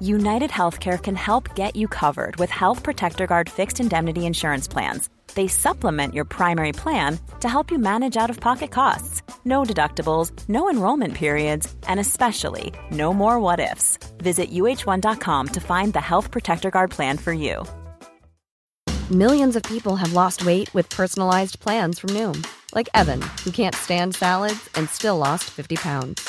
United Healthcare can help get you covered with Health Protector Guard fixed indemnity insurance plans they supplement your primary plan to help you manage out of pocket costs. No deductibles, no enrollment periods, and especially no more what ifs. Visit uh1.com to find the Health Protector Guard plan for you. Millions of people have lost weight with personalized plans from Noom, like Evan, who can't stand salads and still lost 50 pounds.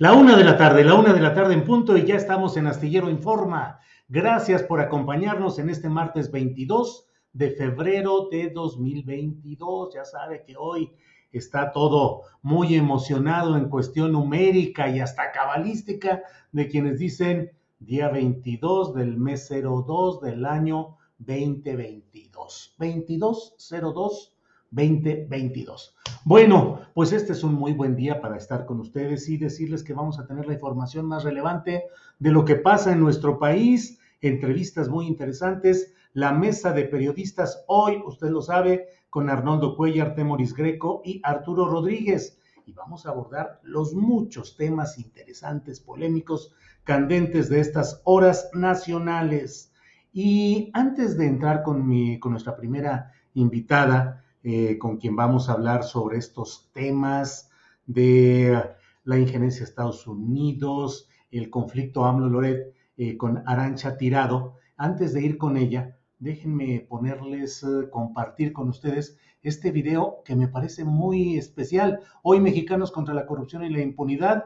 La una de la tarde, la una de la tarde en punto y ya estamos en Astillero Informa. Gracias por acompañarnos en este martes 22 de febrero de 2022. Ya sabe que hoy está todo muy emocionado en cuestión numérica y hasta cabalística de quienes dicen día 22 del mes 02 del año 2022. 2202 2022. Bueno, pues este es un muy buen día para estar con ustedes y decirles que vamos a tener la información más relevante de lo que pasa en nuestro país, entrevistas muy interesantes, la mesa de periodistas hoy, usted lo sabe, con Arnoldo Cuellar, Temoris Greco y Arturo Rodríguez. Y vamos a abordar los muchos temas interesantes, polémicos, candentes de estas horas nacionales. Y antes de entrar con, mi, con nuestra primera invitada, eh, con quien vamos a hablar sobre estos temas de la injerencia de Estados Unidos, el conflicto AMLO-Loret eh, con Arancha Tirado. Antes de ir con ella, déjenme ponerles, eh, compartir con ustedes este video que me parece muy especial. Hoy Mexicanos contra la Corrupción y la Impunidad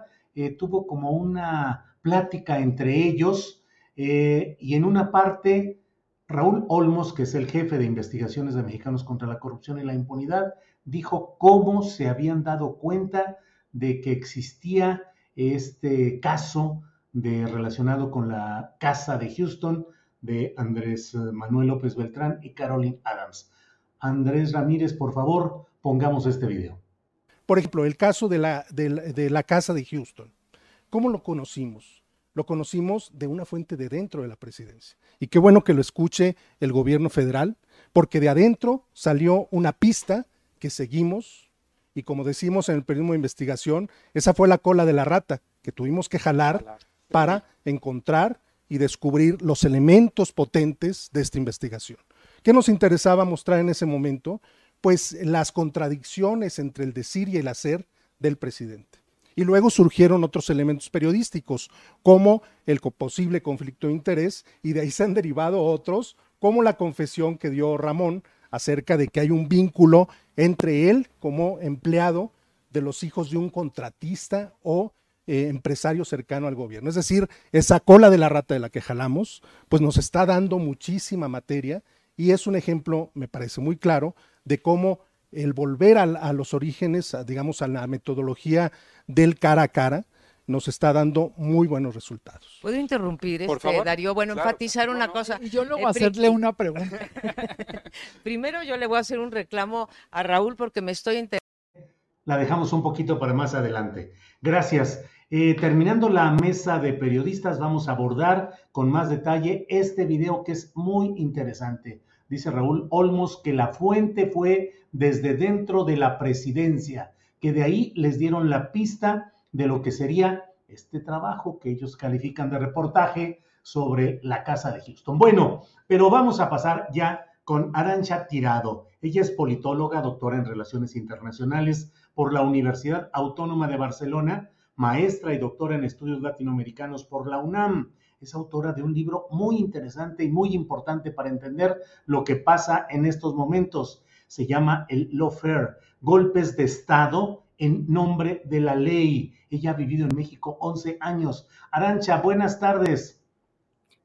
tuvo como una plática entre ellos y en una parte Raúl Olmos, que es el jefe de investigaciones de Mexicanos contra la Corrupción y la Impunidad, dijo cómo se habían dado cuenta de que existía este caso de, relacionado con la casa de Houston de Andrés Manuel López Beltrán y Carolyn Adams. Andrés Ramírez, por favor, pongamos este video. Por ejemplo, el caso de de la casa de Houston. ¿Cómo lo conocimos? Lo conocimos de una fuente de dentro de la presidencia. Y qué bueno que lo escuche el gobierno federal, porque de adentro salió una pista que seguimos y como decimos en el periodismo de investigación, esa fue la cola de la rata que tuvimos que jalar para encontrar y descubrir los elementos potentes de esta investigación. ¿Qué nos interesaba mostrar en ese momento? Pues las contradicciones entre el decir y el hacer del presidente. Y luego surgieron otros elementos periodísticos, como el posible conflicto de interés, y de ahí se han derivado otros, como la confesión que dio Ramón acerca de que hay un vínculo entre él como empleado de los hijos de un contratista o eh, empresario cercano al gobierno. Es decir, esa cola de la rata de la que jalamos, pues nos está dando muchísima materia y es un ejemplo, me parece muy claro, de cómo el volver a, los orígenes, digamos, a la metodología del cara a cara, nos está dando muy buenos resultados. ¿Puedo interrumpir, este, Darío? Bueno, enfatizar una cosa. Y yo voy a hacerle una pregunta. Primero yo le voy a hacer un reclamo a Raúl porque me estoy La dejamos un poquito para más adelante. Gracias. Eh, terminando la mesa de periodistas, vamos a abordar con más detalle este video que es muy interesante dice Raúl Olmos, que la fuente fue desde dentro de la presidencia, que de ahí les dieron la pista de lo que sería este trabajo que ellos califican de reportaje sobre la casa de Houston. Bueno, pero vamos a pasar ya con Arancha Tirado. Ella es politóloga, doctora en Relaciones Internacionales por la Universidad Autónoma de Barcelona, maestra y doctora en Estudios Latinoamericanos por la UNAM. Es autora de un libro muy interesante y muy importante para entender lo que pasa en estos momentos. Se llama El Lawfare, Golpes de Estado en nombre de la ley. Ella ha vivido en México 11 años. Arancha, buenas tardes.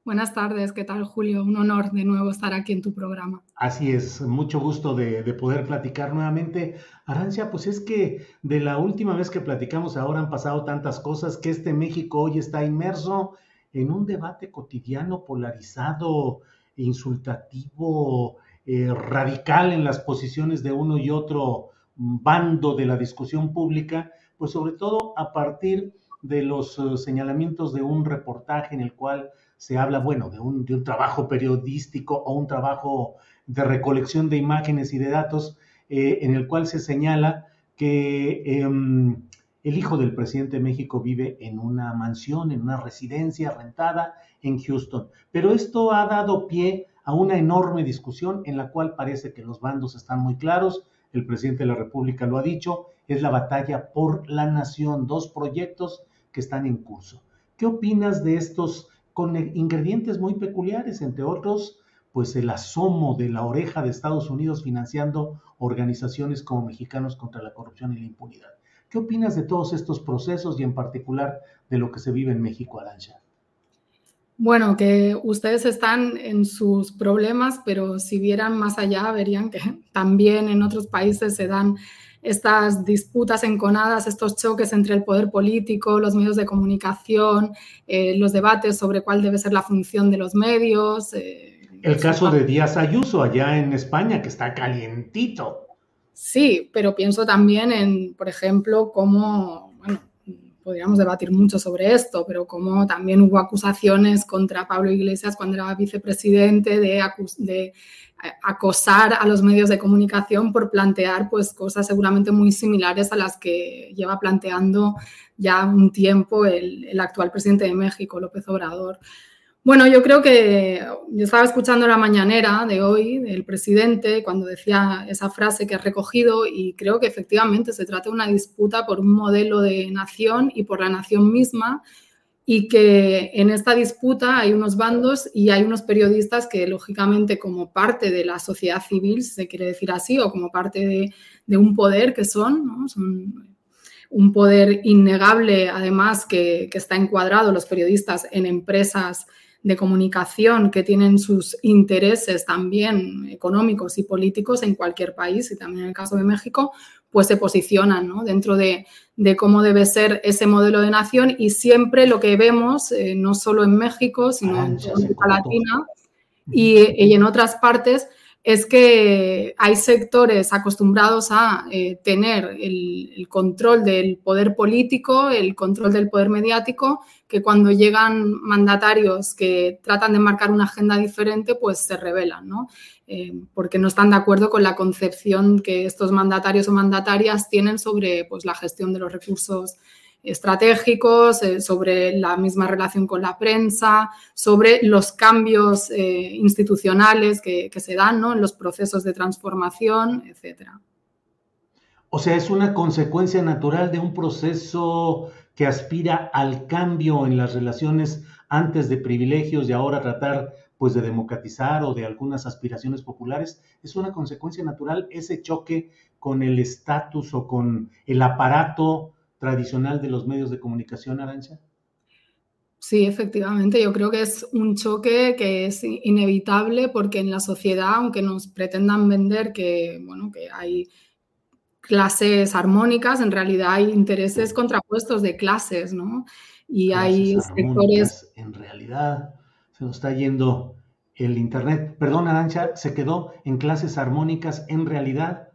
Buenas tardes, ¿qué tal Julio? Un honor de nuevo estar aquí en tu programa. Así es, mucho gusto de, poder platicar nuevamente. Arancia, pues es que de la última vez que platicamos ahora han pasado tantas cosas que este México hoy está inmerso en un debate cotidiano polarizado, insultativo, eh, radical en las posiciones de uno y otro bando de la discusión pública, pues sobre todo a partir de los eh, señalamientos de un reportaje en el cual se habla, bueno, de un, trabajo periodístico o un trabajo de recolección de imágenes y de datos eh, en el cual se señala que em, el hijo del presidente de México vive en una mansión, en una residencia rentada en Houston. Pero esto ha dado pie a una enorme discusión en la cual parece que los bandos están muy claros. El presidente de la República lo ha dicho, es la batalla por la nación, dos proyectos que están en curso. ¿Qué opinas de estos con ingredientes muy peculiares, entre otros, pues el asomo de la oreja de Estados Unidos financiando organizaciones como Mexicanos contra la Corrupción y la Impunidad. ¿Qué opinas de todos estos procesos y en particular de lo que se vive en México, Arancha? Bueno, que ustedes están en sus problemas, pero si vieran más allá, verían que también en otros países se dan estas disputas enconadas, estos choques entre el poder político, los medios de comunicación, eh, los debates sobre cuál debe ser la función de los medios. Eh, el caso de Díaz Ayuso allá en España, que está calientito. Sí, pero pienso también en, por ejemplo, cómo, podríamos debatir mucho sobre esto, pero cómo también hubo acusaciones contra Pablo Iglesias cuando era vicepresidente de, de acosar a los medios de comunicación por plantear pues, cosas seguramente muy similares a las que lleva planteando ya un tiempo el, actual presidente de México, López Obrador. Bueno, yo creo que yo estaba escuchando la mañanera de hoy del presidente cuando decía esa frase que ha recogido y creo que efectivamente se trata de una disputa por un modelo de nación y por la nación misma y que en esta disputa hay unos bandos y hay unos periodistas que, lógicamente, como parte de la sociedad civil, si se quiere decir así, o como parte de, un poder que son, un poder innegable, además, que, que, está encuadrado los periodistas en empresas de comunicación que tienen sus intereses también económicos y políticos en cualquier país y también en el caso de México, pues se posicionan ¿no? dentro de, de, cómo debe ser ese modelo de nación y siempre lo que vemos, eh, no solo en México, sino ah, en América Latina y, y, en otras partes, es que hay sectores acostumbrados a eh, tener el, control del poder político, el control del poder mediático, que cuando llegan mandatarios que tratan de marcar una agenda diferente, pues se rebelan, ¿no? Eh, porque no están de acuerdo con la concepción que estos mandatarios o mandatarias tienen sobre pues, la gestión de los recursos estratégicos, eh, sobre la misma relación con la prensa, sobre los cambios eh, institucionales que, se dan en los procesos de transformación, etc. O sea, es una consecuencia natural de un proceso que aspira al cambio en las relaciones antes de privilegios y ahora tratar pues de democratizar o de algunas aspiraciones populares, es una consecuencia natural ese choque con el estatus o con el aparato tradicional de los medios de comunicación, Arancha? Sí, efectivamente, yo creo que es un choque que es inevitable porque en la sociedad, aunque nos pretendan vender que, bueno, que hay clases armónicas, en realidad hay intereses contrapuestos de clases, ¿no? Y hay sectores... En realidad, se nos está yendo el Internet. Perdón, Arancha, se quedó en clases armónicas en realidad.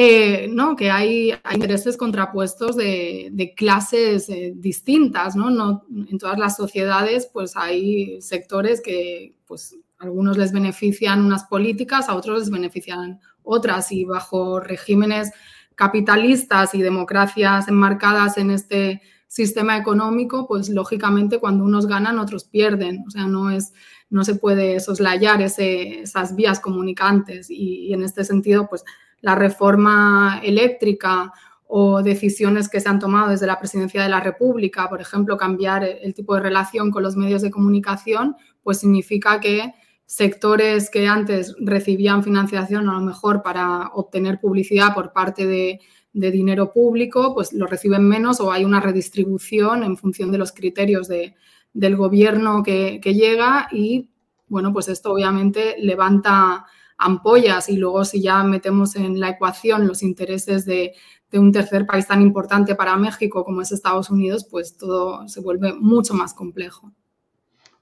Eh, no, que hay, intereses contrapuestos de, clases eh, distintas, ¿no? ¿no? En todas las sociedades, pues hay sectores que, pues, algunos les benefician unas políticas, a otros les benefician otras, y bajo regímenes capitalistas y democracias enmarcadas en este sistema económico, pues lógicamente cuando unos ganan, otros pierden. O sea, no, es, no se puede soslayar ese, esas vías comunicantes y, en este sentido, pues la reforma eléctrica o decisiones que se han tomado desde la presidencia de la República, por ejemplo, cambiar el tipo de relación con los medios de comunicación, pues significa que sectores que antes recibían financiación a lo mejor para obtener publicidad por parte de, dinero público, pues lo reciben menos o hay una redistribución en función de los criterios del gobierno que, llega y, bueno, pues esto obviamente levanta ampollas y luego si ya metemos en la ecuación los intereses de, un tercer país tan importante para México como es Estados Unidos, pues todo se vuelve mucho más complejo.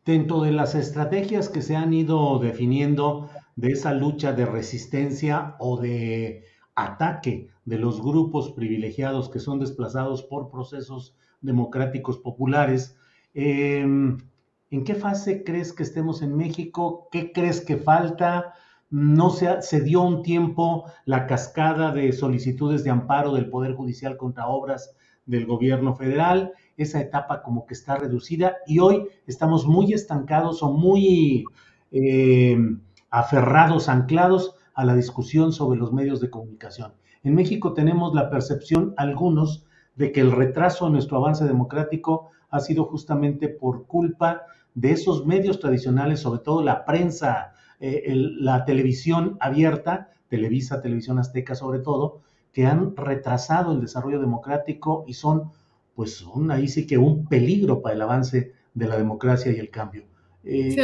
Dentro de las estrategias que se han ido definiendo de esa lucha de resistencia o de ataque de los grupos privilegiados que son desplazados por procesos democráticos populares, em, ¿en qué fase crees que estemos en México? ¿Qué crees que falta? No se, se, dio un tiempo la cascada de solicitudes de amparo del Poder Judicial contra obras del gobierno federal esa etapa como que está reducida y hoy estamos muy estancados o muy eh, aferrados, anclados a la discusión sobre los medios de comunicación. En México tenemos la percepción, algunos, de que el retraso en nuestro avance democrático ha sido justamente por culpa de esos medios tradicionales, sobre todo la prensa, eh, la televisión abierta, Televisa, Televisión Azteca sobre todo, que han retrasado el desarrollo democrático y son pues son ahí sí que un peligro para el avance de la democracia y el cambio. Eh,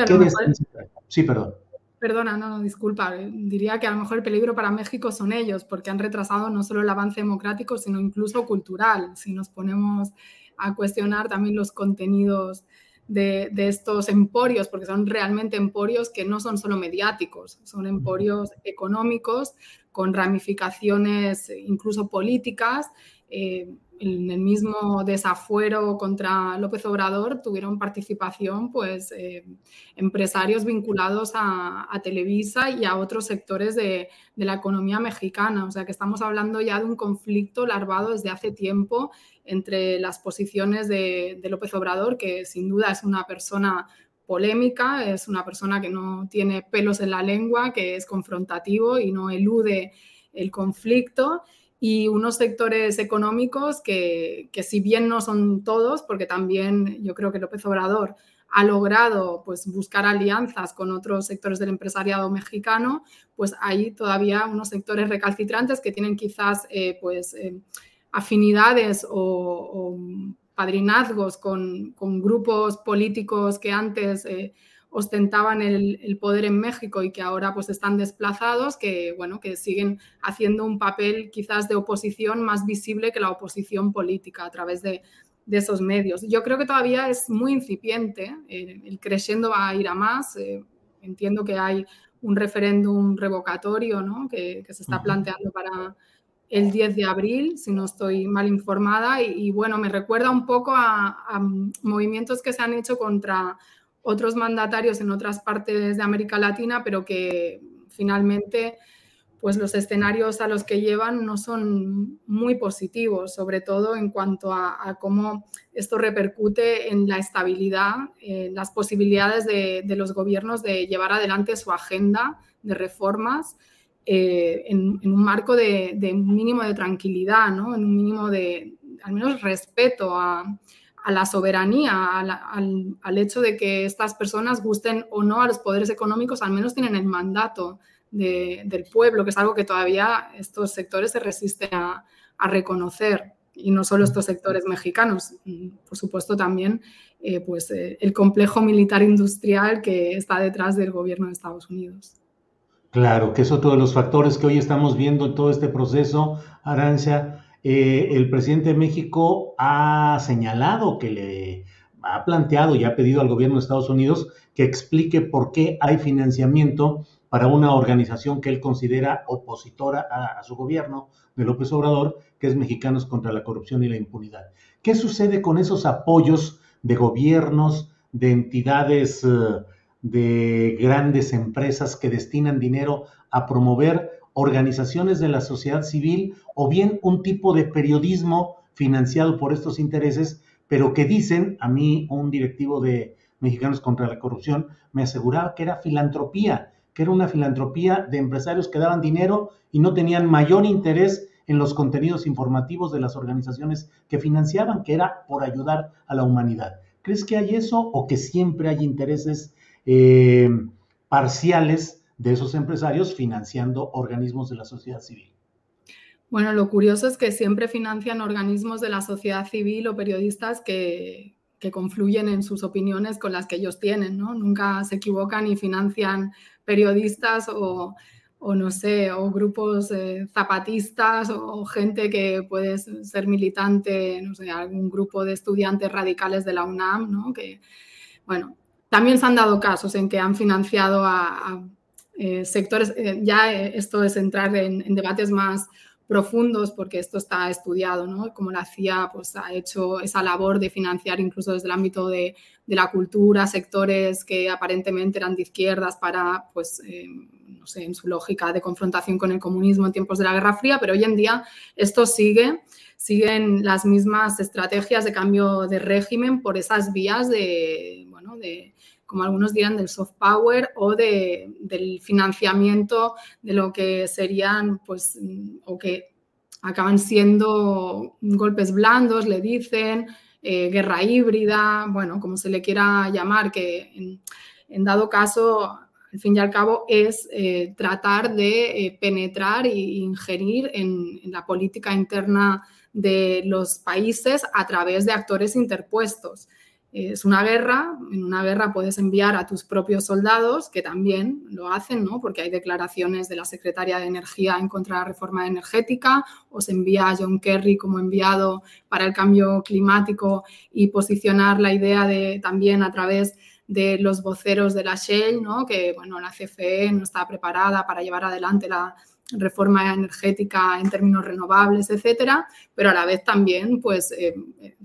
sí, perdón. Perdona, no, no, disculpa. Eh, diría que a lo mejor el peligro para México son ellos, porque han retrasado no solo el avance democrático, sino incluso cultural. Si nos ponemos a cuestionar también los contenidos de, de, estos emporios, porque son realmente emporios que no son solo mediáticos, son emporios económicos con ramificaciones incluso políticas. Eh, en el mismo desafuero contra López Obrador tuvieron participación pues, eh, empresarios vinculados a, Televisa y a otros sectores de, la economía mexicana. O sea que estamos hablando ya de un conflicto larvado desde hace tiempo entre las posiciones de, de López Obrador, que sin duda es una persona polémica, es una persona que no tiene pelos en la lengua, que es confrontativo y no elude el conflicto y unos sectores económicos que, que, si bien no son todos, porque también yo creo que López Obrador ha logrado pues, buscar alianzas con otros sectores del empresariado mexicano, pues hay todavía unos sectores recalcitrantes que tienen quizás eh, pues, eh, afinidades o, padrinazgos con, con, grupos políticos que antes... Eh, ostentaban el, poder en México y que ahora pues están desplazados, que bueno, que siguen haciendo un papel quizás de oposición más visible que la oposición política a través de, esos medios. Yo creo que todavía es muy incipiente, eh, el creciendo va a ir a más, eh, entiendo que hay un referéndum revocatorio ¿no? que, se está planteando para el 10 de abril, si no estoy mal informada, y, bueno, me recuerda un poco a, a movimientos que se han hecho contra otros mandatarios en otras partes de América Latina, pero que finalmente pues los escenarios a los que llevan no son muy positivos, sobre todo en cuanto a, cómo esto repercute en la estabilidad, en las posibilidades de, los gobiernos de llevar adelante su agenda de reformas eh, en, un marco de, mínimo de tranquilidad, ¿no? en un mínimo de, al menos, respeto a, a la soberanía, al, hecho de que estas personas gusten o no a los poderes económicos, al menos tienen el mandato del pueblo, que es algo que todavía estos sectores se resisten a, reconocer. Y no solo estos sectores mexicanos, por supuesto también eh, pues, eh, el complejo militar industrial que está detrás del gobierno de Estados Unidos. Claro, que es otro de los factores que hoy estamos viendo en todo este proceso, Arancia, eh, el presidente de México ha señalado que le ha planteado y ha pedido al gobierno de Estados Unidos que explique por qué hay financiamiento para una organización que él considera opositora a, su gobierno de López Obrador, que es Mexicanos contra la Corrupción y la Impunidad. ¿Qué sucede con esos apoyos de gobiernos, de entidades, eh, de grandes empresas que destinan dinero a promover organizaciones de la sociedad civil o bien un tipo de periodismo financiado por estos intereses pero que dicen, a mí un directivo de Mexicanos contra la Corrupción me aseguraba que era filantropía, que era una filantropía de empresarios que daban dinero y no tenían mayor interés en los contenidos informativos de las organizaciones que financiaban, que era por ayudar a la humanidad. ¿Crees que hay eso o que siempre hay intereses eh, parciales de esos empresarios financiando organismos de la sociedad civil? Bueno, lo curioso es que siempre financian organismos de la sociedad civil o periodistas que, confluyen en sus opiniones con las que ellos tienen, ¿no? Nunca se equivocan y financian periodistas o, no sé, o grupos eh, zapatistas o, gente que puede ser militante, no sé, algún grupo de estudiantes radicales de la UNAM, ¿no? Que, bueno, también se han dado casos en que han financiado a, eh, sectores, eh, ya esto es entrar en debates más profundos porque esto está estudiado, ¿no? Como la CIA pues, ha hecho esa labor de financiar incluso desde el ámbito de, la cultura, sectores que aparentemente eran de izquierdas para, pues, eh, no sé, en su lógica de confrontación con el comunismo en tiempos de la Guerra Fría, pero hoy en día esto sigue, siguen las mismas estrategias de cambio de régimen por esas vías de, bueno, de como algunos dirán, del soft power o de, del financiamiento de lo que serían, pues, o que acaban siendo golpes blandos, le dicen, eh, guerra híbrida, bueno, como se le quiera llamar, que en, dado caso, al fin y al cabo, es eh, tratar de eh, penetrar e ingerir en la política interna de los países a través de actores interpuestos es una guerra, en una guerra puedes enviar a tus propios soldados, que también lo hacen, ¿no? porque hay declaraciones de la Secretaria de Energía en contra de la reforma energética, o se envía a John Kerry como enviado para el cambio climático y posicionar la idea de también a través de los voceros de la Shell, ¿no? que bueno, la CFE no está preparada para llevar adelante la reforma energética en términos renovables, etcétera, pero a la vez también pues eh,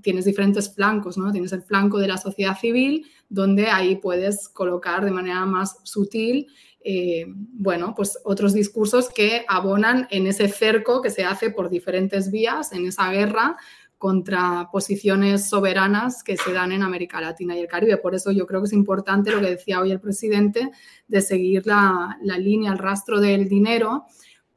tienes diferentes flancos, ¿no? Tienes el flanco de la sociedad civil, donde ahí puedes colocar de manera más sutil eh, bueno, pues otros discursos que abonan en ese cerco que se hace por diferentes vías en esa guerra contra posiciones soberanas que se dan en América Latina y el Caribe. Por eso yo creo que es importante lo que decía hoy el presidente de seguir la, la línea, el rastro del dinero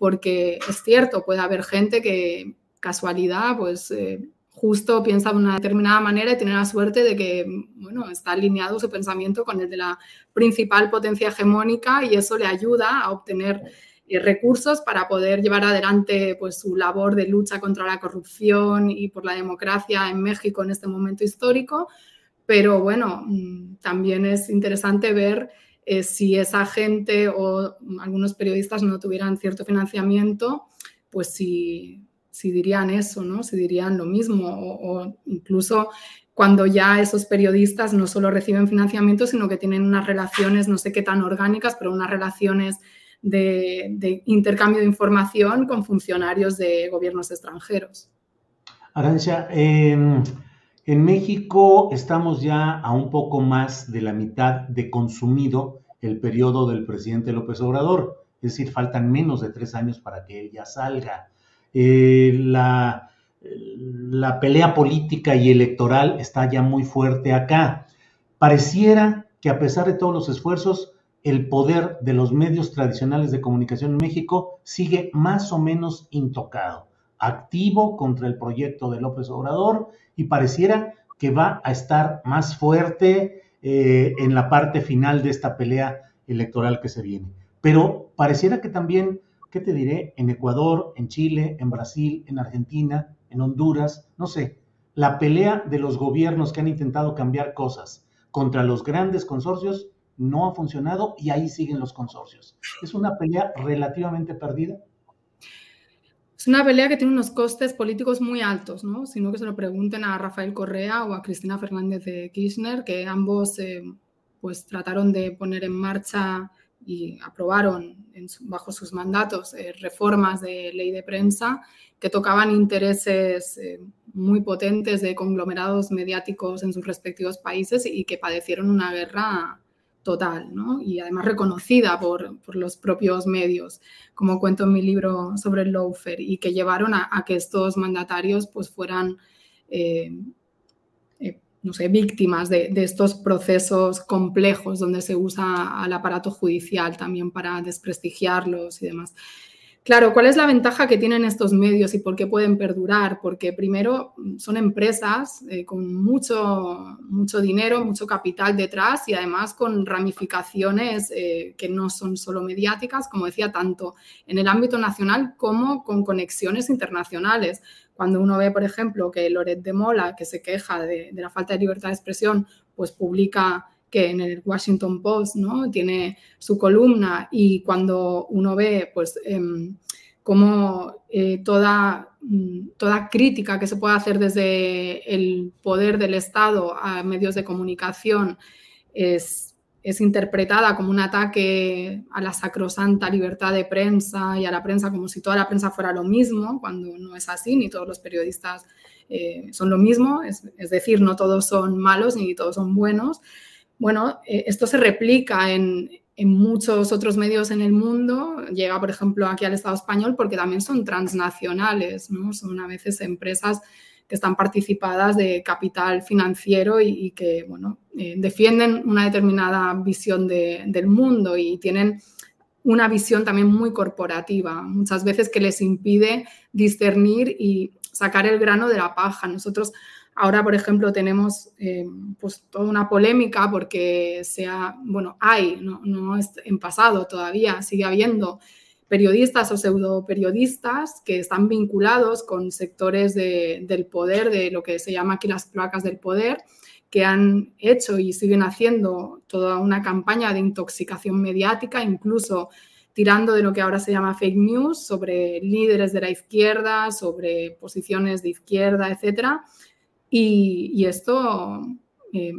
porque es cierto, puede haber gente que casualidad, pues eh, justo piensa de una determinada manera y tiene la suerte de que, bueno, está alineado su pensamiento con el de la principal potencia hegemónica y eso le ayuda a obtener eh, recursos para poder llevar adelante pues, su labor de lucha contra la corrupción y por la democracia en México en este momento histórico. Pero bueno, mm, también es interesante ver eh, si esa gente o algunos periodistas no tuvieran cierto financiamiento, pues si, si dirían eso, ¿no? Si dirían lo mismo o, incluso cuando ya esos periodistas no solo reciben financiamiento, sino que tienen unas relaciones, no sé qué tan orgánicas, pero unas relaciones de, intercambio de información con funcionarios de gobiernos extranjeros. Arancia, em, en México estamos ya a un poco más de la mitad de consumido el periodo del presidente López Obrador, es decir, faltan menos de tres años para que él ya salga. Eh, la, la pelea política y electoral está ya muy fuerte acá. Pareciera que a pesar de todos los esfuerzos, el poder de los medios tradicionales de comunicación en México sigue más o menos intocado, activo contra el proyecto de López Obrador y pareciera que va a estar más fuerte eh, en la parte final de esta pelea electoral que se viene. Pero pareciera que también, ¿qué te diré? En Ecuador, en Chile, en Brasil, en Argentina, en Honduras, no sé, la pelea de los gobiernos que han intentado cambiar cosas contra los grandes consorcios no ha funcionado y ahí siguen los consorcios. Es una pelea relativamente perdida es una pelea que tiene unos costes políticos muy altos, ¿no? Sino que se lo pregunten a Rafael Correa o a Cristina Fernández de Kirchner, que ambos eh, pues trataron de poner en marcha y aprobaron bajo sus mandatos eh, reformas de ley de prensa que tocaban intereses eh, muy potentes de conglomerados mediáticos en sus respectivos países y que padecieron una guerra total, ¿no? Y además reconocida por, los propios medios, como cuento en mi libro sobre el lawfare, y que llevaron a, que estos mandatarios pues fueran eh, eh, no sé, víctimas de, estos procesos complejos donde se usa al aparato judicial también para desprestigiarlos y demás. Claro, ¿cuál es la ventaja que tienen estos medios y por qué pueden perdurar? Porque primero son empresas eh, con mucho, mucho dinero, mucho capital detrás y además con ramificaciones eh, que no son solo mediáticas, como decía, tanto en el ámbito nacional como con conexiones internacionales. Cuando uno ve, por ejemplo, que Loret de Mola, que se queja de, de la falta de libertad de expresión, pues publica que en el Washington Post ¿no? tiene su columna y cuando uno ve pues, eh, cómo eh, toda, mm, toda crítica que se puede hacer desde el poder del Estado a medios de comunicación es, es interpretada como un ataque a la sacrosanta libertad de prensa y a la prensa como si toda la prensa fuera lo mismo, cuando no es así, ni todos los periodistas eh, son lo mismo, es, es decir, no todos son malos ni todos son buenos. Bueno, eh, esto se replica en, muchos otros medios en el mundo. Llega, por ejemplo, aquí al Estado español porque también son transnacionales. Son a veces empresas que están participadas de capital financiero y, que, bueno, eh, defienden una determinada visión del mundo y tienen una visión también muy corporativa, muchas veces que les impide discernir y sacar el grano de la paja. Nosotros Ahora, por ejemplo, tenemos eh, pues toda una polémica porque sea, bueno, hay, no, no es en pasado todavía, sigue habiendo periodistas o pseudo periodistas que están vinculados con sectores del poder, de lo que se llama aquí las placas del poder, que han hecho y siguen haciendo toda una campaña de intoxicación mediática, incluso tirando de lo que ahora se llama fake news sobre líderes de la izquierda, sobre posiciones de izquierda, etcétera, y, esto eh,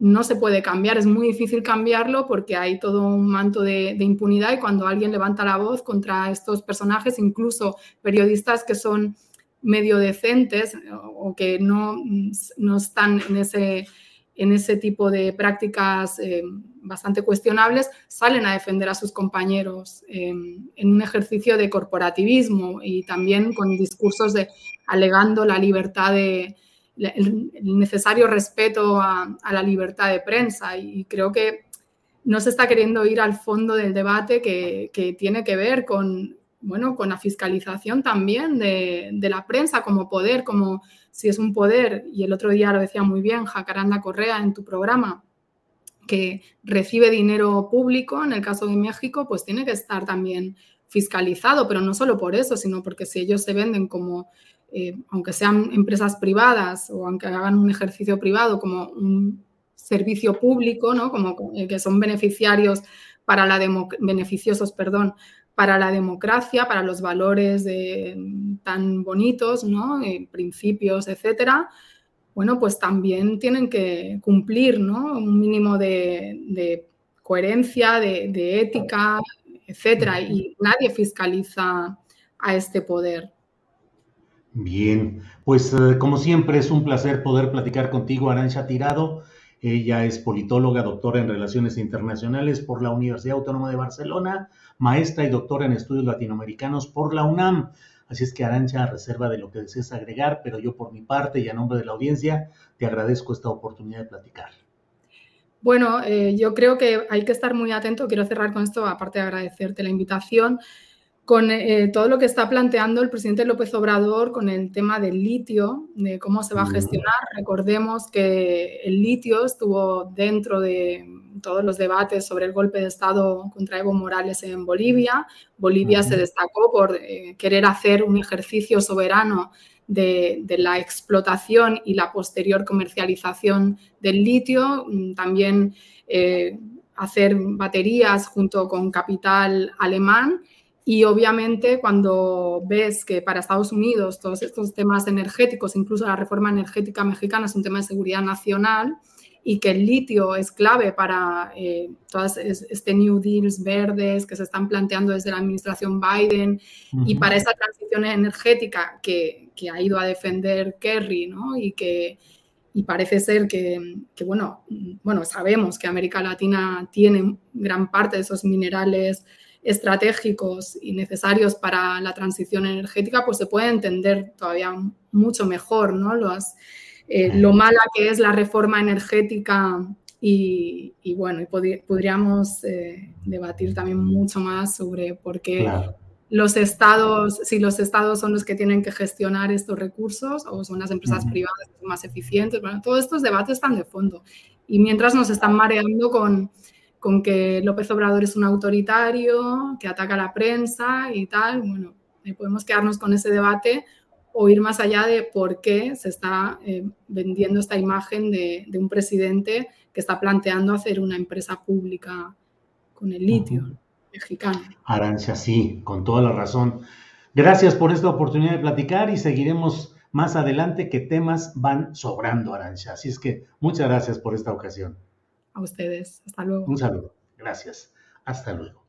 no se puede cambiar, es muy difícil cambiarlo porque hay todo un manto de, impunidad y cuando alguien levanta la voz contra estos personajes, incluso periodistas que son medio decentes o que no, no están en ese, en ese tipo de prácticas eh, bastante cuestionables, salen a defender a sus compañeros eh, en un ejercicio de corporativismo y también con discursos de alegando la libertad de, el, necesario respeto a, la libertad de prensa. Y creo que no se está queriendo ir al fondo del debate que, tiene que ver con, bueno, con la fiscalización también de, la prensa como poder, como si es un poder, y el otro día lo decía muy bien Jacaranda Correa en tu programa, que recibe dinero público, en el caso de México, pues tiene que estar también fiscalizado, pero no solo por eso, sino porque si ellos se venden como eh, aunque sean empresas privadas o aunque hagan un ejercicio privado como un servicio público, ¿no? como eh, que son beneficiarios para la beneficiosos, perdón, para la democracia, para los valores tan bonitos, ¿no? Eh, principios, etcétera, bueno, pues también tienen que cumplir ¿no? un mínimo de, coherencia, de, de, ética, etcétera, y nadie fiscaliza a este poder. Bien, pues eh, como siempre es un placer poder platicar contigo, Arancha Tirado. Ella es politóloga, doctora en Relaciones Internacionales por la Universidad Autónoma de Barcelona, maestra y doctora en Estudios Latinoamericanos por la UNAM. Así es que Arancha, reserva de lo que desees agregar, pero yo por mi parte y a nombre de la audiencia te agradezco esta oportunidad de platicar. Bueno, eh, yo creo que hay que estar muy atento. Quiero cerrar con esto, aparte de agradecerte la invitación con eh, todo lo que está planteando el presidente López Obrador con el tema del litio, de cómo se va a gestionar. Recordemos que el litio estuvo dentro de todos los debates sobre el golpe de Estado contra Evo Morales en Bolivia. Bolivia se destacó por eh, querer hacer un ejercicio soberano de, la explotación y la posterior comercialización del litio. Mm, también eh, hacer baterías junto con capital alemán y obviamente cuando ves que para Estados Unidos todos estos temas energéticos, incluso la reforma energética mexicana es un tema de seguridad nacional y que el litio es clave para eh, todas este New Deals verdes que se están planteando desde la administración Biden y para esa transición energética que, que, ha ido a defender Kerry ¿no? y que y parece ser que, que, bueno, bueno, sabemos que América Latina tiene gran parte de esos minerales estratégicos y necesarios para la transición energética, pues se puede entender todavía mucho mejor ¿no? eh, lo mala que es la reforma energética y, bueno, y podríamos eh, debatir también mucho más sobre por qué los estados, si los estados son los que tienen que gestionar estos recursos o son las empresas privadas más eficientes. Bueno, todos estos debates están de fondo. Y mientras nos están mareando con, con que López Obrador es un autoritario, que ataca a la prensa y tal, bueno, podemos quedarnos con ese debate o ir más allá de por qué se está eh, vendiendo esta imagen de, un presidente que está planteando hacer una empresa pública con el litio mexicano. Arancia, sí, con toda la razón. Gracias por esta oportunidad de platicar y seguiremos más adelante que temas van sobrando, Arancia. Así es que muchas gracias por esta ocasión. A ustedes, hasta luego. Un saludo, gracias. Hasta luego.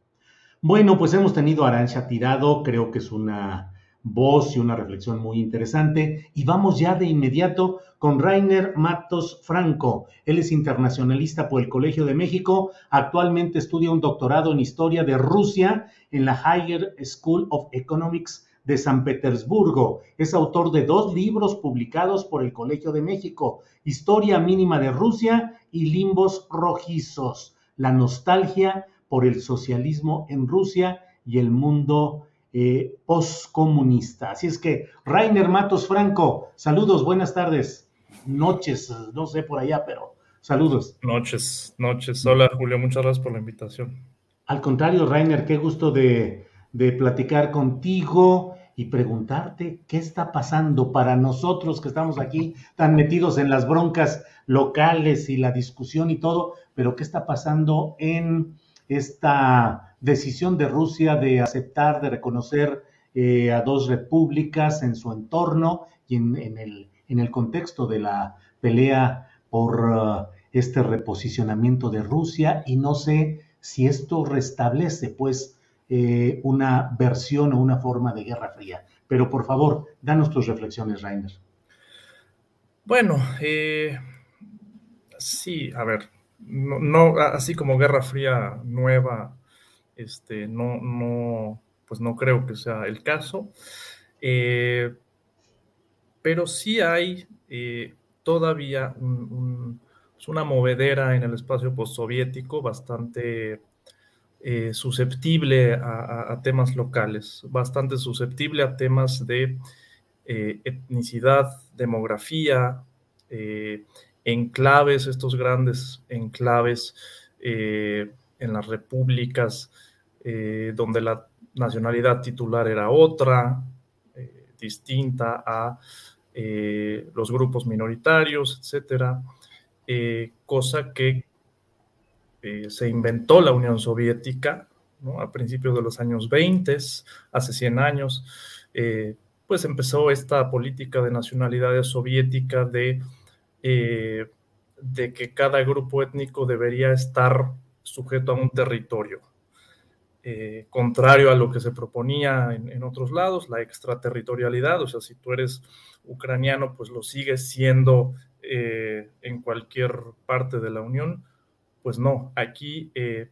Bueno, pues hemos tenido Arancha Tirado, creo que es una voz y una reflexión muy interesante. Y vamos ya de inmediato con Rainer Matos Franco. Él es internacionalista por el Colegio de México. Actualmente estudia un doctorado en historia de Rusia en la Higher School of Economics de San Petersburgo. Es autor de dos libros publicados por el Colegio de México, Historia mínima de Rusia y Limbos rojizos, la nostalgia por el socialismo en Rusia y el mundo eh, postcomunista. Así es que, Rainer Matos Franco, saludos, buenas tardes, noches, no sé por allá, pero saludos. Noches, noches. Hola, Julio, muchas gracias por la invitación. Al contrario, Rainer, qué gusto de, de platicar contigo y preguntarte qué está pasando para nosotros que estamos aquí tan metidos en las broncas locales y la discusión y todo, pero qué está pasando en esta decisión de Rusia de aceptar, de reconocer eh, a dos repúblicas en su entorno y en, el, en el, contexto de la pelea por uh, este reposicionamiento de Rusia. Y no sé si esto restablece pues eh, una versión o una forma de guerra fría. Pero por favor, danos tus reflexiones, Rainer. Bueno, eh, sí, a ver, no, así como Guerra Fría nueva este, no, no, pues no creo que sea el caso. Eh, pero sí hay todavía pues una movedera en el espacio postsoviético bastante eh, susceptible a, temas locales, bastante susceptible a temas de etnicidad, demografía, enclaves, estos grandes enclaves en las repúblicas eh, donde la nacionalidad titular era otra, eh, distinta a eh, los grupos minoritarios, etcétera, cosa que se inventó la Unión Soviética a principios de los años 20, hace 100 años, pues empezó esta política de nacionalidades soviética de, de que cada grupo étnico debería estar sujeto a un territorio. Eh, contrario a lo que se proponía en, otros lados, la extraterritorialidad, o sea, si tú eres ucraniano, pues lo sigues siendo eh, en cualquier parte de la Unión, pues no, aquí, eh,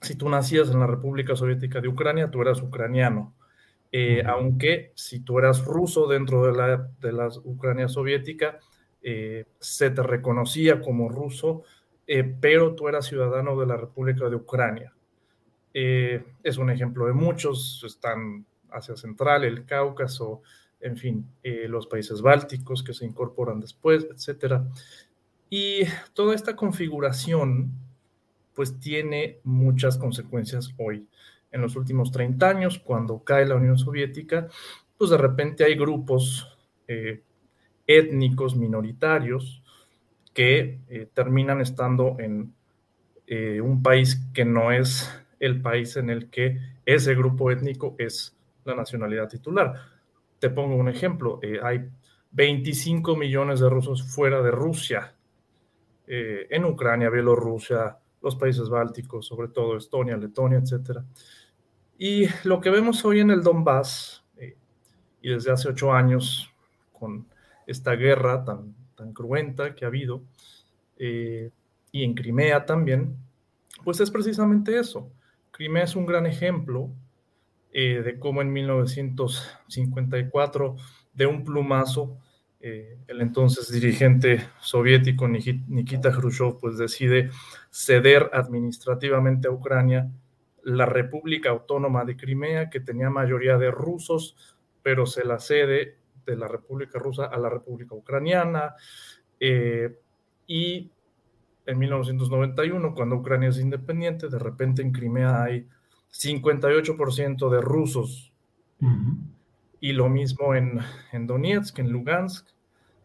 si tú nacías en la República Soviética de Ucrania, tú eras ucraniano, aunque si tú eras ruso dentro de la, de la Ucrania soviética, se te reconocía como ruso, eh, pero tú eras ciudadano de la República de Ucrania. Eh, es un ejemplo de muchos, están Asia Central, el Cáucaso, en fin, eh, los países bálticos que se incorporan después, etc. Y toda esta configuración, pues tiene muchas consecuencias hoy. En los últimos 30 años, cuando cae la Unión Soviética, pues de repente hay grupos étnicos minoritarios que eh, terminan estando en eh, un país que no es el país en el que ese grupo étnico es la nacionalidad titular. Te pongo un ejemplo, eh, hay 25 millones de rusos fuera de Rusia, en Ucrania, Bielorrusia, los países bálticos, sobre todo Estonia, Letonia, etc. Y lo que vemos hoy en el Donbass, y desde hace ocho años, con esta guerra tan tan cruenta que ha habido, eh, y en Crimea también, pues es precisamente eso. Crimea es un gran ejemplo eh, de cómo en 1954, de un plumazo, eh, el entonces dirigente soviético Nikita Khrushchev pues decide ceder administrativamente a Ucrania la República Autónoma de Crimea, que tenía mayoría de rusos, pero se la cede de la República Rusa a la República Ucraniana. Eh, y en 1991, cuando Ucrania es independiente, de repente en Crimea hay 58% de rusos. Y lo mismo en, en, Donetsk, en Lugansk.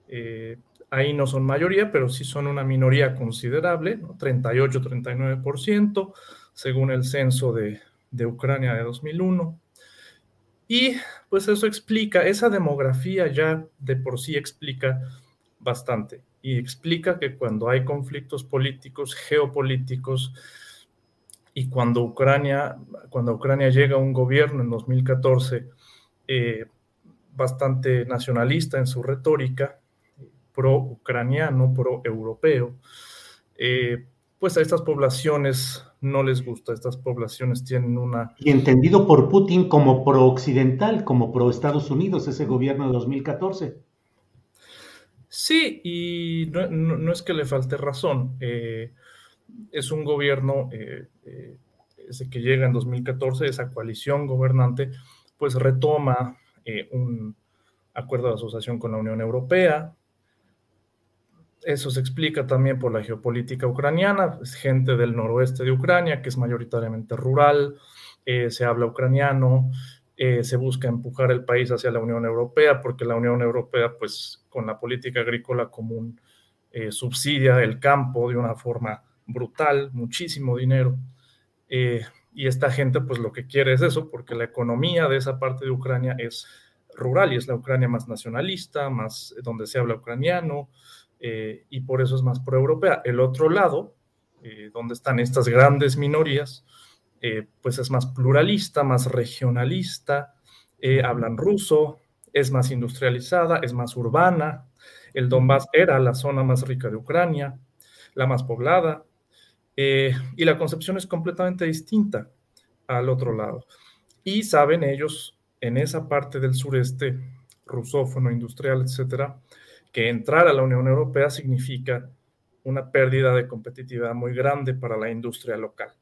Eh, ahí no son mayoría, pero sí son una minoría considerable, 38-39%, según el censo de, de Ucrania de 2001. Y pues eso explica, esa demografía ya de por sí explica bastante y explica que cuando hay conflictos políticos, geopolíticos, y cuando Ucrania, cuando Ucrania llega a un gobierno en 2014 eh, bastante nacionalista en su retórica, pro-ucraniano, pro-europeo, eh, pues a estas poblaciones no les gusta, estas poblaciones tienen una... Y entendido por Putin como pro-occidental, como pro-Estados Unidos, ese gobierno de 2014. Sí, y no, es que le falte razón. Eh, es un gobierno eh, eh, ese que llega en 2014, esa coalición gobernante, pues retoma un acuerdo de asociación con la Unión Europea. Eso se explica también por la geopolítica ucraniana, es gente del noroeste de Ucrania, que es mayoritariamente rural, se habla ucraniano, eh, se busca empujar el país hacia la Unión Europea, porque la Unión Europea, pues con la política agrícola común, eh, subsidia el campo de una forma brutal, muchísimo dinero. Eh, y esta gente, pues lo que quiere es eso, porque la economía de esa parte de Ucrania es rural y es la Ucrania más nacionalista, más donde se habla ucraniano, y por eso es más pro-europea. El otro lado, donde están estas grandes minorías, eh, pues es más pluralista, más regionalista, eh, hablan ruso, es más industrializada, es más urbana. El Donbass era la zona más rica de Ucrania, la más poblada, eh, y la concepción es completamente distinta al otro lado. Y saben ellos, en esa parte del sureste, rusófono, industrial, etcétera, que entrar a la Unión Europea significa una pérdida de competitividad muy grande para la industria local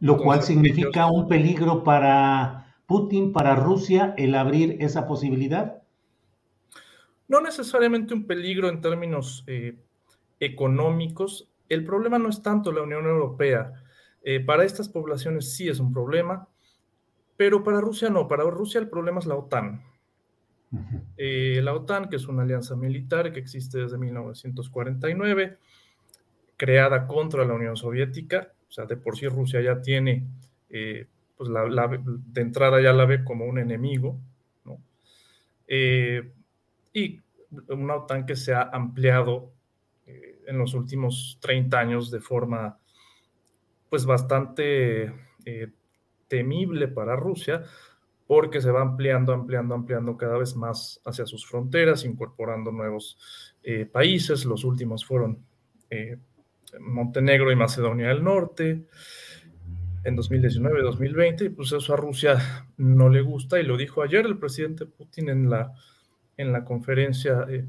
lo cual significa un peligro para Putin, para Rusia, el abrir esa posibilidad. No necesariamente un peligro en términos eh, económicos. El problema no es tanto la Unión Europea. Eh, para estas poblaciones sí es un problema, pero para Rusia no. Para Rusia el problema es la OTAN. Eh, la OTAN, que es una alianza militar que existe desde 1949, creada contra la Unión Soviética, o sea, de por sí Rusia ya tiene, eh, pues la, de entrada ya la ve como un enemigo. Eh, y una OTAN que se ha ampliado en los últimos 30 años de forma, pues bastante temible para Rusia, porque se va ampliando, ampliando, ampliando cada vez más hacia sus fronteras, incorporando nuevos países. Los últimos fueron Montenegro y Macedonia del Norte en 2019, 2020, y pues eso a Rusia no le gusta, y lo dijo ayer el presidente Putin en la, en la conferencia eh,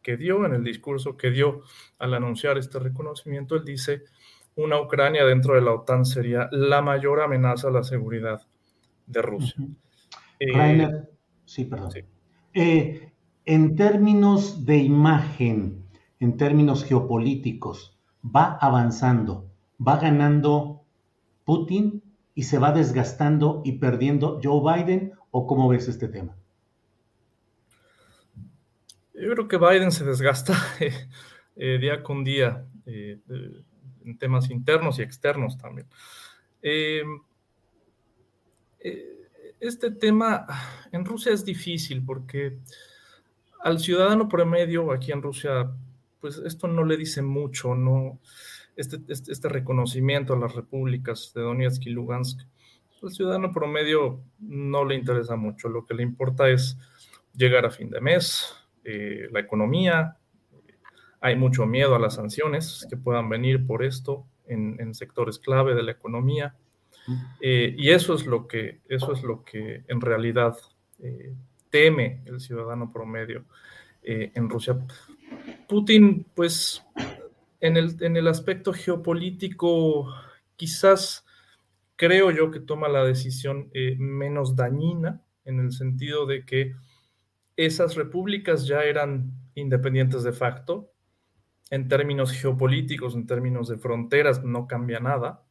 que dio, en el discurso que dio al anunciar este reconocimiento, él dice, una Ucrania dentro de la OTAN sería la mayor amenaza a la seguridad de Rusia. Eh, sí, perdón. Eh, en términos de imagen, en términos geopolíticos, va avanzando, va ganando Putin y se va desgastando y perdiendo Joe Biden? ¿O cómo ves este tema? Yo creo que Biden se desgasta eh, día con día en temas internos y externos también. Este tema en Rusia es difícil porque al ciudadano promedio aquí en Rusia pues esto no le dice mucho, no, este, este, este, reconocimiento a las repúblicas de Donetsk y Lugansk, el ciudadano promedio no le interesa mucho, lo que le importa es llegar a fin de mes, eh, la economía, hay mucho miedo a las sanciones que puedan venir por esto en, sectores clave de la economía. Eh, y eso es lo que, eso es lo que en realidad eh, teme el ciudadano promedio. en Rusia. Putin, pues, en el, en el aspecto geopolítico, quizás creo yo que toma la decisión menos dañina, en el sentido de que esas repúblicas ya eran independientes de facto. En términos geopolíticos, en términos de fronteras, no cambia nada.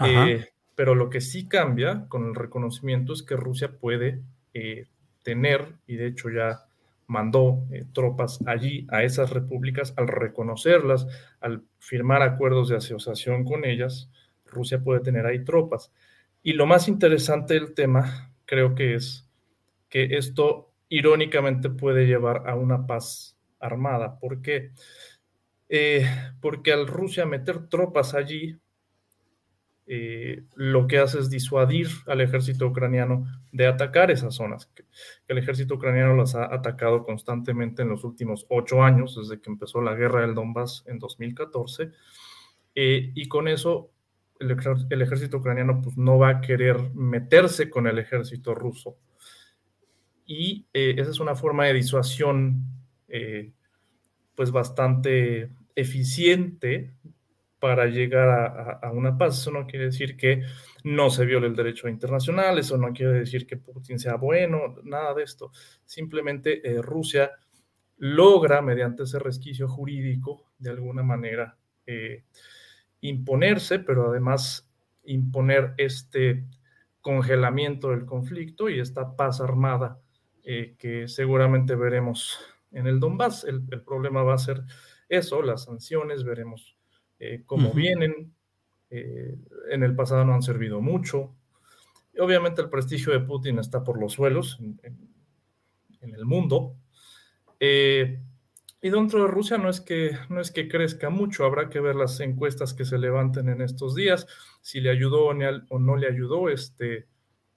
Eh, pero lo que sí cambia con el reconocimiento es que Rusia puede eh, tener, y de hecho ya mandó eh, tropas allí a esas repúblicas, al reconocerlas, al firmar acuerdos de asociación con ellas, Rusia puede tener ahí tropas. Y lo más interesante del tema creo que es que esto irónicamente puede llevar a una paz armada. ¿Por qué? Eh, porque al Rusia meter tropas allí, eh, lo que hace es disuadir al ejército ucraniano de atacar esas zonas. El ejército ucraniano las ha atacado constantemente en los últimos ocho años, desde que empezó la guerra del Donbass en 2014. Eh, y con eso el, el, ejército ucraniano pues, no va a querer meterse con el ejército ruso y eh, esa es una forma de disuasión eh, pues bastante eficiente para llegar a, una paz. Eso no quiere decir que no se viole el derecho internacional, eso no quiere decir que Putin sea bueno, nada de esto. Simplemente eh, Rusia logra, mediante ese resquicio jurídico, de alguna manera imponerse, pero además imponer este congelamiento del conflicto y esta paz armada eh, que seguramente veremos en el Donbass. El, problema va a ser eso, las sanciones, veremos eh, cómo vienen. Eh, en el pasado no han servido mucho. obviamente el prestigio de Putin está por los suelos en, el mundo. y dentro de Rusia no es, que, no es que crezca mucho, habrá que ver las encuestas que se levanten en estos días, si le ayudó o no le ayudó este,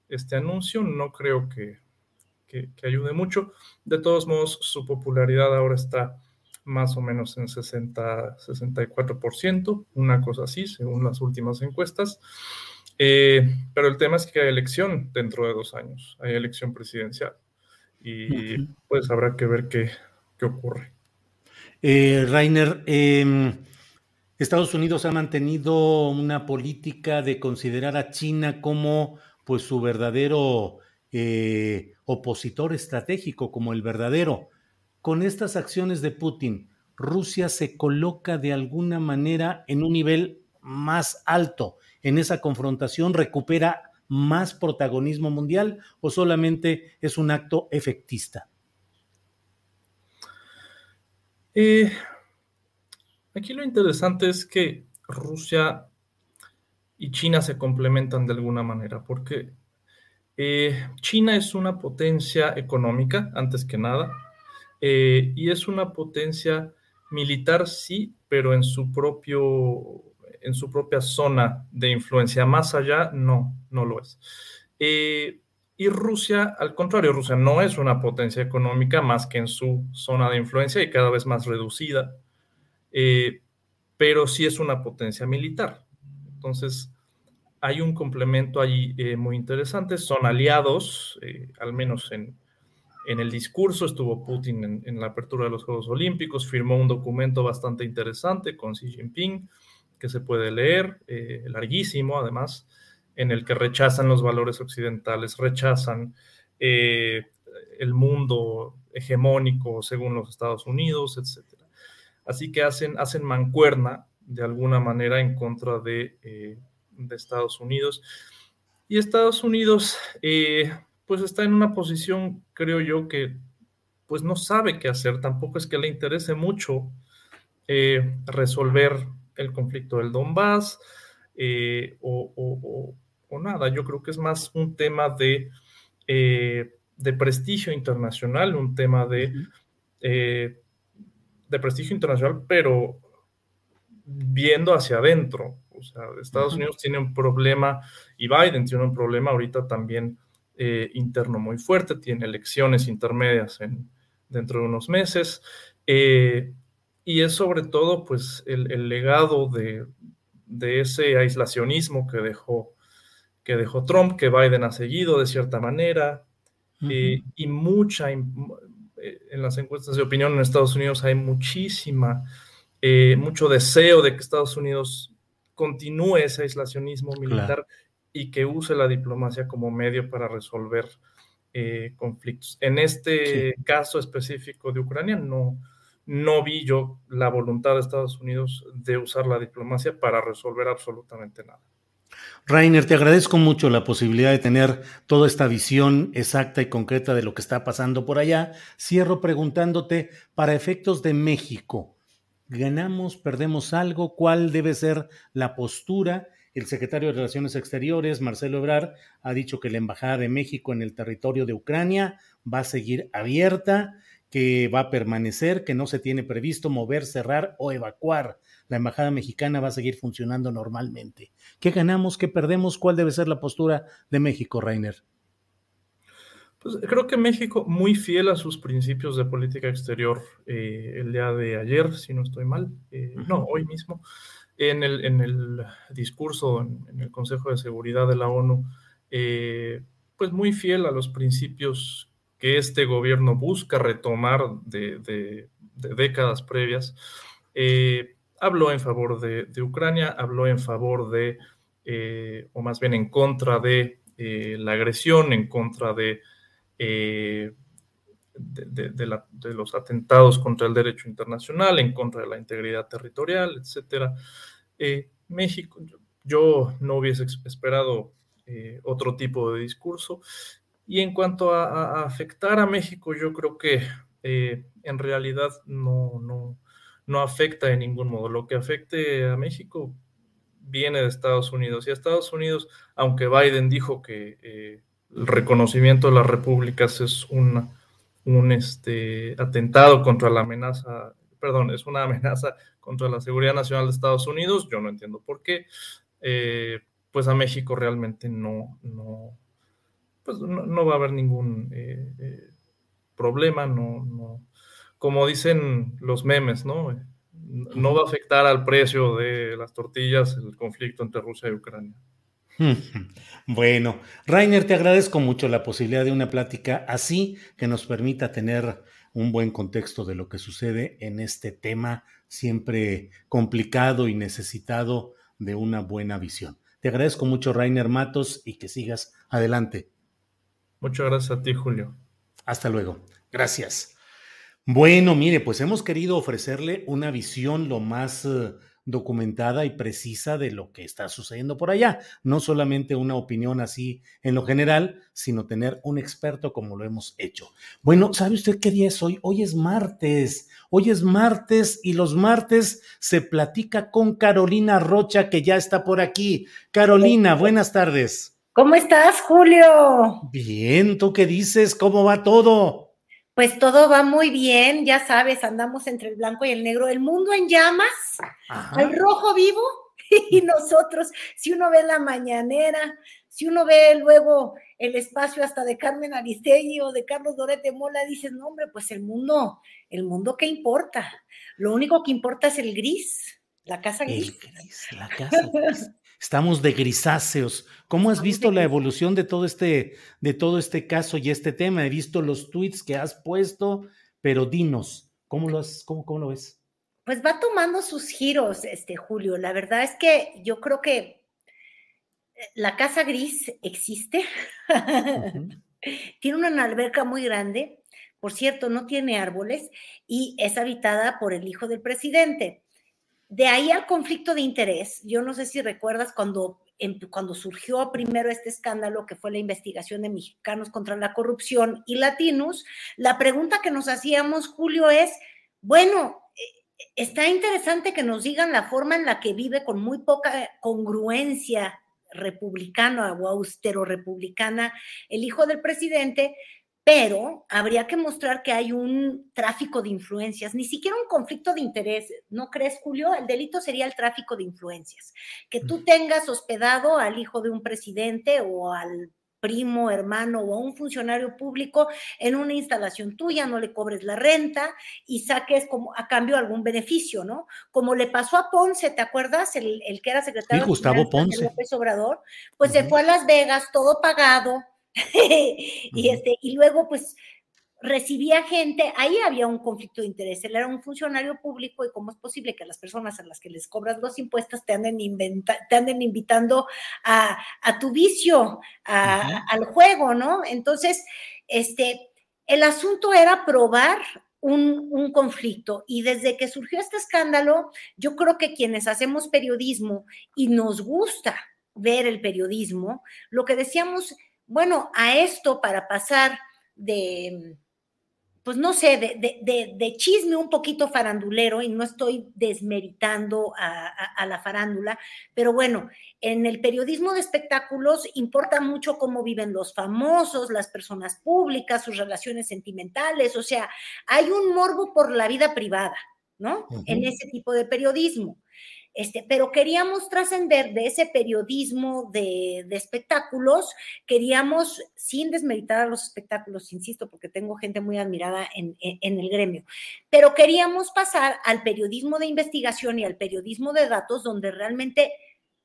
este anuncio, no creo que, que, ayude mucho. De todos modos, su popularidad ahora está más o menos en 60, 64%, una cosa así, según las últimas encuestas. Eh, pero el tema es que hay elección dentro de dos años, hay elección presidencial. Y pues habrá que ver qué, qué ocurre. Eh, Rainer, em, Estados Unidos ha mantenido una política de considerar a China como pues su verdadero eh, opositor estratégico como el verdadero. Con estas acciones de Putin, Rusia se coloca de alguna manera en un nivel más alto en esa confrontación, recupera más protagonismo mundial o solamente es un acto efectista? Eh, aquí lo interesante es que Rusia y China se complementan de alguna manera, porque eh, China es una potencia económica, antes que nada, eh, y es una potencia militar, sí, pero en su propio en su propia zona de influencia. Más allá, no, no lo es. Eh, y Rusia, al contrario, Rusia no es una potencia económica más que en su zona de influencia y cada vez más reducida, pero sí es una potencia militar. Entonces, hay un complemento allí eh, muy interesante. Son aliados, eh, al menos en, el discurso. Estuvo Putin en, la apertura de los Juegos Olímpicos, firmó un documento bastante interesante con Xi Jinping que se puede leer, eh, larguísimo además, en el que rechazan los valores occidentales, rechazan el mundo hegemónico según los Estados Unidos, etc. Así que hacen, hacen mancuerna de alguna manera en contra de de Estados Unidos. Y Estados Unidos, eh, pues está en una posición, creo yo, que pues no sabe qué hacer. Tampoco es que le interese mucho eh, resolver el conflicto del Donbass eh, o, nada. Yo creo que es más un tema de, de prestigio internacional, un tema de, de prestigio internacional, pero viendo hacia adentro. O sea, Estados Unidos tiene un problema y Biden tiene un problema ahorita también eh, interno muy fuerte, tiene elecciones intermedias en, dentro de unos meses. Eh, y es sobre todo pues el, legado de, ese aislacionismo que dejó, que dejó Trump, que Biden ha seguido de cierta manera, eh, y mucha, en las encuestas de opinión en Estados Unidos hay muchísima, mucho deseo de que Estados Unidos continúe ese aislacionismo militar y que use la diplomacia como medio para resolver eh, conflictos. En este caso específico de Ucrania, no, no vi yo la voluntad de Estados Unidos de usar la diplomacia para resolver absolutamente nada. Rainer, te agradezco mucho la posibilidad de tener toda esta visión exacta y concreta de lo que está pasando por allá. Cierro preguntándote, para efectos de México, ¿ganamos, perdemos algo? ¿Cuál debe ser la postura? El secretario de Relaciones Exteriores, Marcelo Ebrard, ha dicho que la Embajada de México en el territorio de Ucrania va a seguir abierta, que va a permanecer, que no se tiene previsto mover, cerrar o evacuar. La Embajada Mexicana va a seguir funcionando normalmente. ¿Qué ganamos? ¿Qué perdemos? ¿Cuál debe ser la postura de México, Rainer? Pues creo que México, muy fiel a sus principios de política exterior, eh, el día de ayer, si no estoy mal, eh, no, hoy mismo, en el, en el discurso en, el Consejo de Seguridad de la ONU, eh, pues muy fiel a los principios que este gobierno busca retomar de, décadas previas. Eh, habló en favor de, Ucrania, habló en favor de, eh, o más bien en contra de la agresión, en contra de, de, los atentados contra el derecho internacional, en contra de la integridad territorial, etcétera. Eh, México, yo no hubiese esperado eh, otro tipo de discurso. Y en cuanto a, afectar a México, yo creo que eh, en realidad no, no, no afecta de ningún modo. Lo que afecte a México viene de Estados Unidos. Y a Estados Unidos, aunque Biden dijo que el reconocimiento de las repúblicas es un, un este, atentado contra la amenaza, perdón, es una amenaza contra la seguridad nacional de Estados Unidos. Yo no entiendo por qué. Eh, pues a México realmente no, no, pues no, va a haber ningún eh, eh, problema, no, no, como dicen los memes, ¿no? No va a afectar al precio de las tortillas el conflicto entre Rusia y Ucrania. Bueno, Rainer, te agradezco mucho la posibilidad de una plática así que nos permita tener un buen contexto de lo que sucede en este tema siempre complicado y necesitado de una buena visión. Te agradezco mucho, Rainer Matos, y que sigas adelante. Muchas gracias a ti, Julio. Hasta luego. Gracias. Bueno, mire, pues hemos querido ofrecerle una visión lo más eh, documentada y precisa de lo que está sucediendo por allá. No solamente una opinión así en lo general, sino tener un experto como lo hemos hecho. Bueno, ¿sabe usted qué día es hoy? Hoy es martes. Hoy es martes y los martes se platica con Carolina Rocha, que ya está por aquí. Carolina, buenas tardes. ¿Cómo estás, Julio? Bien, ¿tú qué dices? ¿Cómo va todo? Pues todo va muy bien, ya sabes, andamos entre el blanco y el negro, el mundo en llamas, el rojo vivo, y nosotros, si uno ve la mañanera, si uno ve luego el espacio hasta de Carmen Aristegui o de Carlos Dorete Mola, dices, no, hombre, pues el mundo, el mundo, ¿qué importa? Lo único que importa es el gris, la casa gris. El gris la casa gris. Estamos de grisáceos. ¿Cómo has visto la evolución de todo este, de todo este caso y este tema? He visto los tweets que has puesto, pero dinos, ¿cómo lo, has, cómo, cómo lo ves? Pues va tomando sus giros, este Julio. La verdad es que yo creo que eh, la casa gris existe. tiene una alberca muy grande. Por cierto, no tiene árboles y es habitada por el hijo del presidente. De ahí al conflicto de interés, yo no sé si recuerdas cuando, cuando surgió primero este escándalo que fue la investigación de mexicanos contra la corrupción y latinos, la pregunta que nos hacíamos, Julio, es, bueno, eh, está interesante que nos digan la forma en la que vive con muy poca congruencia republicana o austero republicana el hijo del presidente, pero habría que mostrar que hay un tráfico de influencias, ni siquiera un conflicto de interés, ¿no crees, Julio? El delito sería el tráfico de influencias, que tú tengas hospedado al hijo de un presidente o al primo, hermano o a un funcionario público en una instalación tuya, no le cobres la renta y saques como a cambio algún beneficio, ¿no? Como le pasó a Ponce, ¿te acuerdas? El, que era secretario sí, Gustavo Ponce. López Obrador, pues se fue a Las Vegas, todo pagado, y, este, y luego, pues, recibía gente, ahí había un conflicto de interés. Él era un funcionario público y cómo es posible que las personas a las que les cobras los impuestos te anden, te anden invitando a, tu vicio, al juego, ¿no? Entonces, este, el asunto era probar un, un, conflicto. Y desde que surgió este escándalo, yo creo que quienes hacemos periodismo y nos gusta ver el periodismo, lo que decíamos, bueno, a esto para pasar de pues no sé, de, chisme un poquito farandulero, y no estoy desmeritando a, la farándula, pero bueno, en el periodismo de espectáculos importa mucho cómo viven los famosos, las personas públicas, sus relaciones sentimentales, o sea, hay un morbo por la vida privada, ¿no? En ese tipo de periodismo. Este, pero queríamos trascender de ese periodismo de, espectáculos, queríamos, sin desmeritar a los espectáculos, insisto, porque tengo gente muy admirada en, el gremio, pero queríamos pasar al periodismo de investigación y al periodismo de datos donde realmente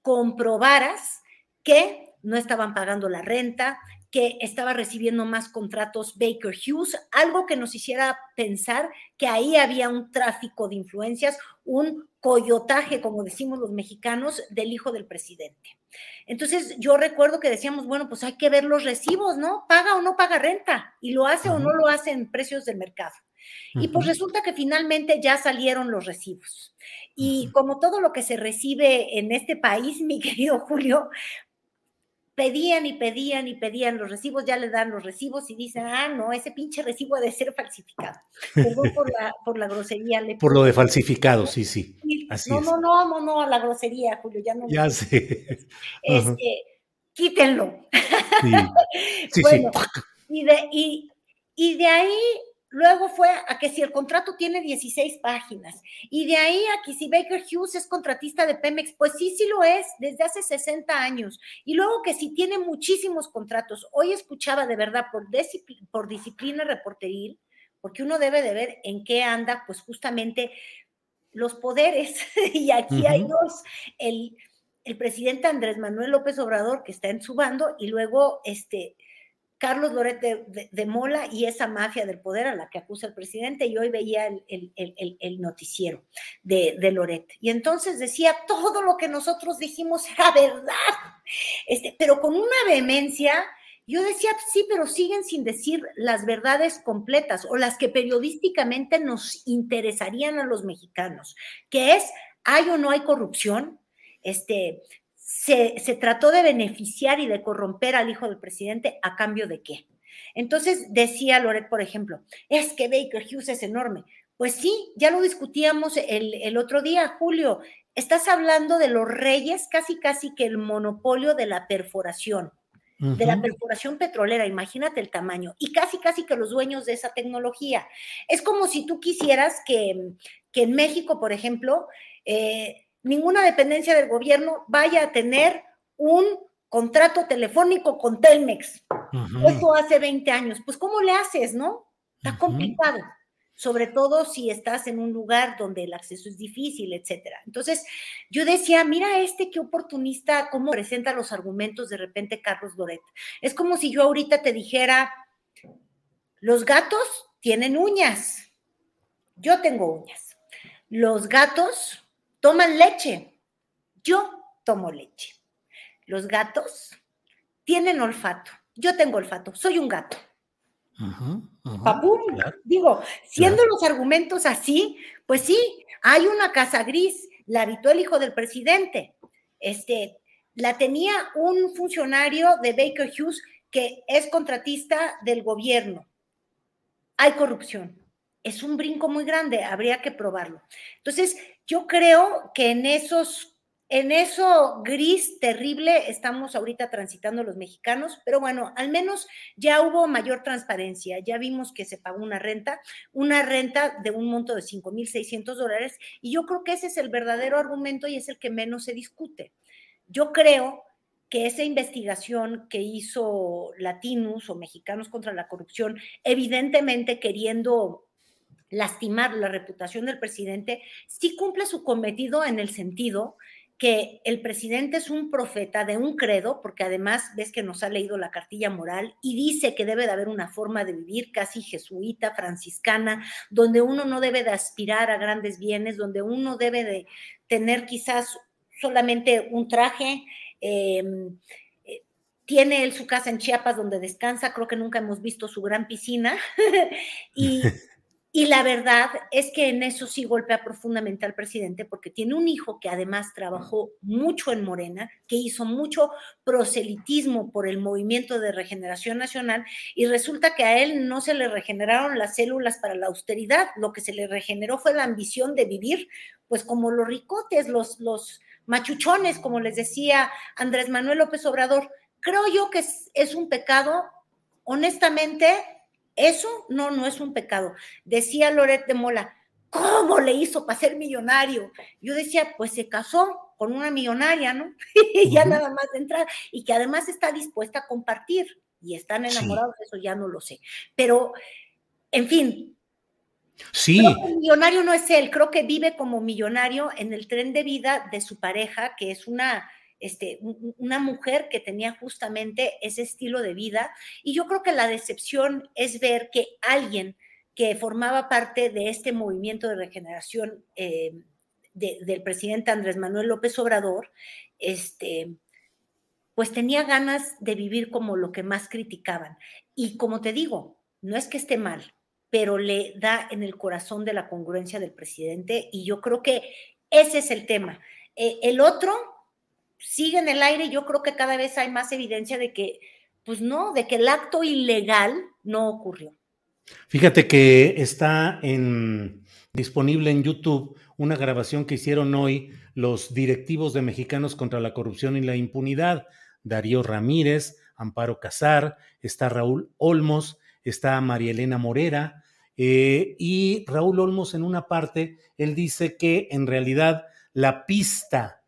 comprobaras que no estaban pagando la renta, que estaba recibiendo más contratos Baker Hughes, algo que nos hiciera pensar que ahí había un tráfico de influencias, un coyotaje, como decimos los mexicanos, del hijo del presidente. Entonces yo recuerdo que decíamos, bueno, pues hay que ver los recibos, ¿no? ¿Paga o no paga renta? Y lo hace o no lo hace en precios del mercado. Y pues resulta que finalmente ya salieron los recibos. Y como todo lo que se recibe en este país, mi querido Julio, pedían y pedían y pedían los recibos, ya le dan los recibos y dicen, ah, no, ese pinche recibo ha de ser falsificado. Perdón por la, por la grosería. por lo de falsificado, sí, sí. Así no, no, no, no, no, a la grosería, Julio, ya no. Ya sé. Este, quítenlo. Sí, sí, Y de, y, y de ahí Luego fue a que si el contrato tiene 16 páginas y de ahí a que si Baker Hughes es contratista de Pemex, pues sí, sí lo es desde hace 60 años. Y luego que si tiene muchísimos contratos. Hoy escuchaba de verdad por, por disciplina reporteril, porque uno debe de ver en qué anda, pues justamente los poderes. y aquí hay dos, el, el presidente Andrés Manuel López Obrador que está en su bando y luego este Carlos Loret de, Mola y esa mafia del poder a la que acusa el presidente, y hoy veía el, noticiero de, Loret. Y entonces decía, todo lo que nosotros dijimos era verdad, este, pero con una vehemencia, yo decía, sí, pero siguen sin decir las verdades completas o las que periodísticamente nos interesarían a los mexicanos, que es, ¿hay o no hay corrupción? Este, se, trató de beneficiar y de corromper al hijo del presidente a cambio de qué. Entonces decía Loret, por ejemplo, es que Baker Hughes es enorme. Pues sí, ya lo discutíamos el, otro día, Julio. Estás hablando de los reyes, casi casi que el monopolio de la perforación, de la perforación petrolera, imagínate el tamaño, y casi casi que los dueños de esa tecnología. Es como si tú quisieras que, que en México, por ejemplo, eh, ninguna dependencia del gobierno vaya a tener un contrato telefónico con Telmex. Eso hace 20 años. Pues, ¿cómo le haces, no? Está complicado, sobre todo si estás en un lugar donde el acceso es difícil, etcétera. Entonces, yo decía, mira este qué oportunista, cómo presenta los argumentos de repente Carlos Loret. Es como si yo ahorita te dijera, los gatos tienen uñas. Yo tengo uñas. Los gatos toman leche. Yo tomo leche. Los gatos tienen olfato. Yo tengo olfato. Soy un gato. Digo, siendo los argumentos así, pues sí, hay una casa gris. La habitó el hijo del presidente. Este, la tenía un funcionario de Baker Hughes que es contratista del gobierno. Hay corrupción. Es un brinco muy grande, habría que probarlo. Entonces, yo creo que en esos, en eso gris terrible estamos ahorita transitando los mexicanos, pero bueno, al menos ya hubo mayor transparencia, ya vimos que se pagó una renta, una renta de un monto de 5.600 dólares, y yo creo que ese es el verdadero argumento y es el que menos se discute. Yo creo que esa investigación que hizo Latinos o Mexicanos contra la Corrupción, evidentemente queriendo lastimar la reputación del presidente, sí cumple su cometido en el sentido que el presidente es un profeta de un credo, porque además ves que nos ha leído la cartilla moral y dice que debe de haber una forma de vivir casi jesuita, franciscana, donde uno no debe de aspirar a grandes bienes, donde uno debe de tener quizás solamente un traje. Em, eh, tiene él su casa en Chiapas donde descansa, creo que nunca hemos visto su gran piscina. y, y la verdad es que en eso sí golpea profundamente al presidente porque tiene un hijo que además trabajó mucho en Morena, que hizo mucho proselitismo por el movimiento de regeneración nacional y resulta que a él no se le regeneraron las células para la austeridad, lo que se le regeneró fue la ambición de vivir pues como los ricotes, los, machuchones, como les decía Andrés Manuel López Obrador. Creo yo que es un pecado, honestamente, eso no, no es un pecado. Decía Loret de Mola, ¿cómo le hizo para ser millonario? Yo decía, pues se casó con una millonaria, ¿no? ya nada más de entrar, y que además está dispuesta a compartir, y están enamorados, eso ya no lo sé. Pero, en fin. Sí. el millonario no es él, creo que vive como millonario en el tren de vida de su pareja, que es una este, una mujer que tenía justamente ese estilo de vida. Y yo creo que la decepción es ver que alguien que formaba parte de este movimiento de regeneración eh, del presidente Andrés Manuel López Obrador, este, pues tenía ganas de vivir como lo que más criticaban. Y como te digo, no es que esté mal, pero le da en el corazón de la congruencia del presidente y yo creo que ese es el tema. Eh, el otro, sigue en el aire yo creo que cada vez hay más evidencia de que, pues no, de que el acto ilegal no ocurrió. Fíjate que está en, disponible en YouTube una grabación que hicieron hoy los directivos de Mexicanos contra la Corrupción y la Impunidad, Darío Ramírez, Amparo Casar, está Raúl Olmos, está María Elena Morera, eh, y Raúl Olmos en una parte, él dice que en realidad la pista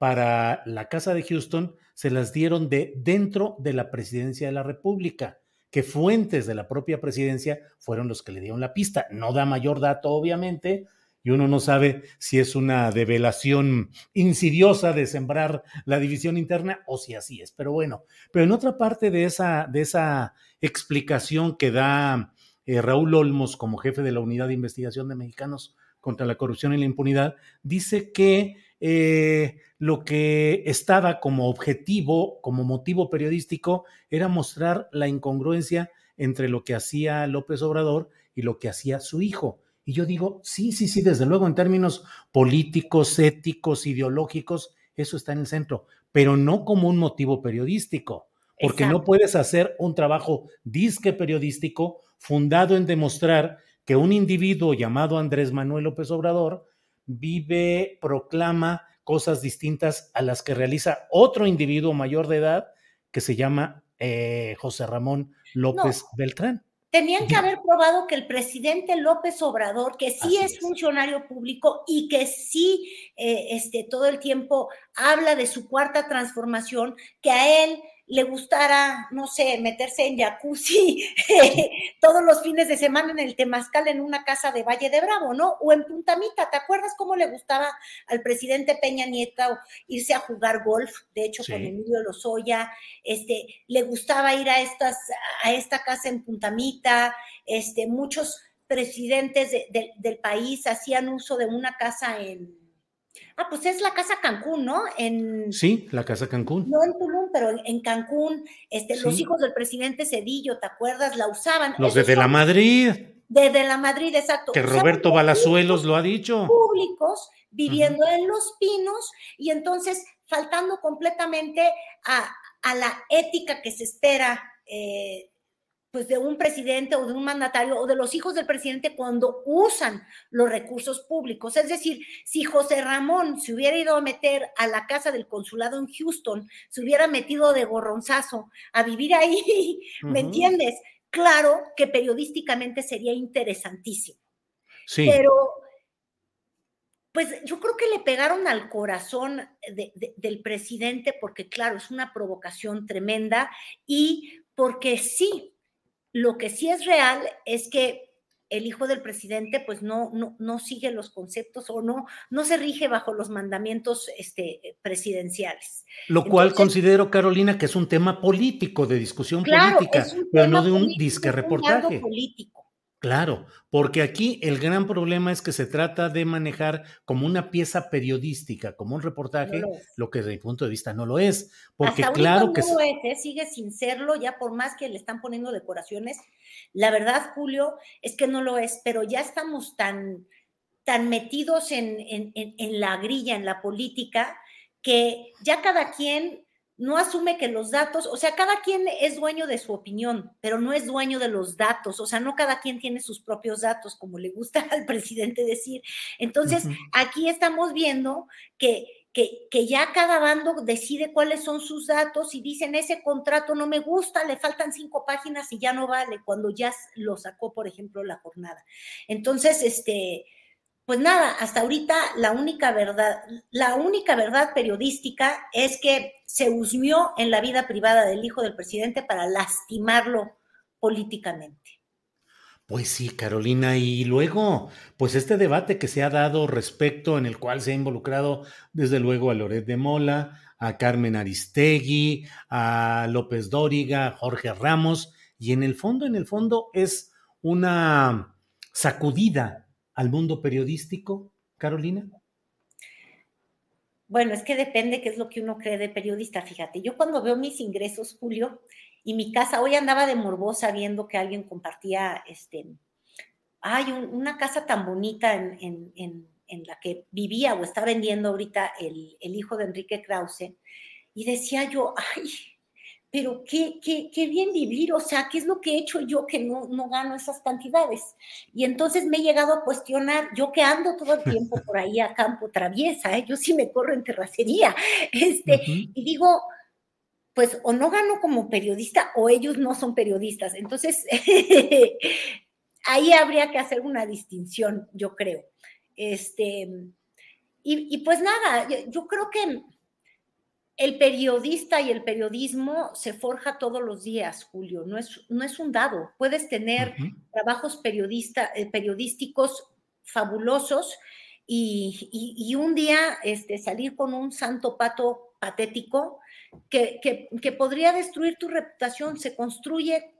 para la Casa de Houston se las dieron de dentro de la presidencia de la República, que fuentes de la propia presidencia fueron los que le dieron la pista. No da mayor dato, obviamente, y uno no sabe si es una develación insidiosa de sembrar la división interna o si así es. Pero bueno, pero en otra parte de esa, de esa explicación que da eh, Raúl Olmos como jefe de la Unidad de Investigación de Mexicanos contra la Corrupción y la Impunidad, dice que eh, lo que estaba como objetivo, como motivo periodístico, era mostrar la incongruencia entre lo que hacía López Obrador y lo que hacía su hijo. Y yo digo, sí, sí, sí, desde luego en términos políticos, éticos, ideológicos, eso está en el centro, pero no como un motivo periodístico, porque no puedes hacer un trabajo disque periodístico fundado en demostrar que un individuo llamado Andrés Manuel López Obrador vive, proclama cosas distintas a las que realiza otro individuo mayor de edad que se llama eh, José Ramón López Beltrán. Tenían que haber probado que el presidente López Obrador, que sí es, funcionario público y que sí eh, este, todo el tiempo habla de su cuarta transformación, que a él le gustara, no sé, meterse en jacuzzi todos los fines de semana en el Temazcal en una casa de Valle de Bravo, ¿no? O en Puntamita, ¿te acuerdas cómo le gustaba al presidente Peña Nieto irse a jugar golf? De hecho, con Emilio Lozoya, este, le gustaba ir a estas, a esta casa en Puntamita, este, muchos presidentes del país hacían uso de una casa en Ah, pues es la Casa Cancún, ¿no? En, sí, la Casa Cancún. No en Tulum, pero en, Cancún, este, los hijos del presidente Cedillo, ¿te acuerdas? La usaban. Los de, la Madrid. Desde la Madrid, exacto. Que Roberto Balazuelos lo ha dicho. Públicos, viviendo en Los Pinos, y entonces faltando completamente a, la ética que se espera eh, pues de un presidente o de un mandatario o de los hijos del presidente cuando usan los recursos públicos. Es decir, si José Ramón se hubiera ido a meter a la casa del consulado en Houston, se hubiera metido de gorronzazo a vivir ahí, ¿me entiendes? Claro que periodísticamente sería interesantísimo. Sí. Pero, pues yo creo que le pegaron al corazón del presidente porque, claro, es una provocación tremenda y porque sí, lo que sí es real es que el hijo del presidente pues no, no, no sigue los conceptos o no, no se rige bajo los mandamientos este, presidenciales. Lo cual considero, Carolina, que es un tema político, de discusión política, pero no de un disque reportaje. político. Claro, porque aquí el gran problema es que se trata de manejar como una pieza periodística, como un reportaje, lo que desde mi punto de vista no lo es. Porque claro que. No es, ¿eh? sigue sin serlo, ya por más que le están poniendo decoraciones. La verdad, Julio, es que no lo es, pero ya estamos tan, tan metidos en, en la grilla, en la política, que ya cada quien no asume que los datos, o sea, cada quien es dueño de su opinión, pero no es dueño de los datos, o sea, no cada quien tiene sus propios datos, como le gusta al presidente decir. Entonces, aquí estamos viendo que, que, que, ya cada bando decide cuáles son sus datos y dicen, ese contrato no me gusta, le faltan cinco páginas y ya no vale, cuando ya lo sacó, por ejemplo, la jornada. Entonces, este pues nada, hasta ahorita la única verdad, la única verdad periodística es que se husmió en la vida privada del hijo del presidente para lastimarlo políticamente. Pues sí, Carolina, y luego, pues este debate que se ha dado respecto, en el cual se ha involucrado desde luego a Loret de Mola, a Carmen Aristegui, a López Dóriga, a Jorge Ramos, y en el fondo, en el fondo es una sacudida al mundo periodístico, Carolina? Bueno, es que depende qué es lo que uno cree de periodista. Fíjate, yo cuando veo mis ingresos, Julio, y mi casa, hoy andaba de morbosa viendo que alguien compartía, este, hay una casa tan bonita en, la que vivía o está vendiendo ahorita el, el hijo de Enrique Krause, y decía yo, ay, pero qué, qué, qué, bien vivir, o sea, ¿qué es lo que he hecho yo que no, no gano esas cantidades? Y entonces me he llegado a cuestionar, yo que ando todo el tiempo por ahí a campo traviesa, ¿eh? yo sí me corro en terracería, este, y digo, pues o no gano como periodista o ellos no son periodistas. Entonces, ahí habría que hacer una distinción, yo creo. Este, y, y pues nada, yo creo que el periodista y el periodismo se forja todos los días, Julio, no es, no es un dado. Puedes tener trabajos periodista, eh, periodísticos fabulosos y, un día este, salir con un santo pato patético que, que, podría destruir tu reputación, se construye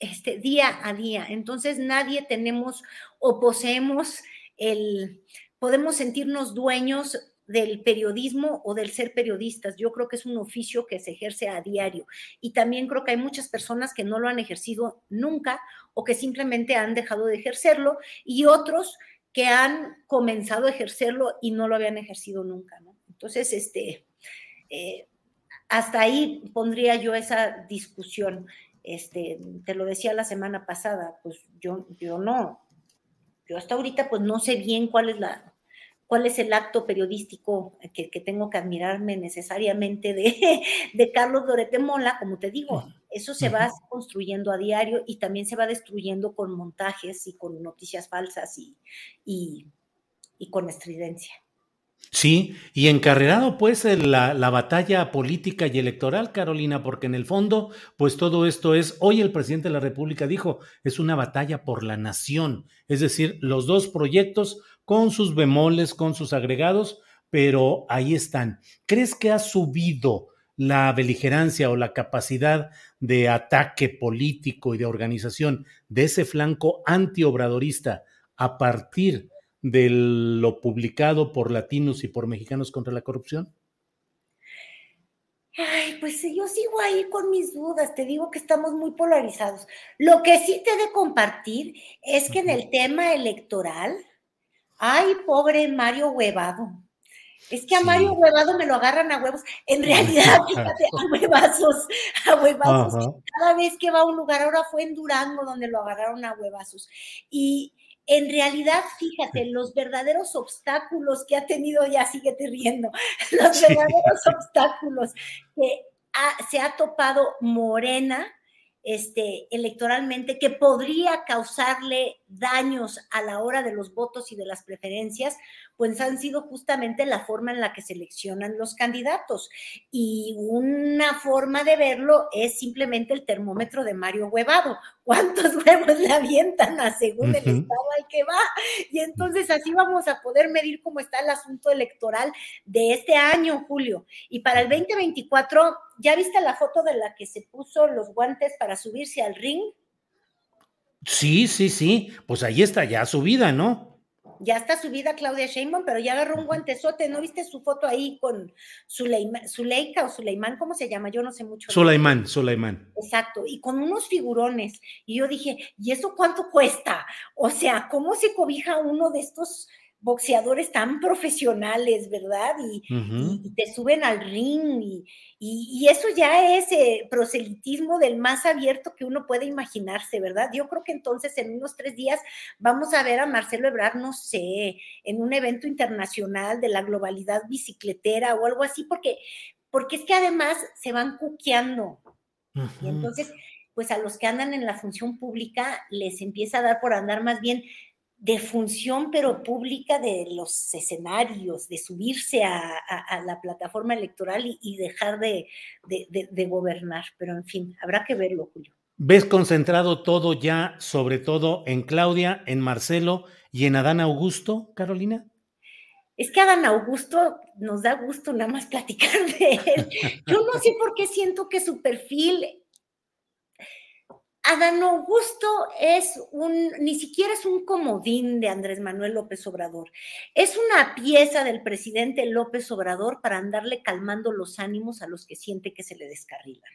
este, día a día. Entonces nadie tenemos o poseemos el, podemos sentirnos dueños del periodismo o del ser periodistas. Yo creo que es un oficio que se ejerce a diario y también creo que hay muchas personas que no lo han ejercido nunca o que simplemente han dejado de ejercerlo y otros que han comenzado a ejercerlo y no lo habían ejercido nunca. Entonces, este, eh, hasta ahí pondría yo esa discusión. Este, te lo decía la semana pasada, pues yo, yo no, yo hasta ahorita pues no sé bien cuál es la, cuál es el acto periodístico que, tengo que admirarme necesariamente de, de Carlos Dorete Mola, como te digo, eso se va construyendo a diario y también se va destruyendo con montajes y con noticias falsas y, y, con estridencia. Sí, y encarrerado pues la, la, batalla política y electoral, Carolina, porque en el fondo, pues todo esto es, hoy el presidente de la República dijo, es una batalla por la nación, es decir, los dos proyectos con sus bemoles, con sus agregados, pero ahí están. ¿Crees que ha subido la beligerancia o la capacidad de ataque político y de organización de ese flanco antiobradorista a partir de lo publicado por latinos y por mexicanos contra la corrupción? Ay, pues yo sigo ahí con mis dudas, te digo que estamos muy polarizados. Lo que sí te he de compartir es que en el tema electoral, Ay, pobre Mario Huevado. Es que a Mario Huevado me lo agarran a huevos. En realidad, fíjate, a huevazos, a huevazos. Cada vez que va a un lugar, ahora fue en Durango donde lo agarraron a huevazos. Y en realidad, fíjate, los verdaderos obstáculos que ha tenido, ya síguete riendo, los verdaderos obstáculos que se ha topado Morena este, electoralmente que podría causarle daños a la hora de los votos y de las preferencias, pues han sido justamente la forma en la que seleccionan los candidatos. Y una forma de verlo es simplemente el termómetro de Mario Huevado. ¿Cuántos huevos le avientan a según el estado al que va? Y entonces así vamos a poder medir cómo está el asunto electoral de este año, Julio. Y para el 2024, ¿ya viste la foto de la que se puso los guantes para subirse al ring? Sí, sí, sí. Pues ahí está ya subida, ¿no? Ya está subida Claudia Sheinbaum, pero ya agarró un guantezote, ¿no viste su foto ahí con Zuleika o Suleimán, ¿cómo se llama? Yo no sé mucho. Suleimán, Suleimán. Exacto, y con unos figurones. Y yo dije, ¿y eso cuánto cuesta? O sea, ¿cómo se cobija uno de estos boxeadores tan profesionales, ¿verdad? Y, te suben al ring y, y eso ya es eh, proselitismo del más abierto que uno puede imaginarse, ¿verdad? Yo creo que entonces en unos tres días vamos a ver a Marcelo Ebrard, no sé, en un evento internacional de la globalidad bicicletera o algo así, porque, porque es que además se van cuqueando. Y entonces, pues a los que andan en la función pública les empieza a dar por andar más bien de función, pero pública de los escenarios, de subirse a, la plataforma electoral y, dejar de, gobernar. Pero en fin, habrá que verlo, Julio. ¿Ves concentrado todo ya, sobre todo en Claudia, en Marcelo y en Adán Augusto, Carolina? Es que Adán Augusto nos da gusto nada más platicar de él. Yo no sé por qué siento que su perfil Adán Augusto es un, ni siquiera es un comodín de Andrés Manuel López Obrador, es una pieza del presidente López Obrador para andarle calmando los ánimos a los que siente que se le descarrilan.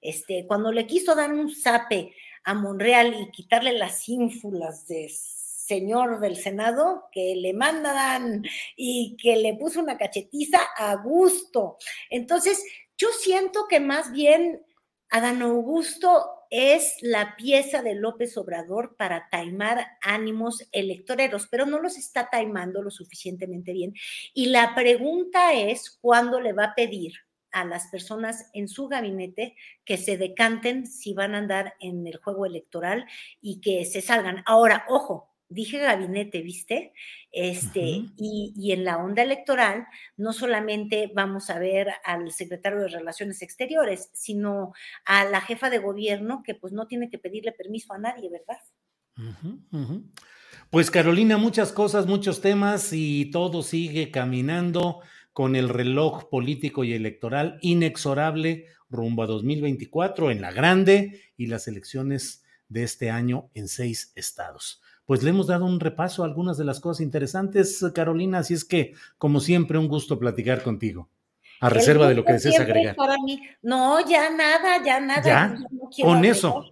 Este, cuando le quiso dar un zape a Monreal y quitarle las ínfulas de señor del Senado que le mandan y que le puso una cachetiza a gusto. Entonces, yo siento que más bien Adán Augusto es la pieza de López Obrador para taimar ánimos electoreros, pero no los está taimando lo suficientemente bien. Y la pregunta es cuándo le va a pedir a las personas en su gabinete que se decanten si van a andar en el juego electoral y que se salgan. Ahora, ojo, dije gabinete, ¿viste? Este, y, en la onda electoral no solamente vamos a ver al secretario de Relaciones Exteriores, sino a la jefa de gobierno que pues no tiene que pedirle permiso a nadie, ¿verdad? Pues Carolina, muchas cosas, muchos temas y todo sigue caminando con el reloj político y electoral inexorable rumbo a 2024 en la grande y las elecciones de este año en seis estados pues le hemos dado un repaso a algunas de las cosas interesantes, Carolina, así es que, como siempre, un gusto platicar contigo. A reserva de lo que desees agregar. Para mí. No, ya nada, ya nada. ¿Ya? Con eso.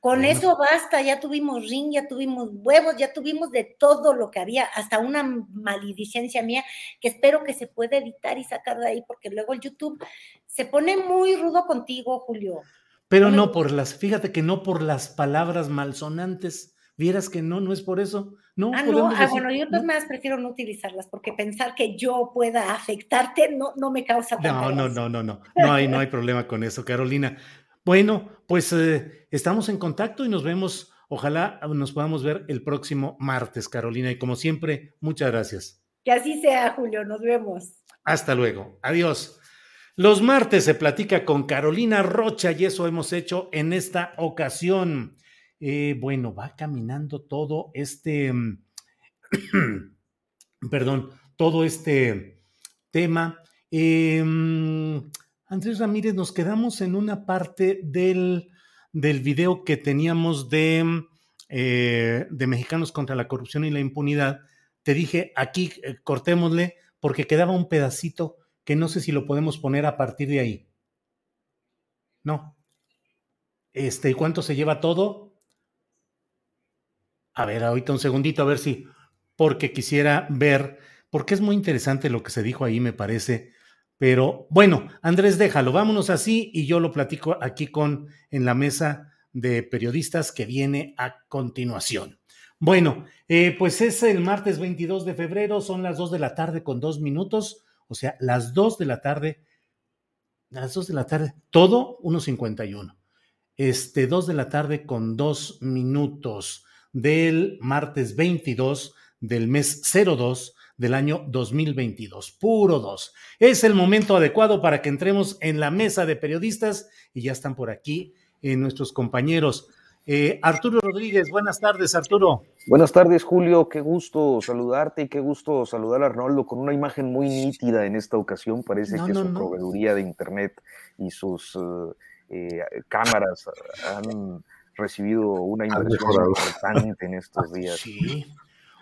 Con eso basta, ya tuvimos ring, ya tuvimos huevos, ya tuvimos de todo lo que había, hasta una maledicencia mía que espero que se pueda editar y sacar de ahí, porque luego el YouTube se pone muy rudo contigo, Julio. Pero no por las, fíjate que no por las palabras malsonantes, Vieras que no, no es por eso. No, ah, no, ah, bueno, yo pues más prefiero no utilizarlas porque pensar que yo pueda afectarte no, no me causa No, no, no, no, no, no hay, no hay problema con eso, Carolina. Bueno, pues eh, estamos en contacto y nos vemos. Ojalá nos podamos ver el próximo martes, Carolina. Y como siempre, muchas gracias. Que así sea, Julio. Nos vemos. Hasta luego. Adiós. Los martes se platica con Carolina Rocha y eso hemos hecho en esta ocasión. Eh, bueno, va caminando todo este, mm, perdón, todo este tema. Eh, mm, Andrés Ramírez, nos quedamos en una parte del, del video que teníamos de, mm, eh, de Mexicanos contra la Corrupción y la Impunidad. Te dije, aquí cortémosle porque quedaba un pedacito que no sé si lo podemos poner a partir de ahí. No. Este, ¿cuánto se lleva todo? A ver, ahorita un segundito, a ver si, porque quisiera ver, porque es muy interesante lo que se dijo ahí, me parece. Pero bueno, Andrés, déjalo, vámonos así y yo lo platico aquí con en la mesa de periodistas que viene a continuación. Bueno, eh, pues es el martes 22 de febrero, son las 2 de la tarde con dos minutos, o sea, las 2 de la tarde, las 2 de la tarde, todo 1.51. este, 2 de la tarde con dos minutos del martes 22 del mes 02 del año 2022, puro 2. Es el momento adecuado para que entremos en la mesa de periodistas y ya están por aquí eh, nuestros compañeros. Eh, Arturo Rodríguez, buenas tardes, Arturo. Buenas tardes, Julio. Qué gusto saludarte y qué gusto saludar a Arnoldo con una imagen muy nítida en esta ocasión. Parece que su proveeduría de Internet y sus eh, cámaras han recibido una inversión importante en estos días. Sí.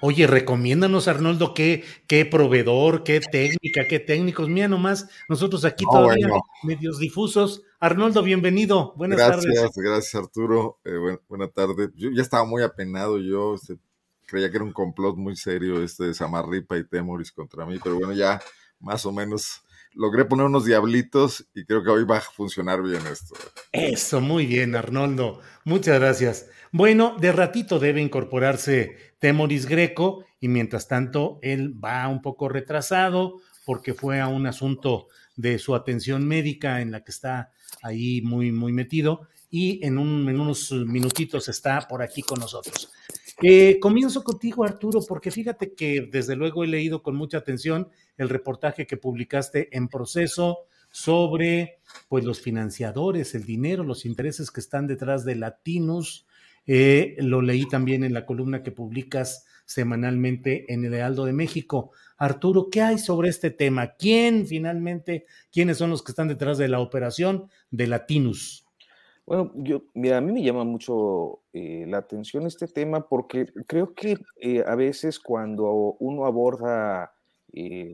Oye, recomiéndanos, Arnoldo, qué, qué proveedor, qué técnica, qué técnicos. Mira nomás, nosotros aquí todavía medios difusos. Arnoldo, bienvenido. Buenas tardes. Gracias, gracias, Arturo. Eh, buena tarde. Yo ya estaba muy apenado, yo este, creía que era un complot muy serio este de Samarripa y Temoris contra mí, pero bueno, ya más o menos logré poner unos diablitos y creo que hoy va a funcionar bien esto. Eso, muy bien, Arnoldo. Muchas gracias. Bueno, de ratito debe incorporarse Temoris Greco y mientras tanto él va un poco retrasado porque fue a un asunto de su atención médica en la que está ahí muy, muy metido y en, un, en unos minutitos está por aquí con nosotros. Eh, comienzo contigo, Arturo, porque fíjate que desde luego he leído con mucha atención el reportaje que publicaste en proceso sobre pues los financiadores, el dinero, los intereses que están detrás de Latinus, eh, lo leí también en la columna que publicas semanalmente en el Heraldo de México. Arturo, ¿qué hay sobre este tema? ¿Quién finalmente, quiénes son los que están detrás de la operación de Latinus? Bueno, yo, mira, a mí me llama mucho eh, la atención este tema porque creo que eh, a veces cuando uno aborda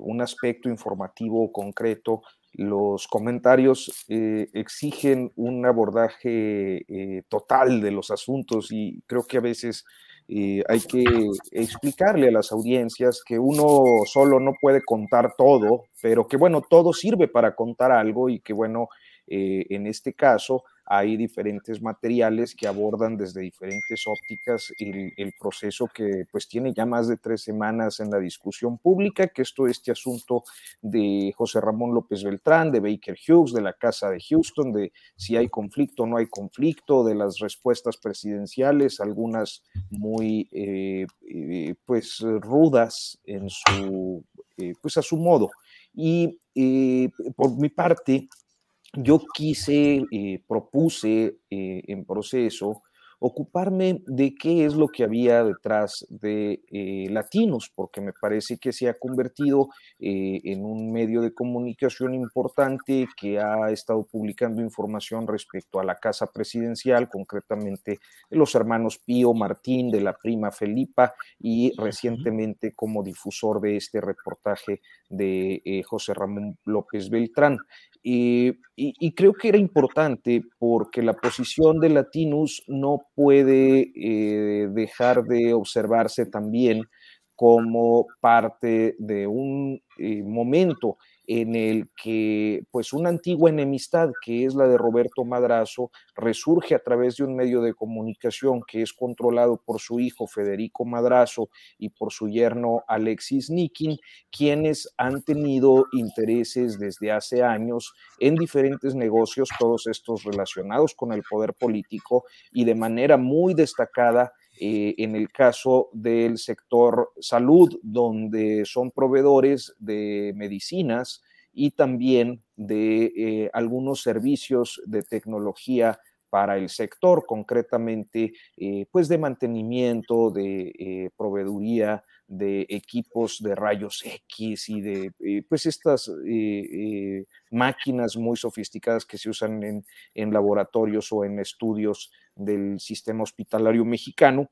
un aspecto informativo concreto, los comentarios eh, exigen un abordaje eh, total de los asuntos y creo que a veces eh, hay que explicarle a las audiencias que uno solo no puede contar todo, pero que bueno, todo sirve para contar algo y que bueno, en este caso hay diferentes materiales que abordan desde diferentes ópticas el, proceso que pues tiene ya más de tres semanas en la discusión pública, que esto este asunto de José Ramón López Beltrán, de Baker Hughes, de la Casa de Houston, de si hay conflicto o no hay conflicto, de las respuestas presidenciales, algunas muy eh, eh, pues rudas en su eh, pues a su modo. Y por mi parte, yo quise, eh, propuse eh, en proceso ocuparme de qué es lo que había detrás de eh, Latinos, porque me parece que se ha convertido en un medio de comunicación importante que ha estado publicando información respecto a la casa presidencial, concretamente de los hermanos Pío Martín, de la prima Felipa, y recientemente como difusor de este reportaje de José Ramón López Beltrán. Y, creo que era importante porque la posición de Latinus no puede eh, dejar de observarse también como parte de un eh, momento en el que pues una antigua enemistad que es la de Roberto Madrazo resurge a través de un medio de comunicación que es controlado por su hijo Federico Madrazo y por su yerno Alexis Nikin, quienes han tenido intereses desde hace años en diferentes negocios, todos estos relacionados con el poder político y de manera muy destacada eh, en el caso del sector salud, donde son proveedores de medicinas y también de eh, algunos servicios de tecnología para el sector, concretamente, eh, pues de mantenimiento, de proveeduría de equipos de rayos X y de, pues estas máquinas muy sofisticadas que se usan en, laboratorios o en estudios del sistema hospitalario mexicano.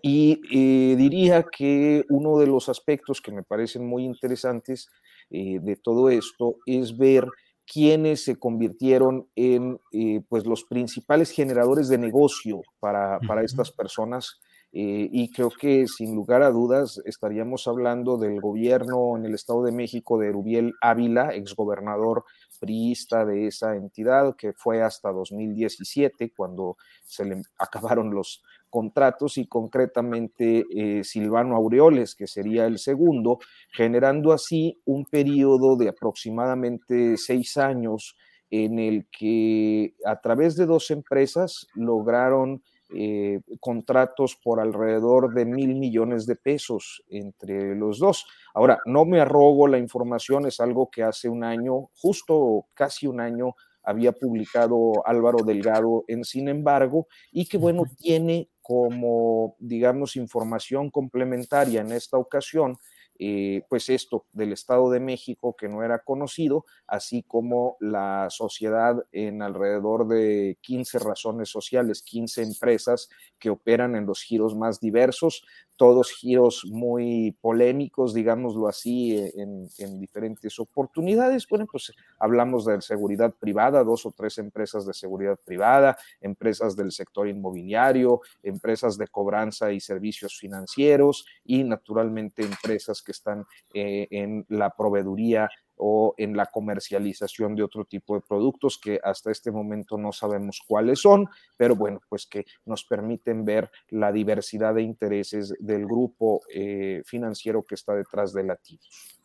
Y eh, diría que uno de los aspectos que me parecen muy interesantes eh, de todo esto es ver quiénes se convirtieron en eh, pues los principales generadores de negocio para, para estas personas. y creo que sin lugar a dudas estaríamos hablando del gobierno en el Estado de México de Rubiel Ávila, exgobernador priista de esa entidad, que fue hasta 2017, cuando se le acabaron los contratos y concretamente eh, Silvano Aureoles, que sería el segundo, generando así un periodo de aproximadamente seis años en el que a través de dos empresas lograron eh, contratos por alrededor de mil millones de pesos entre los dos. Ahora, no me arrogo la información, es algo que hace un año, justo casi un año, había publicado Álvaro Delgado en Sin embargo, y que bueno, tiene como, digamos, información complementaria en esta ocasión eh, pues esto del Estado de México que no era conocido, así como la sociedad en alrededor de 15 razones sociales, 15 empresas que operan en los giros más diversos, todos giros muy polémicos, digámoslo así, eh, en, diferentes oportunidades. Bueno, pues hablamos de seguridad privada, dos o tres empresas de seguridad privada, empresas del sector inmobiliario, empresas de cobranza y servicios financieros y naturalmente empresas que están eh, en la proveeduría o en la comercialización de otro tipo de productos que hasta este momento no sabemos cuáles son, pero bueno, pues que nos permiten ver la diversidad de intereses del grupo eh, financiero que está detrás de Latinos.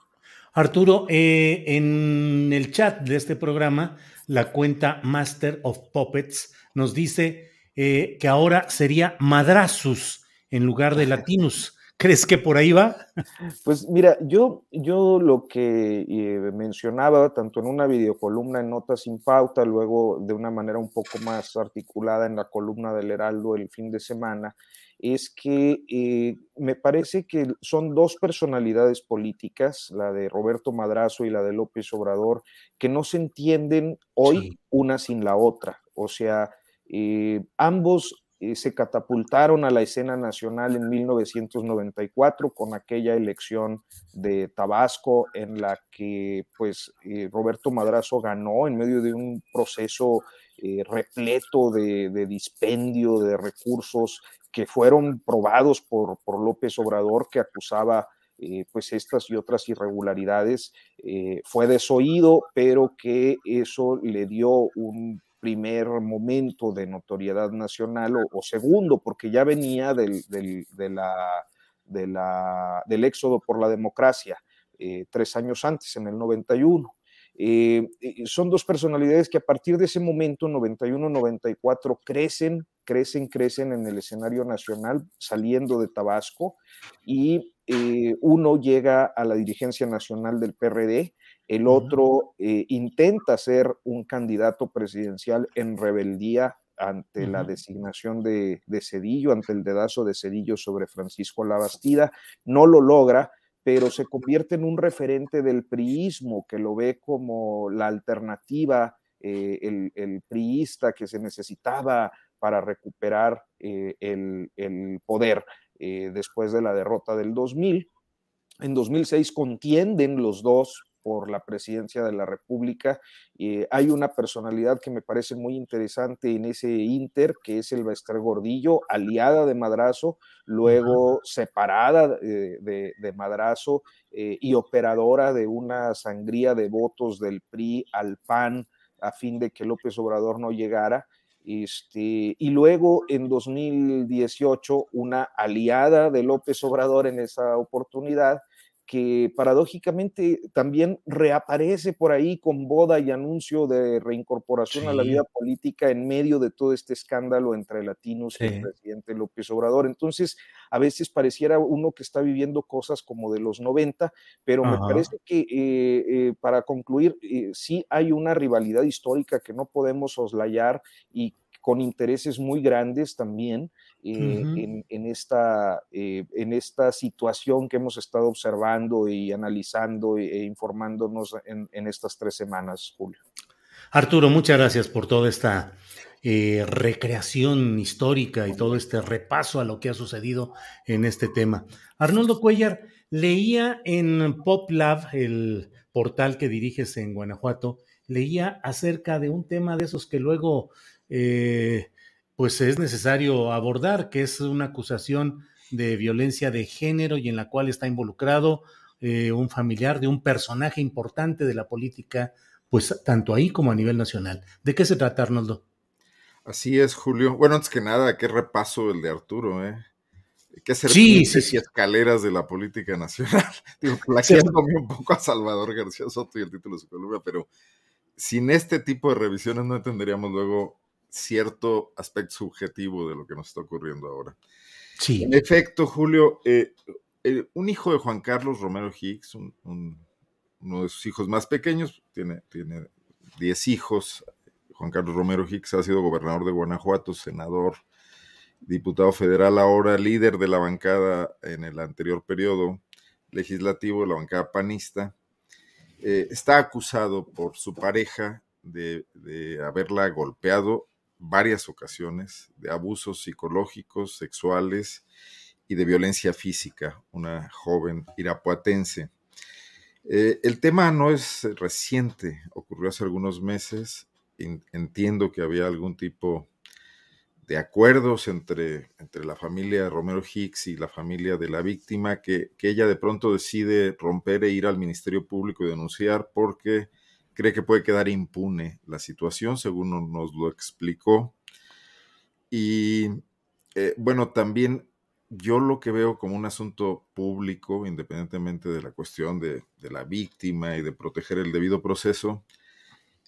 Arturo, eh, en el chat de este programa, la cuenta Master of Puppets nos dice eh, que ahora sería Madrazus en lugar de Latinus. ¿Crees que por ahí va? Pues mira, yo, yo lo que eh, mencionaba, tanto en una videocolumna en Notas sin Pauta, luego de una manera un poco más articulada en la columna del Heraldo el fin de semana, es que eh, me parece que son dos personalidades políticas, la de Roberto Madrazo y la de López Obrador, que no se entienden hoy una sin la otra. O sea, eh, ambos eh, se catapultaron a la escena nacional en 1994 con aquella elección de Tabasco en la que pues eh, Roberto Madrazo ganó en medio de un proceso eh, repleto de, dispendio de recursos que fueron probados por, por López Obrador que acusaba pues estas y otras irregularidades fue desoído, pero que eso le dio un primer momento de notoriedad nacional o, segundo, porque ya venía del, del, de la, de la, del éxodo por la democracia eh, tres años antes, en el 91. Eh, son dos personalidades que a partir de ese momento, 91-94, crecen, crecen, crecen en el escenario nacional, saliendo de Tabasco, y eh, uno llega a la dirigencia nacional del PRD, el otro eh, intenta ser un candidato presidencial en rebeldía ante la designación de, Cedillo, ante el dedazo de Cedillo sobre Francisco Labastida, no lo logra, pero se convierte en un referente del priismo, que lo ve como la alternativa, eh, el, priista que se necesitaba para recuperar eh, el, el, poder después de la derrota del 2000. En 2006 contienden los dos por la presidencia de la República. Eh, hay una personalidad que me parece muy interesante en ese Inter, que es el Bester Gordillo, aliada de Madrazo, luego separada de, Madrazo eh, y operadora de una sangría de votos del PRI al PAN a fin de que López Obrador no llegara. Este, y luego en 2018, una aliada de López Obrador en esa oportunidad, que paradójicamente también reaparece por ahí con boda y anuncio de reincorporación a la vida política en medio de todo este escándalo entre latinos y el presidente López Obrador. Entonces, a veces pareciera uno que está viviendo cosas como de los 90, pero me parece que eh, eh, para concluir, eh, sí hay una rivalidad histórica que no podemos soslayar y con intereses muy grandes también eh, en, esta, eh, en esta situación que hemos estado observando y analizando e, informándonos en, estas tres semanas, Julio. Arturo, muchas gracias por toda esta eh, recreación histórica y todo este repaso a lo que ha sucedido en este tema. Arnoldo Cuellar, leía en PopLab, el portal que diriges en Guanajuato, leía acerca de un tema de esos que luego eh, pues es necesario abordar, que es una acusación de violencia de género y en la cual está involucrado eh, un familiar de un personaje importante de la política, pues tanto ahí como a nivel nacional. ¿De qué se trata, Arnoldo? Así es, Julio. Bueno, antes que nada, qué repaso el de Arturo, ¿eh? Qué sí, sí, y escaleras de la política nacional. Digo, plagiándome un poco a Salvador García Soto y el título de su columna, pero sin este tipo de revisiones no entenderíamos luego cierto aspecto subjetivo de lo que nos está ocurriendo ahora. Sí. En efecto, Julio, eh, eh, un hijo de Juan Carlos Romero Hicks, uno de sus hijos más pequeños, tiene, tiene 10 hijos. Juan Carlos Romero Hicks ha sido gobernador de Guanajuato, senador, diputado federal, ahora líder de la bancada en el anterior periodo legislativo, la bancada panista. Eh, está acusado por su pareja de, de haberla golpeado varias ocasiones de abusos psicológicos, sexuales y de violencia física, una joven irapuatense. Eh, el tema no es reciente, ocurrió hace algunos meses. Entiendo que había algún tipo de acuerdos entre, entre la familia Romero Hicks y la familia de la víctima, que, que ella de pronto decide romper e ir al Ministerio Público y denunciar porque cree que puede quedar impune la situación, según nos lo explicó. Y eh, bueno, también yo lo que veo como un asunto público, independientemente de la cuestión de, de, la víctima y de proteger el debido proceso,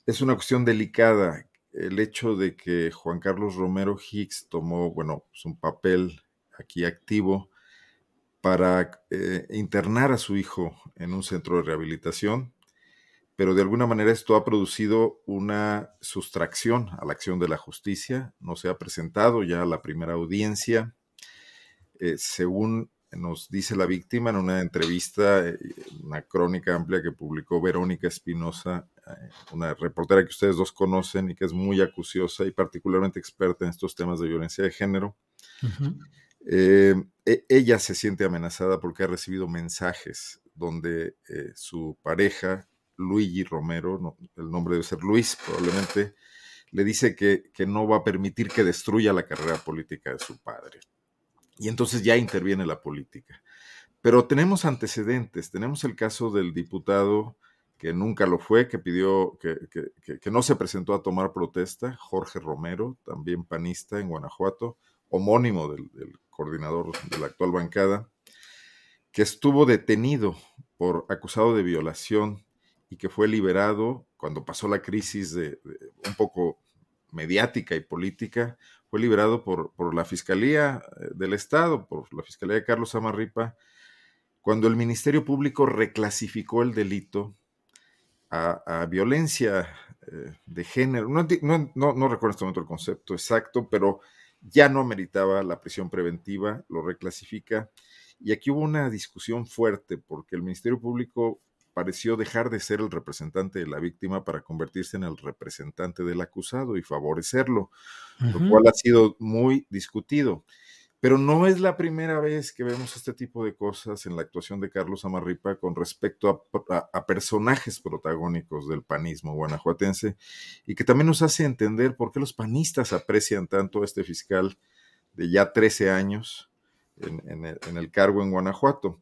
es una cuestión delicada. El hecho de que Juan Carlos Romero Hicks tomó, bueno, pues un papel aquí activo para eh, internar a su hijo en un centro de rehabilitación, pero de alguna manera esto ha producido una sustracción a la acción de la justicia. No se ha presentado ya la primera audiencia. Eh, según nos dice la víctima en una entrevista, eh, una crónica amplia que publicó Verónica Espinosa, eh, una reportera que ustedes dos conocen y que es muy acuciosa y particularmente experta en estos temas de violencia de género. Uh -huh. e ella se siente amenazada porque ha recibido mensajes donde su pareja Luigi Romero, el nombre debe ser Luis probablemente, le dice que, que, no va a permitir que destruya la carrera política de su padre. Y entonces ya interviene la política. Pero tenemos antecedentes, tenemos el caso del diputado que nunca lo fue, que pidió, que, que, que no se presentó a tomar protesta, Jorge Romero, también panista en Guanajuato, homónimo del, del coordinador de la actual bancada, que estuvo detenido por acusado de violación y que fue liberado cuando pasó la crisis de, un poco mediática y política, fue liberado por, por, la Fiscalía eh, del Estado, por la Fiscalía de Carlos Amarripa, cuando el Ministerio Público reclasificó el delito a, violencia eh, de género. No, no, no, no, recuerdo este momento el concepto exacto, pero ya no meritaba la prisión preventiva, lo reclasifica. Y aquí hubo una discusión fuerte porque el Ministerio Público pareció dejar de ser el representante de la víctima para convertirse en el representante del acusado y favorecerlo, uh -huh. lo cual ha sido muy discutido. Pero no es la primera vez que vemos este tipo de cosas en la actuación de Carlos Amarripa con respecto a, a, a, personajes protagónicos del panismo guanajuatense y que también nos hace entender por qué los panistas aprecian tanto a este fiscal de ya 13 años en, en, el, en el cargo en Guanajuato.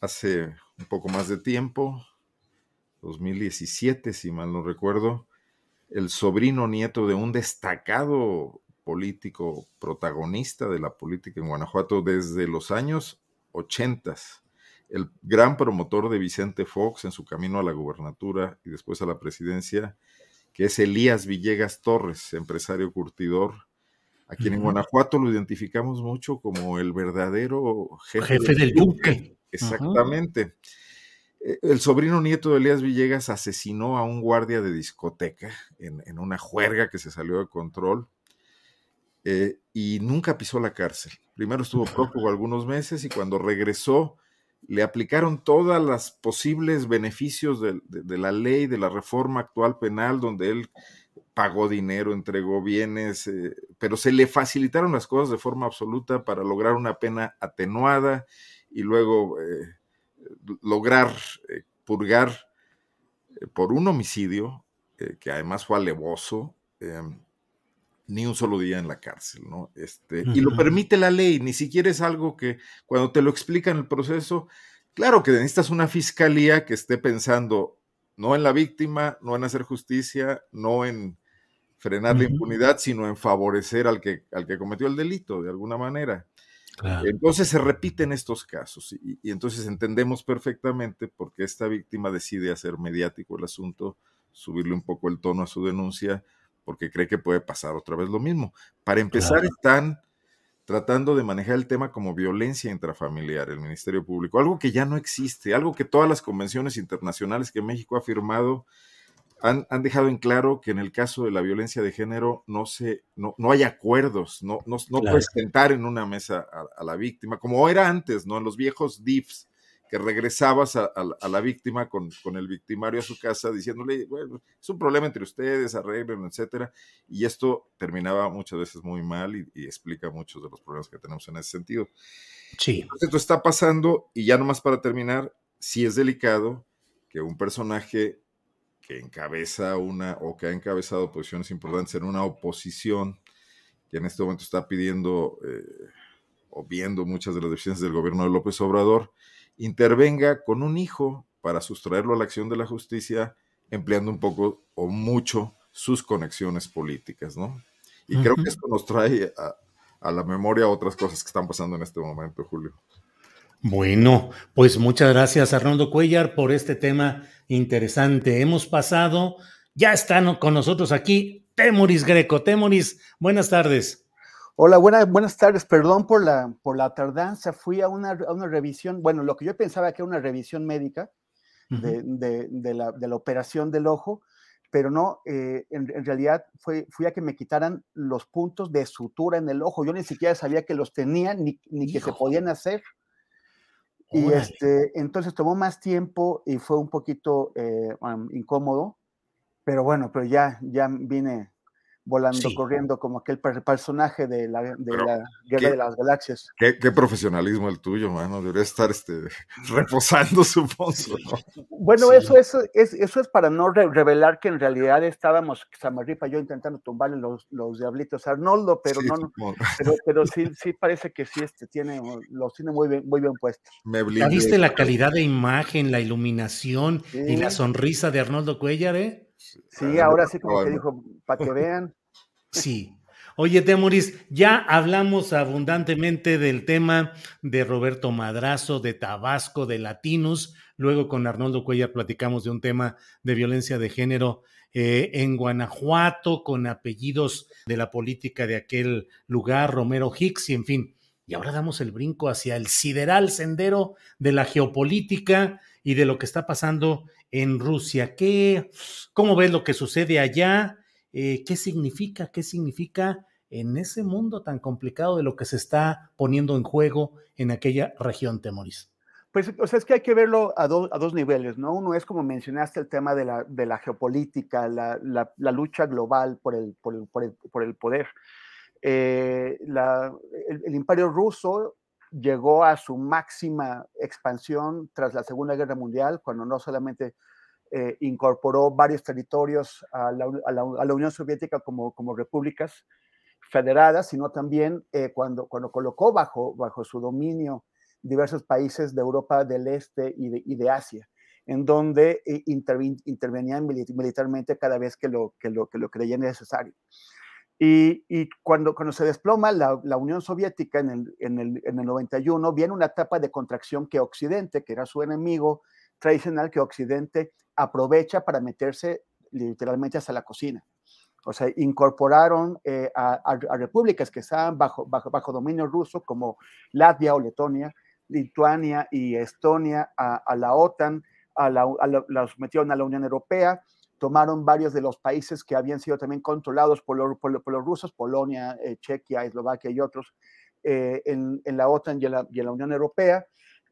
Hace un poco más de tiempo, 2017, si mal no recuerdo, el sobrino nieto de un destacado político protagonista de la política en Guanajuato desde los años 80, el gran promotor de Vicente Fox en su camino a la gubernatura y después a la presidencia, que es Elías Villegas Torres, empresario curtidor, a quien en Guanajuato lo identificamos mucho como el verdadero jefe, jefe del, del Duque. Exactamente. El sobrino nieto de Elías Villegas asesinó a un guardia de discoteca en, en una juerga que se salió de control eh, y nunca pisó la cárcel. Primero estuvo prófugo algunos meses y cuando regresó le aplicaron todas las posibles beneficios de, de, de, la ley, de la reforma actual penal, donde él pagó dinero, entregó bienes, eh, pero se le facilitaron las cosas de forma absoluta para lograr una pena atenuada y luego eh, lograr eh, purgar eh, por un homicidio, eh, que además fue alevoso, em, ni un solo día en la cárcel, ¿no? Este, uh -huh. Y lo permite la ley, ni siquiera es algo que cuando te lo explica en el proceso, claro que necesitas una fiscalía que esté pensando no en la víctima, no en hacer justicia, no en frenar uh -huh. la impunidad, sino en favorecer al que, al que cometió el delito de alguna manera. Claro. Entonces se repiten estos casos y, y, entonces entendemos perfectamente por qué esta víctima decide hacer mediático el asunto subirle un poco el tono a su denuncia porque cree que puede pasar otra vez lo mismo. Para empezar, están tratando de manejar el tema como violencia intrafamiliar, el Ministerio Público, algo que ya no existe, algo que todas las convenciones internacionales que México ha firmado han, dejado en claro que en el caso de la violencia de género no, se, no, no hay acuerdos, no, no, no puedes sentar en una mesa a, a, la víctima, como era antes, ¿no? En los viejos DIFs, que regresabas a, la víctima con, el victimario a su casa diciéndole, bueno, es un problema entre ustedes, arreglen, etcétera. Y esto terminaba muchas veces muy mal y, explica muchos de los problemas que tenemos en ese sentido. Sí. esto está pasando y ya nomás para terminar, sí es delicado que un personaje que encabeza una o que ha encabezado posiciones importantes en una oposición que en este momento está pidiendo eh, o viendo muchas de las deficiencias del gobierno de López Obrador, intervenga con un hijo para sustraerlo a la acción de la justicia, empleando un poco o mucho sus conexiones políticas, ¿no? Y creo que esto nos trae a, a, la memoria otras cosas que están pasando en este momento, Julio. Bueno, pues muchas gracias Arnoldo Cuellar por este tema interesante. Hemos pasado, ya están con nosotros aquí Temoris Greco. Temoris, buenas tardes. Hola, buenas, buenas tardes. Perdón por la, por la tardanza. Fui a una, a una revisión, bueno, lo que yo pensaba que era una revisión médica de, de, de, la, de, la, operación del ojo, pero no, eh, en, en, realidad fue, fui a que me quitaran los puntos de sutura en el ojo. Yo ni siquiera sabía que los tenía ni, ni que se podían hacer. Y este, entonces tomó más tiempo y fue un poquito eh, um, incómodo, pero bueno, pero ya, ya vine volando, corriendo, como aquel personaje de la, de la Guerra de las Galaxias. Qué, qué, profesionalismo el tuyo, mano. Debería estar este, reposando, supongo. Bueno, eso, eso, es, eso es para no revelar que en realidad estábamos, Samarripa y yo, intentando tumbarle los, los diablitos a Arnoldo, pero sí, no, pero, pero, sí, sí parece que sí este, tiene, los tiene muy bien, muy bien puestos. ¿Ya viste la calidad de imagen, la iluminación sí. y la sonrisa de Arnoldo Cuellar, eh? Sí, ahora sí como que dijo, para que vean. Sí. Oye, Temoris, ya hablamos abundantemente del tema de Roberto Madrazo, de Tabasco, de Latinos. Luego con Arnoldo Cuellar platicamos de un tema de violencia de género eh, en Guanajuato, con apellidos de la política de aquel lugar, Romero Hicks, y en fin. Y ahora damos el brinco hacia el sideral sendero de la geopolítica y de lo que está pasando en Rusia. ¿Qué, ¿Cómo ves lo que sucede allá? Eh, ¿Qué significa? ¿Qué significa en ese mundo tan complicado de lo que se está poniendo en juego en aquella región, Temoris? Pues, o sea, es que hay que verlo a, a dos niveles, ¿no? Uno es, como mencionaste, el tema de la, geopolítica, la, lucha global por el, poder. Eh, el imperio ruso llegó a su máxima expansión tras la Segunda Guerra Mundial, cuando no solamente eh, incorporó varios territorios a la, Unión Soviética como, repúblicas federadas, sino también eh, cuando, colocó bajo, su dominio diversos países de Europa del Este y de, Asia, en donde eh, interven, intervenían militarmente cada vez que lo, que que lo creían necesario. Y, y, cuando, cuando se desploma la, la Unión Soviética en el, en, el, en el 91, viene una etapa de contracción que Occidente, que era su enemigo tradicional, que Occidente aprovecha para meterse literalmente hasta la cocina. O sea, incorporaron eh, a, a, repúblicas que estaban bajo, bajo, bajo dominio ruso, como Latvia o Letonia, Lituania y Estonia, a, a la OTAN, a la, la, los metieron a la Unión Europea, tomaron varios de los países que habían sido también controlados por, por, los rusos, Polonia, eh, Chequia, Eslovaquia y otros, eh, en, en, la OTAN y en la, Unión Europea.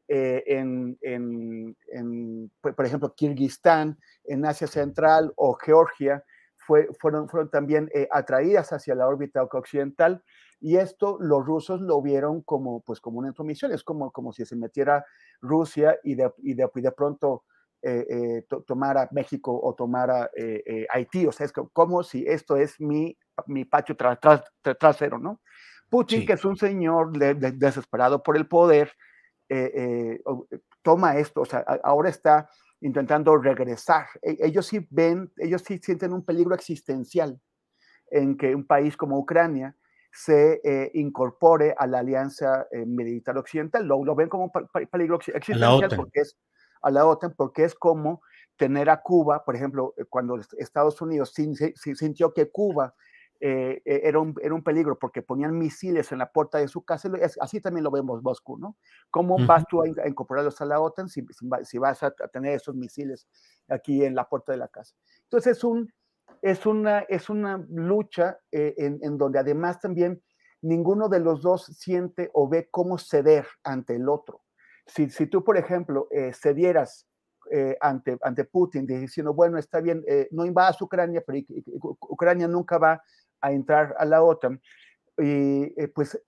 Eh, en, en, por ejemplo, Kirguistán, en Asia Central o Georgia, fue, fueron, fueron también atraídas hacia la órbita occidental. Y esto los rusos lo vieron como, pues, como una intromisión, es como, como si se metiera Rusia y de, y de pronto eh, eh, to, tomara México o tomara eh, eh, Haití. O sea, es como si esto es mi, mi patio tra, tra, tra, trasero, ¿no? Putin, sí. que es un señor de, de, desesperado por el poder, eh, toma esto, o sea, ahora está intentando regresar. E, ellos sí ven, ellos sí sienten un peligro existencial en que un país como Ucrania se eh, incorpore a la alianza eh, militar occidental. Lo, lo, ven como un peligro existencial porque es a la OTAN porque es como tener a Cuba, por ejemplo, cuando Estados Unidos sintió que Cuba eh, eh, era, un, era, un, peligro porque ponían misiles en la puerta de su casa, así también lo vemos Moscú, ¿no? ¿Cómo vas tú a, incorporarlos a la OTAN si, si vas a, tener esos misiles aquí en la puerta de la casa? Entonces es, un, es, una, es una lucha eh, en, en, donde además también ninguno de los dos siente o ve cómo ceder ante el otro. Si, si tú, por ejemplo, cedieras ante, ante Putin diciendo, bueno, está bien, no invadas Ucrania, pero Ucrania nunca va a entrar a la OTAN. Y eh, pues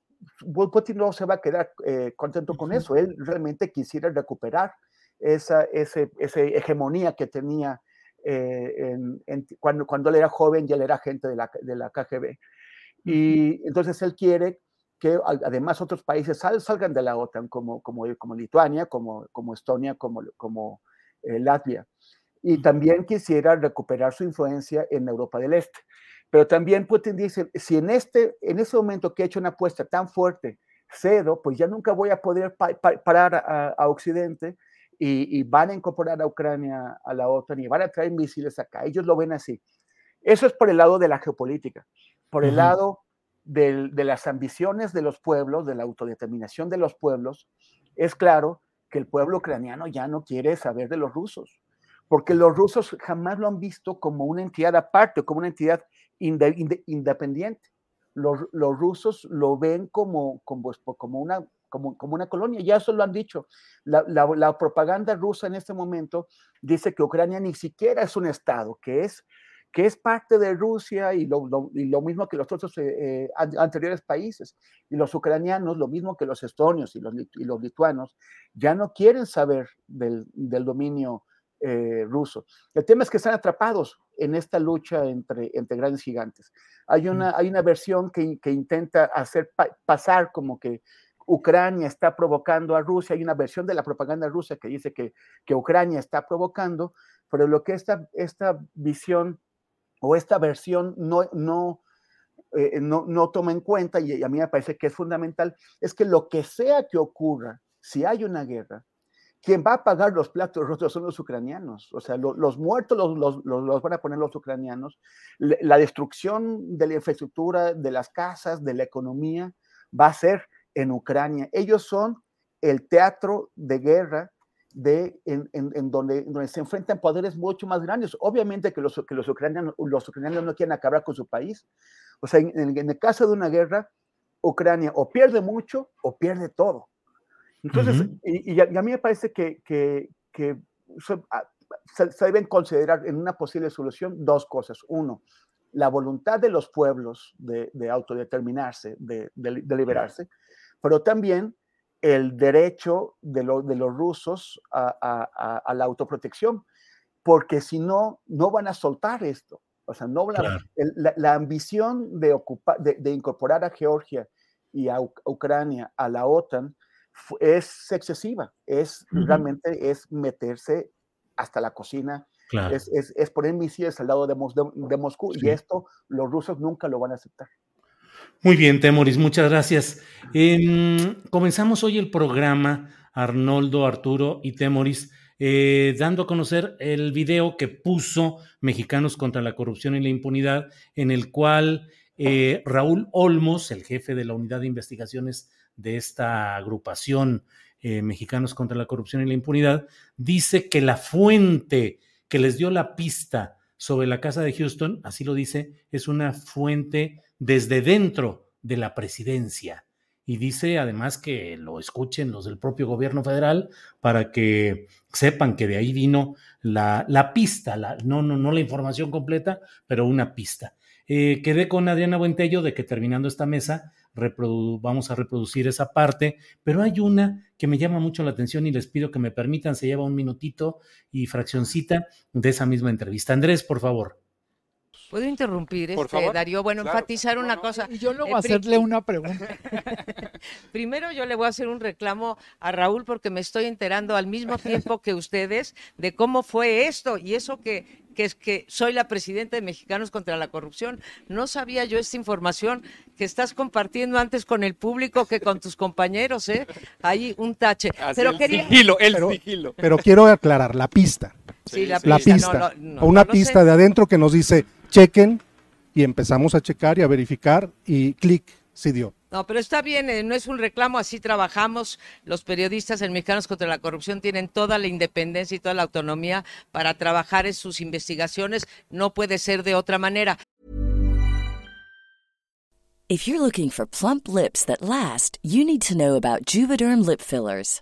Putin no se va a quedar eh, contento con eso. Él realmente quisiera recuperar esa, ese, esa hegemonía que tenía eh, cuando, cuando él era joven y él era agente de la, de la KGB. Y entonces él quiere que además otros países salgan de la OTAN, como, como, como Lituania, como, como Estonia, como, como Latvia. Y también quisiera recuperar su influencia en Europa del Este. Pero también Putin dice, si en este, en ese momento que he hecho una apuesta tan fuerte, cedo, pues ya nunca voy a poder parar a, Occidente y, van a incorporar a Ucrania a la OTAN y van a traer misiles acá. Ellos lo ven así. Eso es por el lado de la geopolítica. Por el lado de las ambiciones de los pueblos, de la autodeterminación de los pueblos, es claro que el pueblo ucraniano ya no quiere saber de los rusos, porque los rusos jamás lo han visto como una entidad aparte, como una entidad independiente. Los, los, rusos lo ven como, como, como, una, como, como, una colonia, ya eso lo han dicho. La, la, propaganda rusa en este momento dice que Ucrania ni siquiera es un Estado, que es, que es parte de Rusia y lo, y lo mismo que los otros eh, eh, anteriores países. Y los ucranianos, lo mismo que los estonios y los, y los lituanos, ya no quieren saber del, del dominio eh, ruso. El tema es que están atrapados en esta lucha entre, entre grandes gigantes. Hay una, hay una versión que, que intenta hacer pasar como que Ucrania está provocando a Rusia, hay una versión de la propaganda rusa que dice que, que Ucrania está provocando, pero lo que esta, esta visión o esta versión no, no, eh, no, no toma en cuenta, y a mí me parece que es fundamental, es que lo que sea que ocurra, si hay una guerra, quien va a pagar los platos rotos son los ucranianos. O sea, los muertos los, los, van a poner los ucranianos. La destrucción de la infraestructura, de las casas, de la economía, va a ser en Ucrania. Ellos son el teatro de guerra de, en, en, donde, donde, se enfrentan poderes mucho más grandes. Obviamente que los, que los, ucranianos, los ucranianos no quieren acabar con su país. O sea, en, en el caso de una guerra, Ucrania o pierde mucho o pierde todo. Entonces, y, a, mí me parece que, que, que ah, se, deben considerar en una posible solución dos cosas. Uno, la voluntad de los pueblos de, de autodeterminarse, de, de, liberarse, pero también el derecho de, de los rusos a, a, a, la autoprotección, porque si no, no van a soltar esto. O sea, no la, la, ambición de, ocupar, de, incorporar a Georgia y a Ucrania a la OTAN es excesiva, es realmente es meterse hasta la cocina, es, es, es, poner misiles al lado de, de, Moscú y esto los rusos nunca lo van a aceptar. Muy bien, Temoris, muchas gracias. Em, comenzamos hoy el programa, Arnoldo, Arturo y Temoris, eh, dando a conocer el video que puso Mexicanos contra la Corrupción y la Impunidad, en el cual eh, Raúl Olmos, el jefe de la Unidad de Investigaciones de esta agrupación eh, Mexicanos contra la Corrupción y la Impunidad, dice que la fuente que les dio la pista sobre la casa de Houston, así lo dice, es una fuente desde dentro de la presidencia. Y dice además que lo escuchen los del propio gobierno federal para que sepan que de ahí vino la, la pista, la, no, no, no la información completa, pero una pista. Eh, quedé con Adriana Buentello de que terminando esta mesa vamos a reproducir esa parte, pero hay una que me llama mucho la atención y les pido que me permitan, se lleva un minutito y fraccioncita de esa misma entrevista. Andrés, por favor. ¿Puedo interrumpir, este, Darío? Bueno, enfatizar una cosa. Y yo voy a hacerle una pregunta. Primero yo le voy a hacer un reclamo a Raúl porque me estoy enterando al mismo tiempo que ustedes de cómo fue esto y eso que, que es que soy la presidenta de Mexicanos contra la Corrupción. No sabía yo esta información que estás compartiendo antes con el público que con tus compañeros, ¿eh? Ahí un tache. pero el sigilo, el sigilo. Pero quiero aclarar, la pista Sí, la la pista, pista, no, no, o una pista sé. de adentro que nos dice chequen y empezamos a checar y a verificar y clic, sí dio. No, pero está bien, eh, no es un reclamo, así trabajamos. Los periodistas en Mexicanos contra la Corrupción tienen toda la independencia y toda la autonomía para trabajar en sus investigaciones. No puede ser de otra manera. If you're looking for plump lips that last, you need to know about Juvederm lip fillers.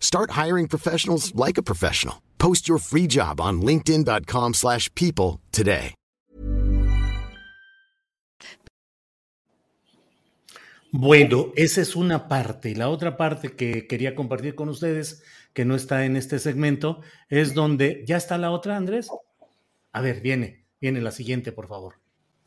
Start hiring professionals like a professional. Post your free job on linkedin.com/people slash people today. Bueno, esa es una parte. Y la otra parte que quería compartir con ustedes, que no está en este segmento, es donde. ¿Ya está la otra, Andrés? A ver, viene, viene la siguiente, por favor.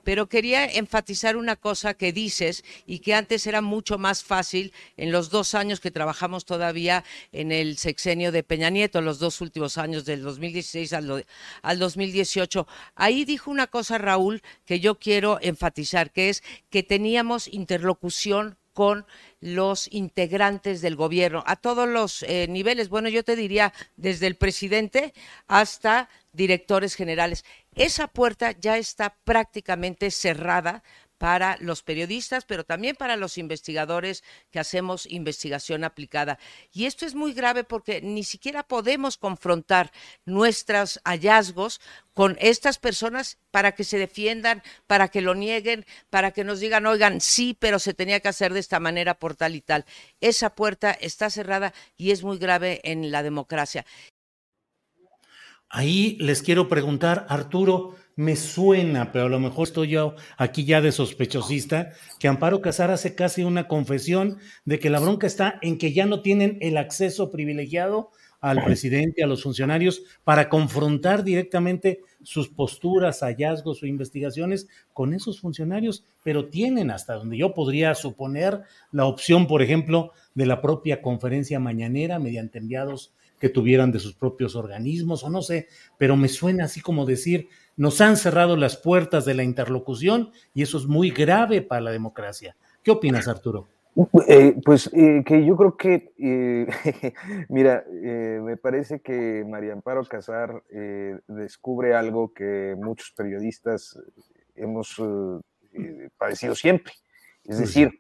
Pero quería enfatizar una cosa que dices y que antes era mucho más fácil en los dos años que trabajamos todavía en el sexenio de Peña Nieto, los dos últimos años del 2016 al, al 2018. Ahí dijo una cosa Raúl que yo quiero enfatizar, que es que teníamos interlocución con los integrantes del gobierno a todos los eh, niveles. Bueno, yo te diría desde el presidente hasta directores generales. Esa puerta ya está prácticamente cerrada para los periodistas, pero también para los investigadores que hacemos investigación aplicada. Y esto es muy grave porque ni siquiera podemos confrontar nuestros hallazgos con estas personas para que se defiendan, para que lo nieguen, para que nos digan, oigan, sí, pero se tenía que hacer de esta manera por tal y tal. Esa puerta está cerrada y es muy grave en la democracia. Ahí les quiero preguntar, Arturo, me suena, pero a lo mejor estoy yo aquí ya de sospechosista, que Amparo Casar hace casi una confesión de que la bronca está en que ya no tienen el acceso privilegiado al presidente, a los funcionarios, para confrontar directamente sus posturas, hallazgos o investigaciones con esos funcionarios, pero tienen hasta donde yo podría suponer la opción, por ejemplo, de la propia conferencia mañanera mediante enviados que tuvieran de sus propios organismos o no sé, pero me suena así como decir, nos han cerrado las puertas de la interlocución y eso es muy grave para la democracia. ¿Qué opinas, Arturo? Eh, pues eh, que yo creo que, eh, mira, me parece que María Amparo Casar descubre algo que muchos periodistas hemos padecido siempre. Es decir,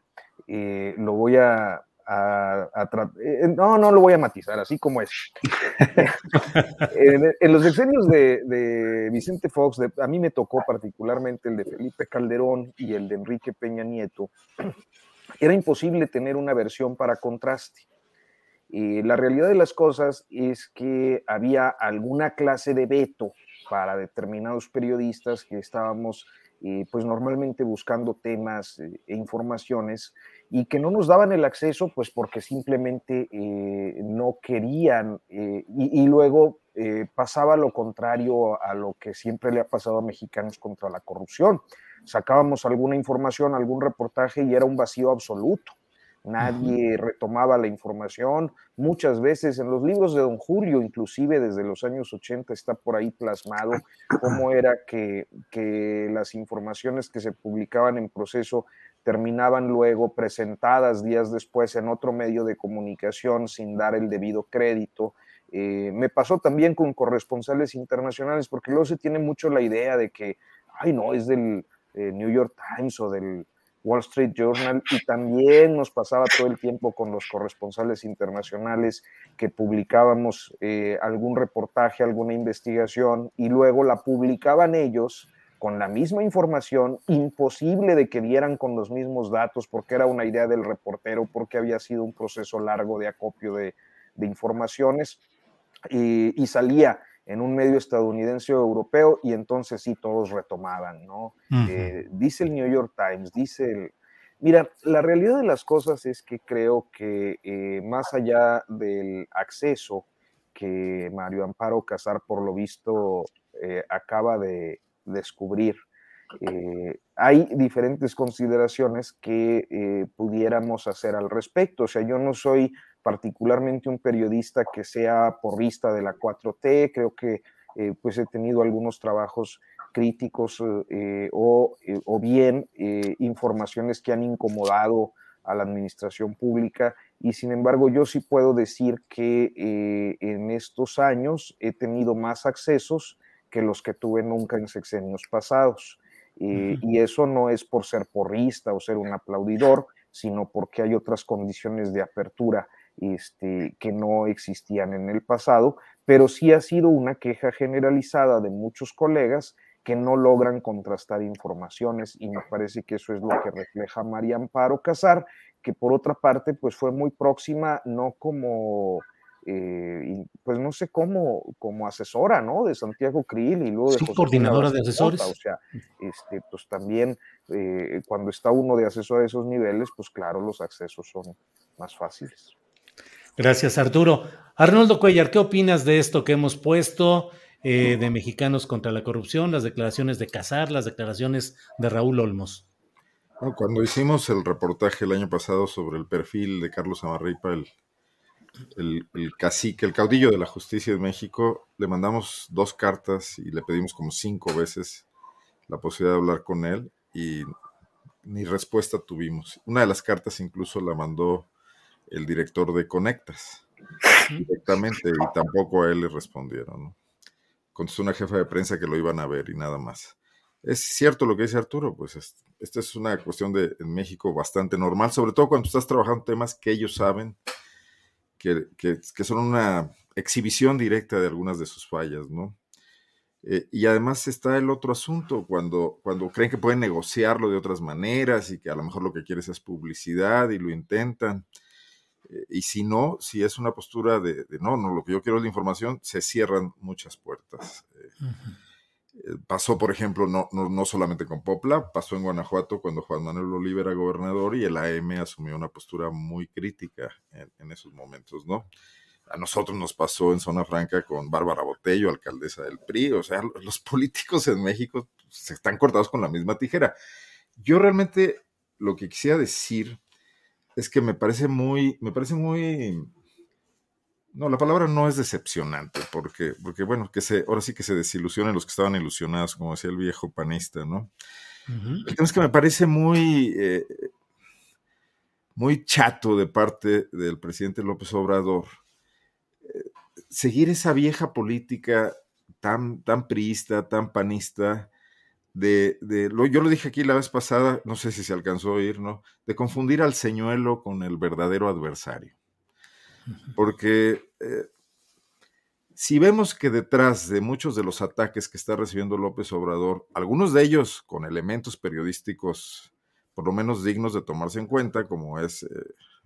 lo voy a, a- eh, no, no lo voy a matizar, así como es. en, en los sexenios de, de Vicente Fox, de- a mí me tocó particularmente el de Felipe Calderón y el de Enrique Peña Nieto, era imposible tener una versión para contraste. Eh, la realidad de las cosas es que había alguna clase de veto para determinados periodistas que estábamos eh, pues normalmente buscando temas eh, e informaciones y que no nos daban el acceso pues porque simplemente eh, no querían eh, y, y luego eh, pasaba lo contrario a lo que siempre le ha pasado a mexicanos contra la corrupción. Sacábamos alguna información, algún reportaje y era un vacío absoluto nadie retomaba la información. Muchas veces en los libros de Don Julio, inclusive desde los años 80, está por ahí plasmado cómo era que, que las informaciones que se publicaban en proceso terminaban luego presentadas días después en otro medio de comunicación sin dar el debido crédito. Eh, me pasó también con corresponsales internacionales, porque luego se tiene mucho la idea de que, ay, no, es del eh, New York Times o del Wall Street Journal, y también nos pasaba todo el tiempo con los corresponsales internacionales que publicábamos eh, algún reportaje, alguna investigación, y luego la publicaban ellos con la misma información, imposible de que dieran con los mismos datos, porque era una idea del reportero, porque había sido un proceso largo de acopio de, de informaciones, y, y, salía en un medio estadounidense o europeo, y entonces sí todos retomaban, ¿no? Uh -huh. eh, dice el New York Times, dice el... Mira, la realidad de las cosas es que creo que eh, más allá del acceso que Mario Amparo Casar, por lo visto, eh, acaba de descubrir. Eh, hay diferentes consideraciones que eh, pudiéramos hacer al respecto. O sea, yo no soy particularmente un periodista que sea porrista de la 4T, creo que eh, pues he tenido algunos trabajos críticos o, o, bien informaciones que han incomodado a la administración pública y sin embargo yo sí puedo decir que en estos años he tenido más accesos que los que tuve nunca en sexenios pasados. Y eso no es por ser porrista o ser un aplaudidor, sino porque hay otras condiciones de apertura este, que no existían en el pasado, pero sí ha sido una queja generalizada de muchos colegas que no logran contrastar informaciones y me parece que eso es lo que refleja María Amparo Casar, que por otra parte pues fue muy próxima, no como eh, y pues no sé cómo, como asesora, ¿no? De Santiago Krill y luego de sí, José coordinadora de asesores. O sea, este, pues también eh, cuando está uno de asesor a esos niveles, pues claro, los accesos son más fáciles. Gracias, Arturo. Arnoldo Cuellar, ¿qué opinas de esto que hemos puesto eh, de Mexicanos contra la Corrupción, las declaraciones de Casar, las declaraciones de Raúl Olmos? Bueno, cuando hicimos el reportaje el año pasado sobre el perfil de Carlos Amarripa, el el, el, cacique, el caudillo de la justicia de México, le mandamos dos cartas y le pedimos como cinco veces la posibilidad de hablar con él y ni respuesta tuvimos. Una de las cartas incluso la mandó el director de Conectas directamente y tampoco a él le respondieron. ¿no? Contestó una jefa de prensa que lo iban a ver y nada más. Es cierto lo que dice Arturo, pues es, esta es una cuestión de en México bastante normal, sobre todo cuando estás trabajando temas que ellos saben, que, son una exhibición directa de algunas de sus fallas, ¿no? Eh, y además está el otro asunto, cuando, cuando creen que pueden negociarlo de otras maneras y que a lo mejor lo que quieres es publicidad y lo intentan. Eh, y si no, si es una postura de, no, no, lo que yo quiero es la información, se cierran muchas puertas. Eh. Pasó, por ejemplo, no, no, no, solamente con Popla, pasó en Guanajuato cuando Juan Manuel Oliva era gobernador y el AM asumió una postura muy crítica en, en, esos momentos, ¿no? A nosotros nos pasó en Zona Franca con Bárbara Botello, alcaldesa del PRI, o sea, los políticos en México se están cortados con la misma tijera. Yo realmente lo que quisiera decir es que me parece muy, me parece muy no, la palabra no es decepcionante, porque, porque bueno, que se, ahora sí que se desilusionen los que estaban ilusionados, como decía el viejo panista, ¿no? Uh -huh. El tema es que me parece muy, eh, muy chato de parte del presidente López Obrador eh, seguir esa vieja política tan, tan priista, tan panista, de, de lo, yo lo dije aquí la vez pasada, no sé si se alcanzó a oír, ¿no? De confundir al señuelo con el verdadero adversario. Porque eh, si vemos que detrás de muchos de los ataques que está recibiendo López Obrador, algunos de ellos con elementos periodísticos por lo menos dignos de tomarse en cuenta, como es eh,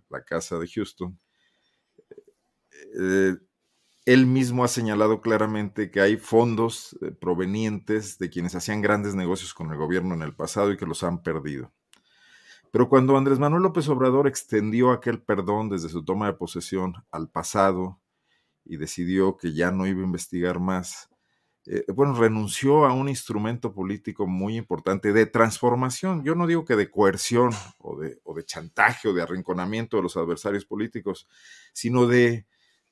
la casa de Houston, eh, él mismo ha señalado claramente que hay fondos provenientes de quienes hacían grandes negocios con el gobierno en el pasado y que los han perdido. Pero cuando Andrés Manuel López Obrador extendió aquel perdón desde su toma de posesión al pasado y decidió que ya no iba a investigar más, eh, bueno, renunció a un instrumento político muy importante de transformación. Yo no digo que de coerción o de, chantaje o de arrinconamiento de los adversarios políticos, sino de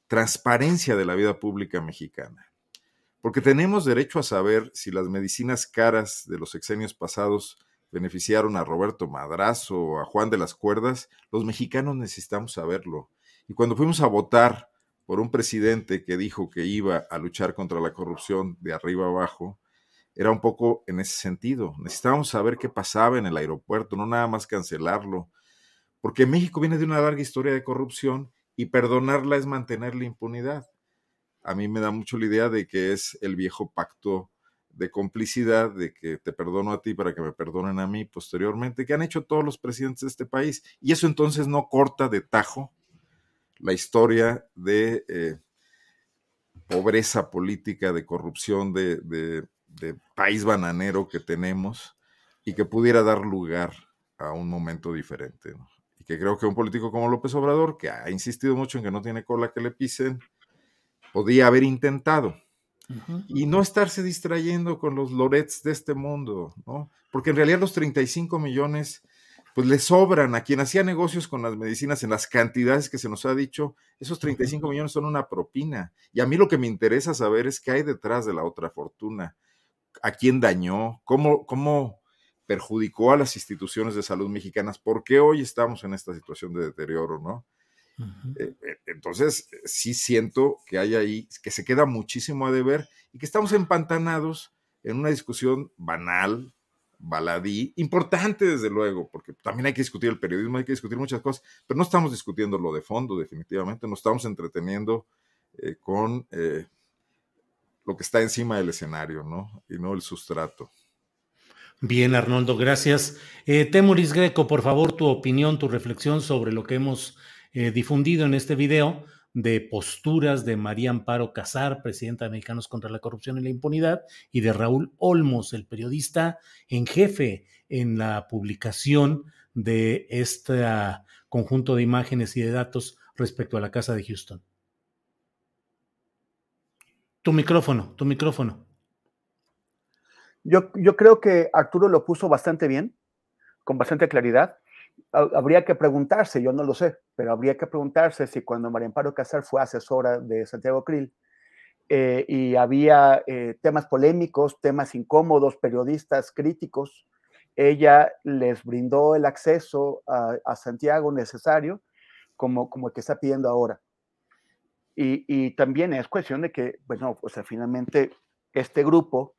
transparencia de la vida pública mexicana. Porque tenemos derecho a saber si las medicinas caras de los sexenios pasados beneficiaron a Roberto Madrazo a Juan de las Cuerdas, los mexicanos necesitamos saberlo. Y cuando fuimos a votar por un presidente que dijo que iba a luchar contra la corrupción de arriba abajo, era un poco en ese sentido. Necesitábamos saber qué pasaba en el aeropuerto, no nada más cancelarlo, porque México viene de una larga historia de corrupción y perdonarla es mantener la impunidad. A mí me da mucho la idea de que es el viejo pacto de complicidad, de que te perdono a ti para que me perdonen a mí posteriormente, que han hecho todos los presidentes de este país. Y eso entonces no corta de tajo la historia de eh, pobreza política, de corrupción, de, país bananero que tenemos y que pudiera dar lugar a un momento diferente. Y que creo que un político como López Obrador, que ha insistido mucho en que no tiene cola que le pisen, podía haber intentado. Y no estarse distrayendo con los lorets de este mundo, ¿no? Porque en realidad los 35 millones pues le sobran a quien hacía negocios con las medicinas en las cantidades que se nos ha dicho, esos 35 millones son una propina. Y a mí lo que me interesa saber es qué hay detrás de la otra fortuna, a quién dañó, cómo, cómo perjudicó a las instituciones de salud mexicanas, por qué hoy estamos en esta situación de deterioro, ¿no? Eh, eh, entonces, sí siento que hay ahí, que se queda muchísimo a deber y que estamos empantanados en una discusión banal, baladí, importante desde luego, porque también hay que discutir el periodismo, hay que discutir muchas cosas, pero no estamos discutiendo lo de fondo definitivamente, nos estamos entreteniendo eh, con eh, lo que está encima del escenario, ¿no? Y no el sustrato. Bien, Arnoldo, gracias. Eh, Temuris Greco, por favor, tu opinión, tu reflexión sobre lo que hemos difundido en este video de posturas de María Amparo Casar, presidenta de Mexicanos contra la Corrupción y la Impunidad, y de Raúl Olmos, el periodista en jefe en la publicación de este conjunto de imágenes y de datos respecto a la Casa de Houston. Tu micrófono, tu micrófono. Yo, yo creo que Arturo lo puso bastante bien, con bastante claridad habría que preguntarse, yo no lo sé, pero habría que preguntarse si cuando María Amparo Casar fue asesora de Santiago Krill eh, y había eh, temas polémicos, temas incómodos, periodistas críticos, ella les brindó el acceso a, Santiago necesario como, como el que está pidiendo ahora. Y, y, también es cuestión de que, bueno, pues finalmente este grupo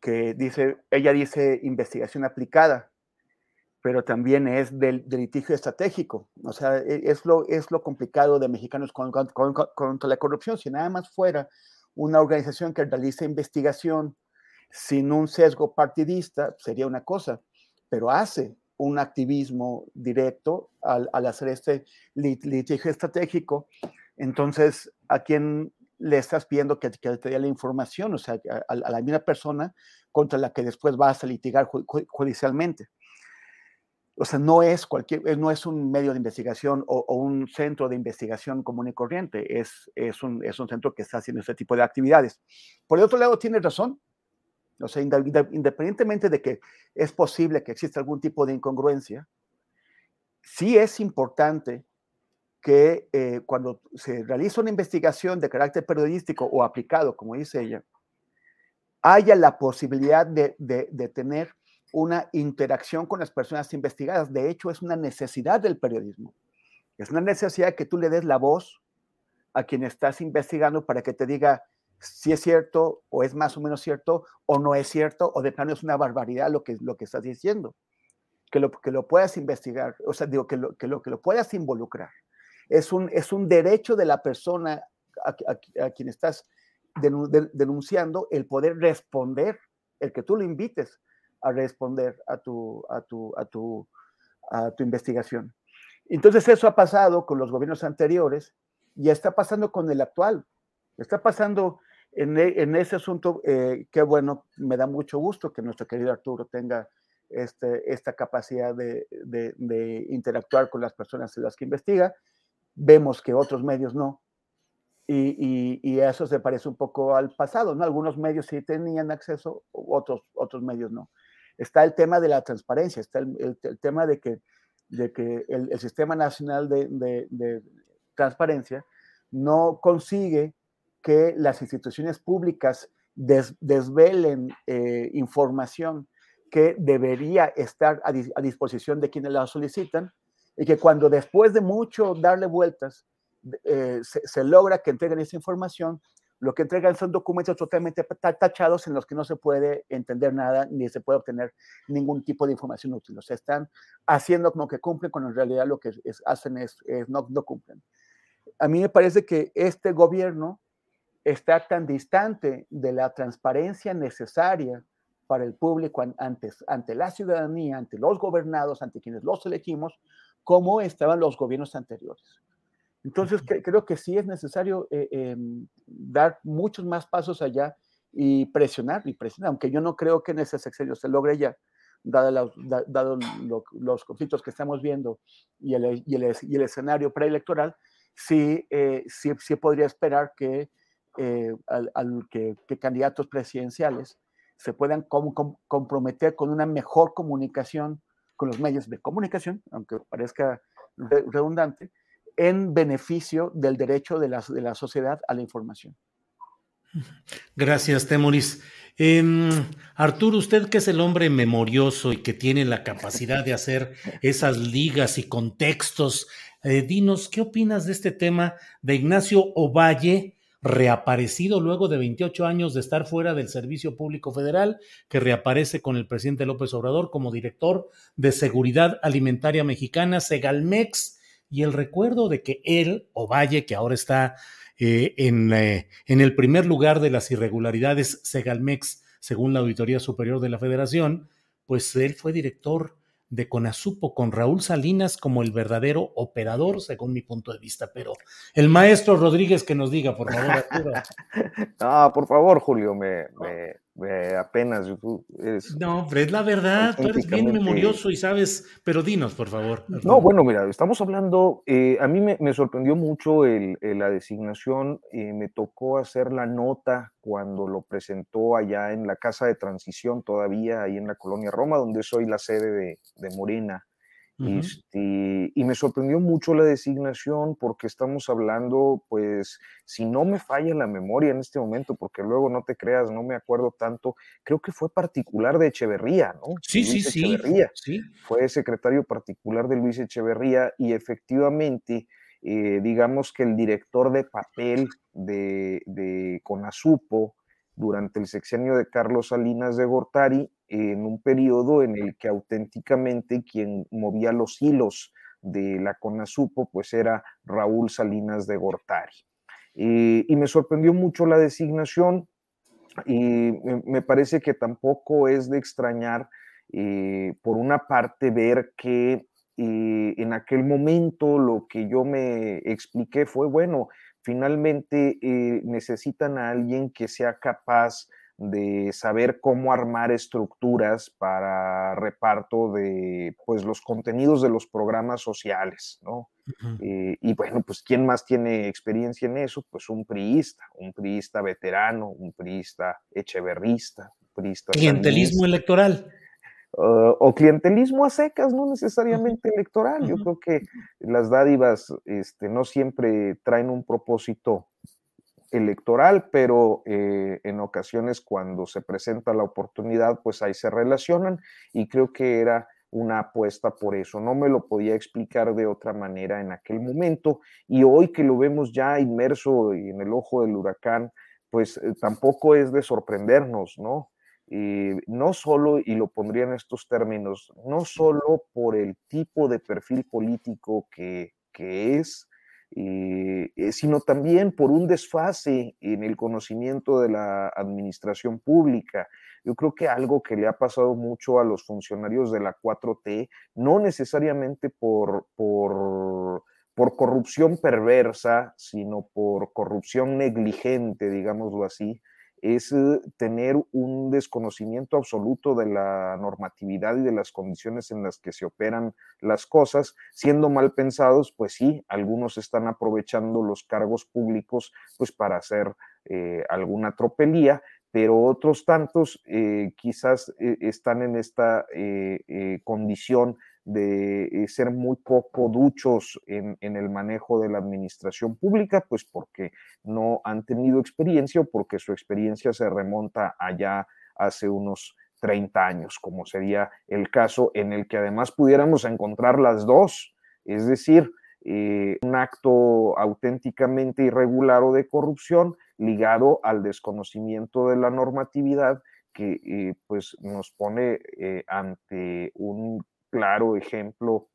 que dice, ella dice investigación aplicada, pero también es del, litigio estratégico. O sea, e, es lo, es lo complicado de Mexicanos contra la corrupción. Si nada más fuera una organización que realiza investigación sin un sesgo partidista, sería una cosa, pero hace un activismo directo al, hacer este litigio estratégico. Entonces, ¿a quién le estás pidiendo que, te dé la información? O sea, a, la misma persona contra la que después vas a litigar judicialmente o sea, no es cualquier, eh, no es un medio de investigación o, un centro de investigación común y corriente, es, es, un, es un centro que está haciendo este tipo de actividades. Por el otro lado, tiene razón, o sea, independientemente de que es posible que exista algún tipo de incongruencia, sí es importante que eh, cuando se realiza una investigación de carácter periodístico o aplicado, como dice ella, haya la posibilidad de, de, de tener una interacción con las personas investigadas. De hecho, es una necesidad del periodismo. Es una necesidad que tú le des la voz a quien estás investigando para que te diga si es cierto o es más o menos cierto o no es cierto o de plano es una barbaridad lo que, lo que estás diciendo. Que lo, que lo puedas investigar, o sea, digo, que lo, que lo, que lo puedas involucrar. Es un, es un derecho de la persona a, quien estás denunciando el poder responder, el que tú lo invites a responder a tu, a tu, a tu, a tu investigación. Entonces eso ha pasado con los gobiernos anteriores y está pasando con el actual. Está pasando en, e, en ese asunto, eh, qué bueno, me da mucho gusto que nuestro querido Arturo tenga este, esta capacidad de, de, interactuar con las personas en las que investiga. Vemos que otros medios no. Y, y, eso se parece un poco al pasado, ¿no? Algunos medios sí tenían acceso, otros, otros medios no. Está el tema de la transparencia, está el, tema de que, de que el, Sistema Nacional de, Transparencia no consigue que las instituciones públicas desvelen eh, información que debería estar a, a, disposición de quienes la solicitan y que cuando después de mucho darle vueltas eh, se, logra que entreguen esa información, lo que entregan son documentos totalmente tachados en los que no se puede entender nada ni se puede obtener ningún tipo de información útil. O sea, están haciendo como que cumplen cuando en realidad lo que hacen es, no, cumplen. A mí me parece que este gobierno está tan distante de la transparencia necesaria para el público antes, ante la ciudadanía, ante los gobernados, ante quienes los elegimos, como estaban los gobiernos anteriores. Entonces, creo que sí es necesario eh, em, dar muchos más pasos allá y presionar, y presionar, aunque yo no creo que en ese sexenio se logre ya, dado, los conflictos que estamos viendo y el, y el, y el escenario preelectoral, sí, eh, sí, sí podría esperar que eh, al, que, candidatos presidenciales se puedan comprometer con una mejor comunicación con los medios de comunicación, aunque parezca redundante, en beneficio del derecho de la, de la sociedad a la información. Gracias, Temoris. Eh, Arturo, usted que es el hombre memorioso y que tiene la capacidad de hacer esas ligas y contextos, eh, dinos, ¿qué opinas de este tema de Ignacio Ovalle, reaparecido luego de 28 años de estar fuera del Servicio Público Federal, que reaparece con el presidente López Obrador como director de Seguridad Alimentaria Mexicana, Segalmex, y el recuerdo de que él, Ovalle, que ahora está eh, en, eh, en el primer lugar de las irregularidades Segalmex, según la Auditoría Superior de la Federación, pues él fue director de Conasupo con Raúl Salinas como el verdadero operador, según mi punto de vista. Pero el maestro Rodríguez que nos diga, por favor, Arturo. no, por favor, Julio, me, apenas. no, pero es la verdad, tú eres bien memorioso y sabes, pero dinos, por favor. No, bueno, mira, estamos hablando, eh, a mí me, sorprendió mucho la designación, eh, me tocó hacer la nota cuando lo presentó allá en la Casa de Transición, todavía ahí en la colonia Roma, donde soy la sede de, de Morena. Este, y me sorprendió mucho la designación porque estamos hablando, pues, si no me falla la memoria en este momento, porque luego no te creas, no me acuerdo tanto, creo que fue particular de Echeverría, ¿no? Sí, sí, sí, sí. Fue secretario particular de Luis Echeverría y efectivamente, eh, digamos que el director de papel de, de Conasupo, durante el sexenio de Carlos Salinas de Gortari, en un periodo en el que auténticamente quien movía los hilos de la CONASUPO pues era Raúl Salinas de Gortari. Eh, y me sorprendió mucho la designación y me parece que tampoco es de extrañar, eh, por una parte, ver que eh, en aquel momento lo que yo me expliqué fue, bueno, finalmente necesitan a alguien que sea capaz de saber cómo armar estructuras para reparto de pues los contenidos de los programas sociales, ¿no? Eh, y bueno, pues ¿quién más tiene experiencia en eso? Pues un priista, un priista veterano, un priista echeverrista, un priista... Clientelismo electoral. Uh, o clientelismo a secas, no necesariamente electoral. Yo creo que las dádivas este, no siempre traen un propósito electoral, pero eh, en ocasiones cuando se presenta la oportunidad, pues ahí se relacionan y creo que era una apuesta por eso. No me lo podía explicar de otra manera en aquel momento y hoy que lo vemos ya inmerso en el ojo del huracán, pues eh, tampoco es de sorprendernos, ¿no? Y no solo, y lo pondría en estos términos, no solo por el tipo de perfil político que, que es, eh, eh, sino también por un desfase en el conocimiento de la administración pública. Yo creo que algo que le ha pasado mucho a los funcionarios de la 4T, no necesariamente por, por, por corrupción perversa, sino por corrupción negligente, digámoslo así, es eh, tener un desconocimiento absoluto de la normatividad y de las condiciones en las que se operan las cosas, siendo mal pensados, pues sí, algunos están aprovechando los cargos públicos pues para hacer eh, alguna tropelía, pero otros tantos eh, quizás están en esta condición de eh, ser muy poco duchos en, el manejo de la administración pública, pues porque no han tenido experiencia o porque su experiencia se remonta allá hace unos 30 años, como sería el caso en el que además pudiéramos encontrar las dos, es decir, eh, un acto auténticamente irregular o de corrupción ligado al desconocimiento de la normatividad que eh, pues nos pone ante un claro ejemplo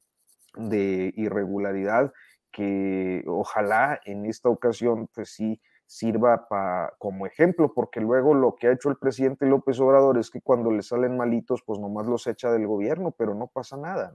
de irregularidad que ojalá en esta ocasión pues sí sirva como ejemplo, porque luego lo que ha hecho el presidente López Obrador es que cuando le salen malitos, pues nomás los echa del gobierno, pero no pasa nada.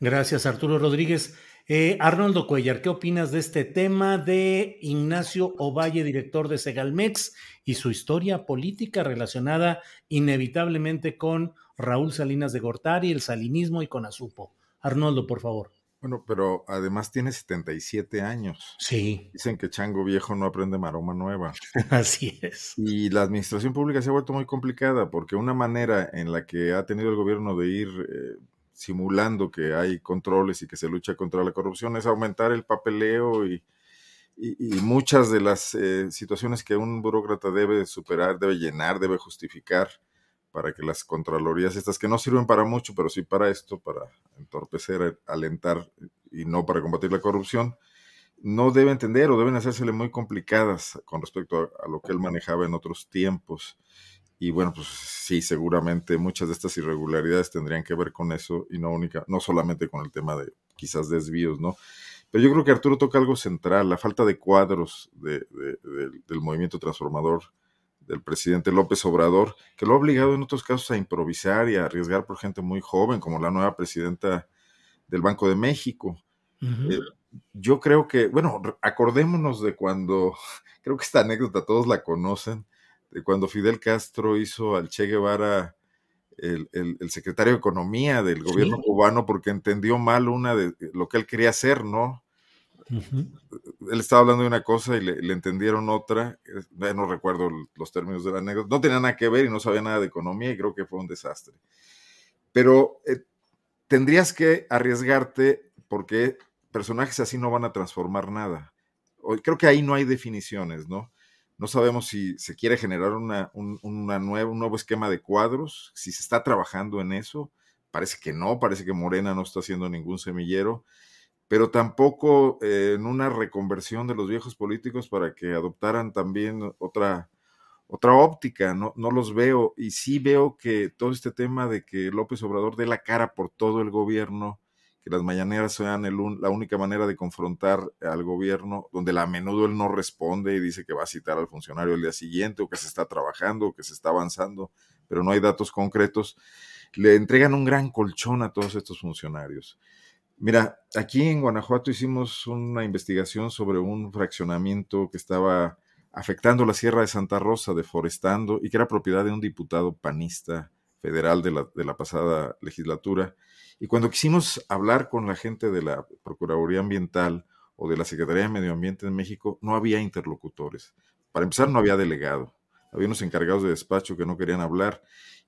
Gracias, Arturo Rodríguez. Eh, Arnoldo Cuellar, ¿qué opinas de este tema de Ignacio Ovalle, director de Segalmex, y su historia política relacionada inevitablemente con Raúl Salinas de Gortari, el salinismo y con Azupo. Arnoldo, por favor. Bueno, pero además tiene 77 años. Sí. Dicen que chango viejo no aprende maroma nueva. Así es. Y la administración pública se ha vuelto muy complicada porque una manera en la que ha tenido el gobierno de ir eh, simulando que hay controles y que se lucha contra la corrupción es aumentar el papeleo y, muchas de las eh, situaciones que un burócrata debe superar, debe llenar, debe justificar para que las contralorías estas que no sirven para mucho, pero sí para esto, para entorpecer, alentar y no para combatir la corrupción, no debe entender o deben hacérsele muy complicadas con respecto a, lo que él manejaba en otros tiempos. Y bueno, pues sí, seguramente muchas de estas irregularidades tendrían que ver con eso y no única, no solamente con el tema de quizás desvíos, ¿no? Pero yo creo que Arturo toca algo central, la falta de cuadros del movimiento transformador del presidente López Obrador, que lo ha obligado en otros casos a improvisar y a arriesgar por gente muy joven, como la nueva presidenta del Banco de México. Eh, yo creo que, bueno, acordémonos de cuando, creo que esta anécdota todos la conocen, de cuando Fidel Castro hizo al Che Guevara el, secretario de Economía del gobierno cubano porque entendió mal una de lo que él quería hacer, ¿no? Él estaba hablando de una cosa y le, entendieron otra. no recuerdo los términos de la anécdota. No tenía nada que ver y no sabía nada de economía y creo que fue un desastre. Pero eh, tendrías que arriesgarte porque personajes así no van a transformar nada. Creo que ahí no hay definiciones, ¿no? No sabemos si se quiere generar una, una nueva, un nuevo esquema de cuadros, si se está trabajando en eso. Parece que no, parece que Morena no está haciendo ningún semillero pero tampoco eh, en una reconversión de los viejos políticos para que adoptaran también otra, otra óptica, no, no los veo. Y sí veo que todo este tema de que López Obrador dé la cara por todo el gobierno, que las mañaneras sean la única manera de confrontar al gobierno, donde a menudo él no responde y dice que va a citar al funcionario el día siguiente, o que se está trabajando, o que se está avanzando, pero no hay datos concretos, le entregan un gran colchón a todos estos funcionarios. Mira, aquí en Guanajuato hicimos una investigación sobre un fraccionamiento que estaba afectando la Sierra de Santa Rosa, deforestando, y que era propiedad de un diputado panista federal de la, de la pasada legislatura. Y cuando quisimos hablar con la gente de la Procuraduría Ambiental o de la Secretaría de Medio Ambiente en México, no había interlocutores. Para empezar, no había delegado. Había unos encargados de despacho que no querían hablar.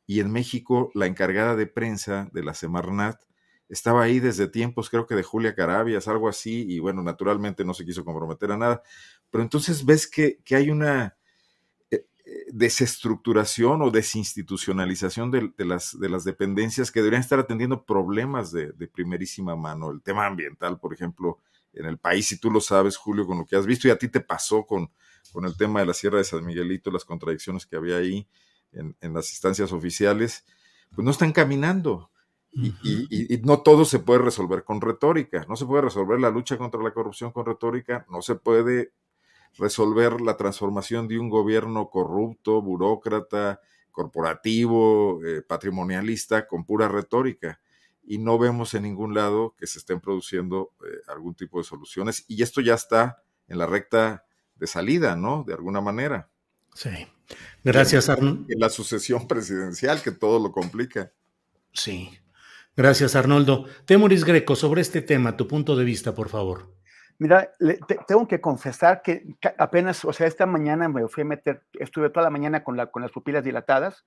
Y en México, la encargada de prensa de la Semarnat estaba ahí desde tiempos, creo que de Julia Carabias, algo así, y bueno, naturalmente no se quiso comprometer a nada. Pero entonces ves que, hay una desestructuración o desinstitucionalización de, las, de las dependencias que deberían estar atendiendo problemas de, primerísima mano. El tema ambiental, por ejemplo, en el país, si tú lo sabes, Julio, con lo que has visto, y a ti te pasó con, con el tema de la Sierra de San Miguelito, las contradicciones que había ahí en, en las instancias oficiales, pues no están caminando. Y, no todo se puede resolver con retórica. No se puede resolver la lucha contra la corrupción con retórica. No se puede resolver la transformación de un gobierno corrupto, burócrata, corporativo, eh, patrimonialista con pura retórica. Y no vemos en ningún lado que se estén produciendo eh, algún tipo de soluciones. Y esto ya está en la recta de salida, ¿no? De alguna manera. Sí. Gracias, Arnold. La sucesión presidencial, que todo lo complica. Sí. Gracias, Arnoldo. Temoris Greco, sobre este tema, tu punto de vista, por favor. Mira, tengo que confesar que apenas, o sea, esta mañana me fui a meter, estuve toda la mañana con, la, con las pupilas dilatadas,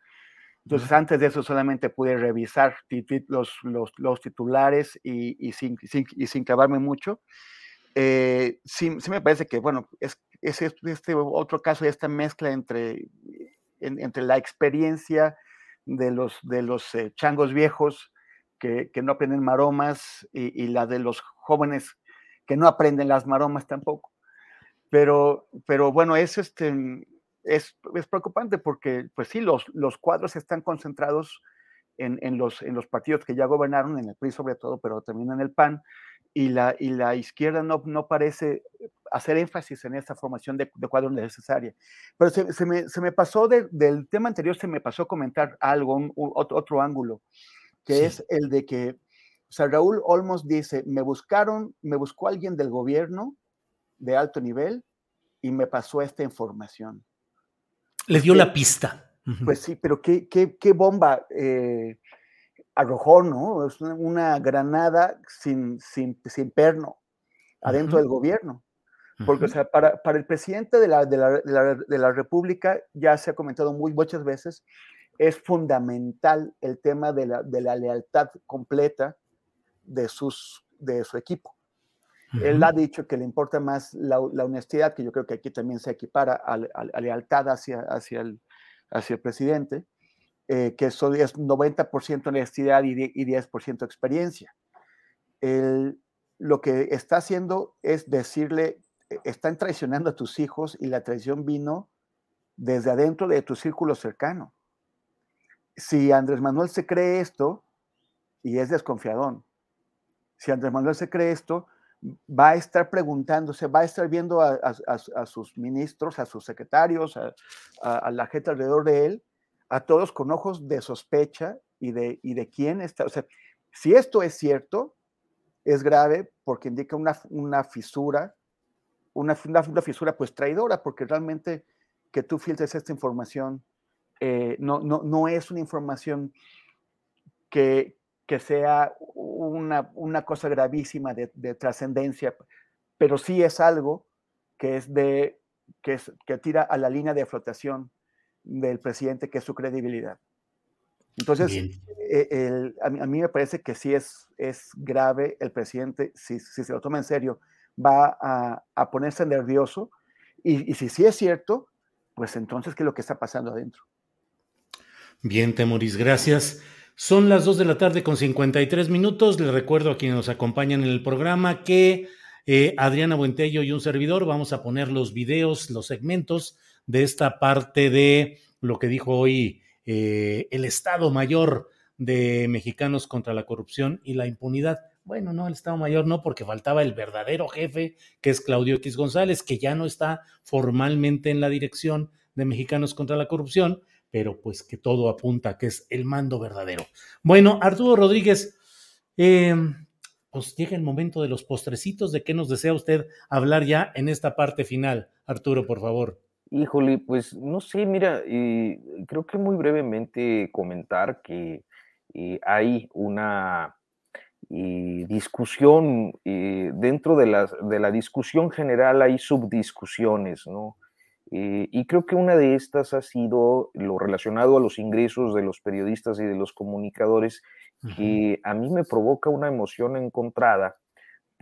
entonces antes de eso solamente pude revisar los, los, los titulares y, y, sin, y sin clavarme mucho. Eh, sí, sí, me parece que, bueno, es, es este otro caso esta mezcla entre, entre la experiencia de los, de los eh, changos viejos que, que, no aprenden maromas y, y, la de los jóvenes que no aprenden las maromas tampoco. Pero, pero bueno, es, este, es, es preocupante porque, pues sí, los, los cuadros están concentrados en, en, los, en los partidos que ya gobernaron, en el PRI sobre todo, pero también en el PAN, y la, y la izquierda no, no parece hacer énfasis en esta formación de, de cuadros necesaria. Pero se, se, me, se me, pasó de, del tema anterior, se me pasó comentar algo, un, otro, otro, ángulo, que sí. es el de que, o sea, Raúl Olmos dice, me buscaron, me buscó alguien del gobierno de alto nivel y me pasó esta información. Le dio la pista. Pues sí, pero qué, qué, qué bomba. Eh, arrojó, ¿no? Es una, una granada sin, sin, sin, perno adentro uh -huh. del gobierno. Porque, uh -huh. o sea, para, para el presidente de la, de, la, de, la, de la, República, ya se ha comentado muy, muchas veces, es fundamental el tema de la, de la lealtad completa de, sus, de su equipo. Uh -huh. Él ha dicho que le importa más la, la, honestidad, que yo creo que aquí también se equipara a, a, a lealtad hacia, hacia, el, hacia el presidente, eh, que eso es 90% honestidad y 10% experiencia. El, lo que está haciendo es decirle, eh, están traicionando a tus hijos y la traición vino desde adentro de tu círculo cercano. Si Andrés Manuel se cree esto, y es desconfiadón, si Andrés Manuel se cree esto, va a estar preguntándose, va a estar viendo a, sus ministros, a sus secretarios, a, la gente alrededor de él, a todos con ojos de sospecha y de, quién está. O sea, si esto es cierto, es grave porque indica una, fisura, una, fisura pues traidora, porque realmente que tú filtres esta información eh, no es una información que, que sea una, una cosa gravísima de, de trascendencia, pero sí es algo que es de que, es, que tira a la línea de flotación del presidente, que es su credibilidad. Entonces, eh, el, a, mí, a, mí, me parece que sí es, es grave el presidente, si, si se lo toma en serio, va a, a ponerse nervioso y, y, si sí es cierto, pues entonces, ¿qué es lo que está pasando adentro? Bien, Temoris, gracias. Son las 2 de la tarde con 53 minutos. Les recuerdo a quienes nos acompañan en el programa que eh, Adriana Buentello y un servidor vamos a poner los videos, los segmentos de esta parte de lo que dijo hoy eh, el Estado Mayor de Mexicanos contra la Corrupción y la Impunidad. Bueno, no, el Estado Mayor no, porque faltaba el verdadero jefe, que es Claudio X González, que ya no está formalmente en la dirección de Mexicanos contra la Corrupción, pero pues que todo apunta que es el mando verdadero. Bueno, Arturo Rodríguez, eh, pues llega el momento de los postrecitos, ¿de qué nos desea usted hablar ya en esta parte final? Arturo, por favor. Híjole, pues no sé, mira, eh, creo que muy brevemente comentar que eh, hay una eh, discusión, dentro de la, de la, discusión general hay subdiscusiones, ¿no? Y creo que una de estas ha sido lo relacionado a los ingresos de los periodistas y de los comunicadores, uh -huh. que a mí me provoca una emoción encontrada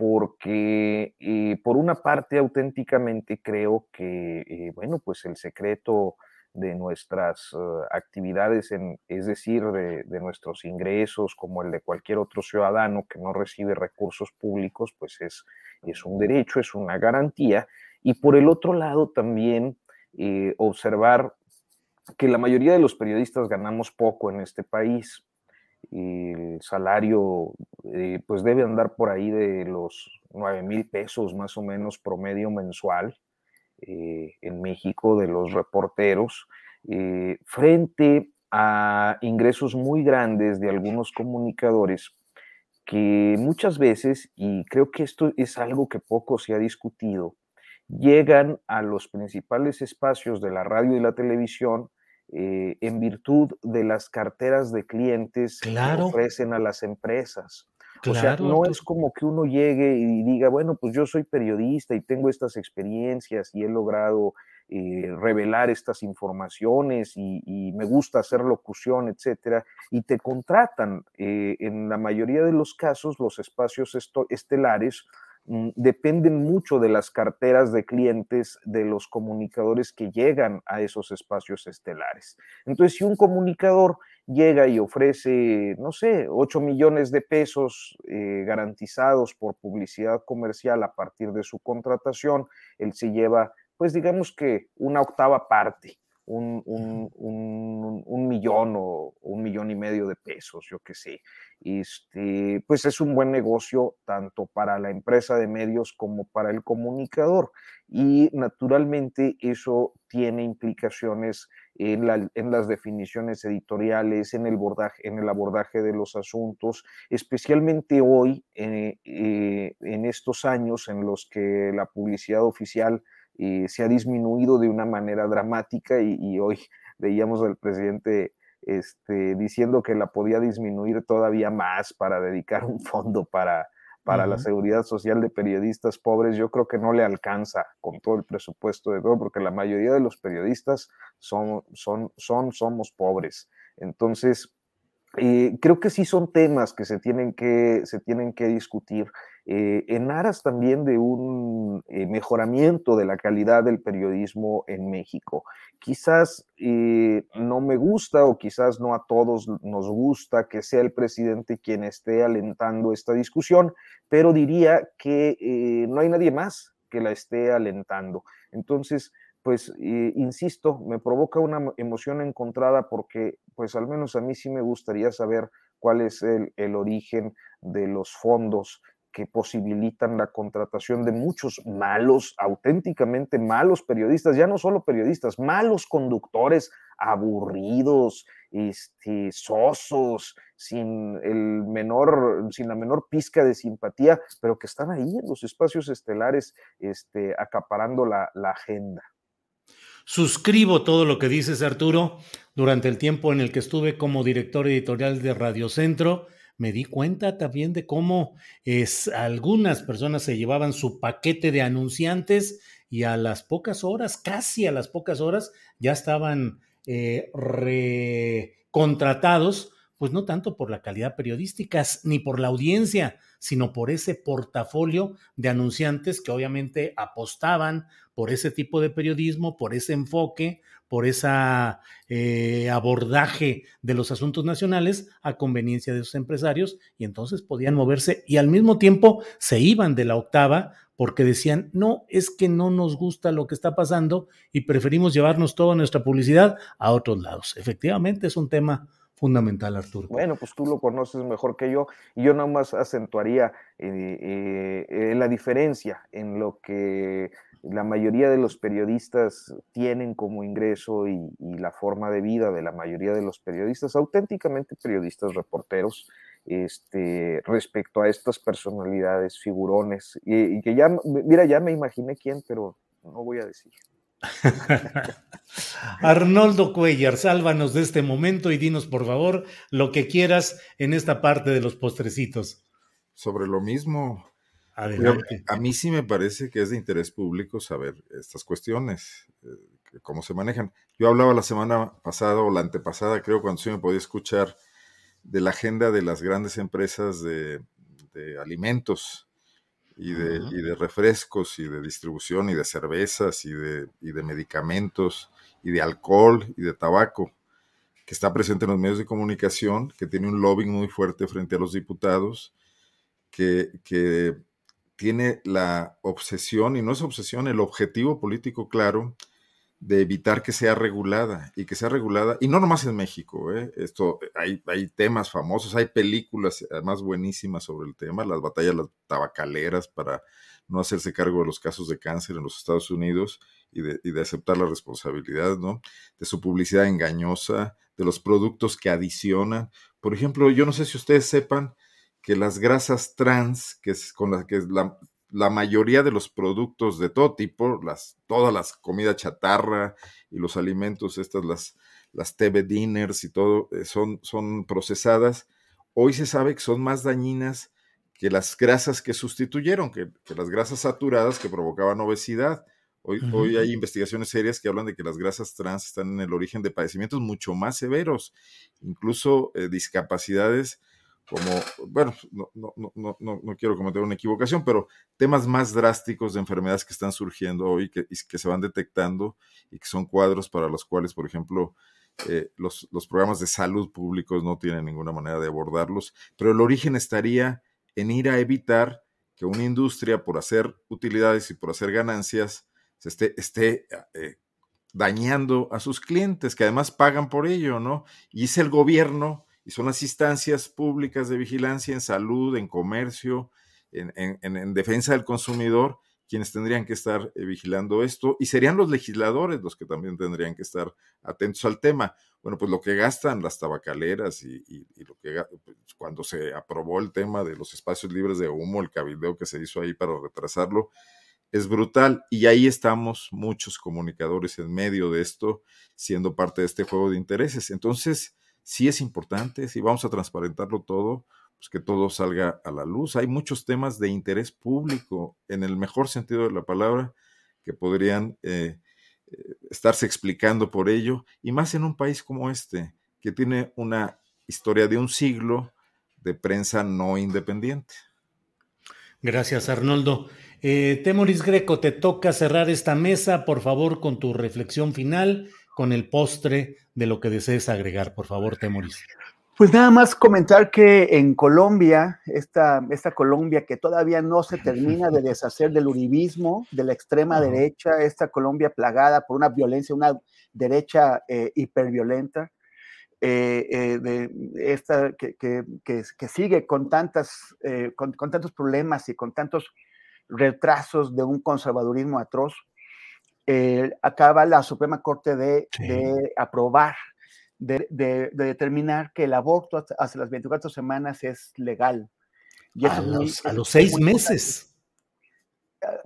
porque eh, por una parte auténticamente creo que, eh, bueno, pues el secreto de nuestras uh, actividades, en, es decir, de, de, nuestros ingresos, como el de cualquier otro ciudadano que no recibe recursos públicos, pues es, es un derecho, es una garantía. Y por el otro lado también eh, observar que la mayoría de los periodistas ganamos poco en este país. El salario eh, pues debe andar por ahí de los 9 mil pesos más o menos promedio mensual eh, en México de los reporteros, frente a ingresos muy grandes de algunos comunicadores que muchas veces, y creo que esto es algo que poco se ha discutido, llegan a los principales espacios de la radio y la televisión eh, en virtud de las carteras de clientes que ofrecen a las empresas. o sea, no es como que uno llegue y diga, bueno, pues yo soy periodista y tengo estas experiencias y he logrado eh, revelar estas informaciones y, me gusta hacer locución, etcétera, y te contratan. Eh, en la mayoría de los casos, los espacios estelares dependen mucho de las carteras de clientes de los comunicadores que llegan a esos espacios estelares. Entonces, si un comunicador llega y ofrece, no sé, 8 millones de pesos eh, garantizados por publicidad comercial a partir de su contratación, él se lleva pues digamos que una octava parte, un, millón o un millón y medio de pesos, yo qué sé. Este, pues es un buen negocio tanto para la empresa de medios como para el comunicador. Y naturalmente eso tiene implicaciones en, las definiciones editoriales, en el, abordaje, en el abordaje de los asuntos, especialmente hoy, eh, eh, en estos años en los que la publicidad oficial eh, se ha disminuido de una manera dramática y, hoy veíamos al presidente este, diciendo que la podía disminuir todavía más para dedicar un fondo para, para la seguridad social de periodistas pobres, yo creo que no le alcanza con todo el presupuesto de todo, porque la mayoría de los periodistas son, son, son somos pobres. Entonces, eh, creo que sí son temas que se tienen que, se tienen que discutir. Eh, en aras también de un eh, mejoramiento de la calidad del periodismo en México. Quizás eh, no me gusta o quizás no a todos nos gusta que sea el presidente quien esté alentando esta discusión, pero diría que no hay nadie más que la esté alentando. Entonces, pues, insisto, me provoca una emoción encontrada porque, pues, al menos a mí sí me gustaría saber cuál es el, el origen de los fondos que posibilitan la contratación de muchos malos, auténticamente malos periodistas, ya no solo periodistas, malos conductores, aburridos, este, sosos, sin el menor, sin la menor pizca de simpatía, pero que están ahí en los espacios estelares, este, acaparando la, la agenda. Suscribo todo lo que dices, Arturo. Durante el tiempo en el que estuve como director editorial de Radio Centro, me di cuenta también de cómo es, algunas personas se llevaban su paquete de anunciantes y a las pocas horas, casi a las pocas horas, ya estaban eh, recontratados, pues no tanto por la calidad periodística ni por la audiencia, sino por ese portafolio de anunciantes que obviamente apostaban por ese tipo de periodismo, por ese enfoque, por ese eh, abordaje de los asuntos nacionales a conveniencia de sus empresarios y entonces podían moverse y al mismo tiempo se iban de la octava porque decían, no, es que no nos gusta lo que está pasando y preferimos llevarnos toda nuestra publicidad a otros lados. Efectivamente es un tema fundamental, Arturo. Bueno, pues tú lo conoces mejor que yo y yo nada más acentuaría eh, eh, la diferencia en lo que la mayoría de los periodistas tienen como ingreso y, la forma de vida de la mayoría de los periodistas, auténticamente periodistas reporteros, este, respecto a estas personalidades, figurones, y, que ya, mira, ya me imaginé quién, pero no voy a decir. Arnoldo Cuellar, sálvanos de este momento y dinos por favor lo que quieras en esta parte de los postrecitos. Sobre lo mismo, a mí sí me parece que es de interés público saber estas cuestiones, eh, cómo se manejan. Yo hablaba la semana pasada o la antepasada, creo, cuando sí me podía escuchar, de la agenda de las grandes empresas de, alimentos y de, de, refrescos y de distribución y de cervezas y de, y de medicamentos y de alcohol y de tabaco que está presente en los medios de comunicación, que tiene un lobbying muy fuerte frente a los diputados, que, que tiene la obsesión, y no es obsesión, el objetivo político claro de evitar que sea regulada y que sea regulada, y no nomás en México, ¿eh? esto, hay, hay temas famosos, hay películas además buenísimas sobre el tema, las batallas las tabacaleras para no hacerse cargo de los casos de cáncer en los Estados Unidos y de, y de aceptar la responsabilidad, ¿no? De su publicidad engañosa, de los productos que adicionan. Por ejemplo, yo no sé si ustedes sepan, que las grasas trans, que es con las que la, la mayoría de los productos de todo tipo, las, todas las comidas chatarra y los alimentos, estas, las, las TV dinners y todo, eh, son, son procesadas. Hoy se sabe que son más dañinas que las grasas que sustituyeron, que, las grasas saturadas que provocaban obesidad. Hoy, hoy hay investigaciones serias que hablan de que las grasas trans están en el origen de padecimientos mucho más severos, incluso eh, discapacidades como, bueno, no, no, no, no, quiero cometer una equivocación, pero temas más drásticos de enfermedades que están surgiendo hoy que, y que se van detectando y que son cuadros para los cuales, por ejemplo, eh, los, los, programas de salud públicos no tienen ninguna manera de abordarlos, pero el origen estaría en ir a evitar que una industria, por hacer utilidades y por hacer ganancias, se esté, esté eh, dañando a sus clientes, que además pagan por ello, ¿no? Y es el gobierno y son las instancias públicas de vigilancia en salud, en comercio, en, defensa del consumidor, quienes tendrían que estar eh, vigilando esto, y serían los legisladores los que también tendrían que estar atentos al tema. Bueno, pues lo que gastan las tabacaleras y, lo que pues, cuando se aprobó el tema de los espacios libres de humo, el cabildeo que se hizo ahí para retrasarlo, es brutal. Y ahí estamos muchos comunicadores en medio de esto, siendo parte de este juego de intereses. Entonces, sí es importante, si vamos a transparentarlo todo, pues que todo salga a la luz. Hay muchos temas de interés público, en el mejor sentido de la palabra, que podrían eh, eh, estarse explicando por ello, y más en un país como este, que tiene una historia de un siglo de prensa no independiente. Gracias, Arnoldo. Eh, Temoris Greco, te toca cerrar esta mesa, por favor, con tu reflexión final con el postre de lo que desees agregar, por favor, Temoris. Pues nada más comentar que en Colombia, esta, esta Colombia que todavía no se termina de deshacer del uribismo, de la extrema derecha, esta Colombia plagada por una violencia, una derecha eh, hiperviolenta, eh, eh, de esta que, que, que, sigue con, tantas, con, con, tantos problemas y con tantos retrasos de un conservadurismo atroz, eh, acaba la Suprema Corte de, aprobar, de, determinar que el aborto hasta, las 24 semanas es legal. a, los, seis meses.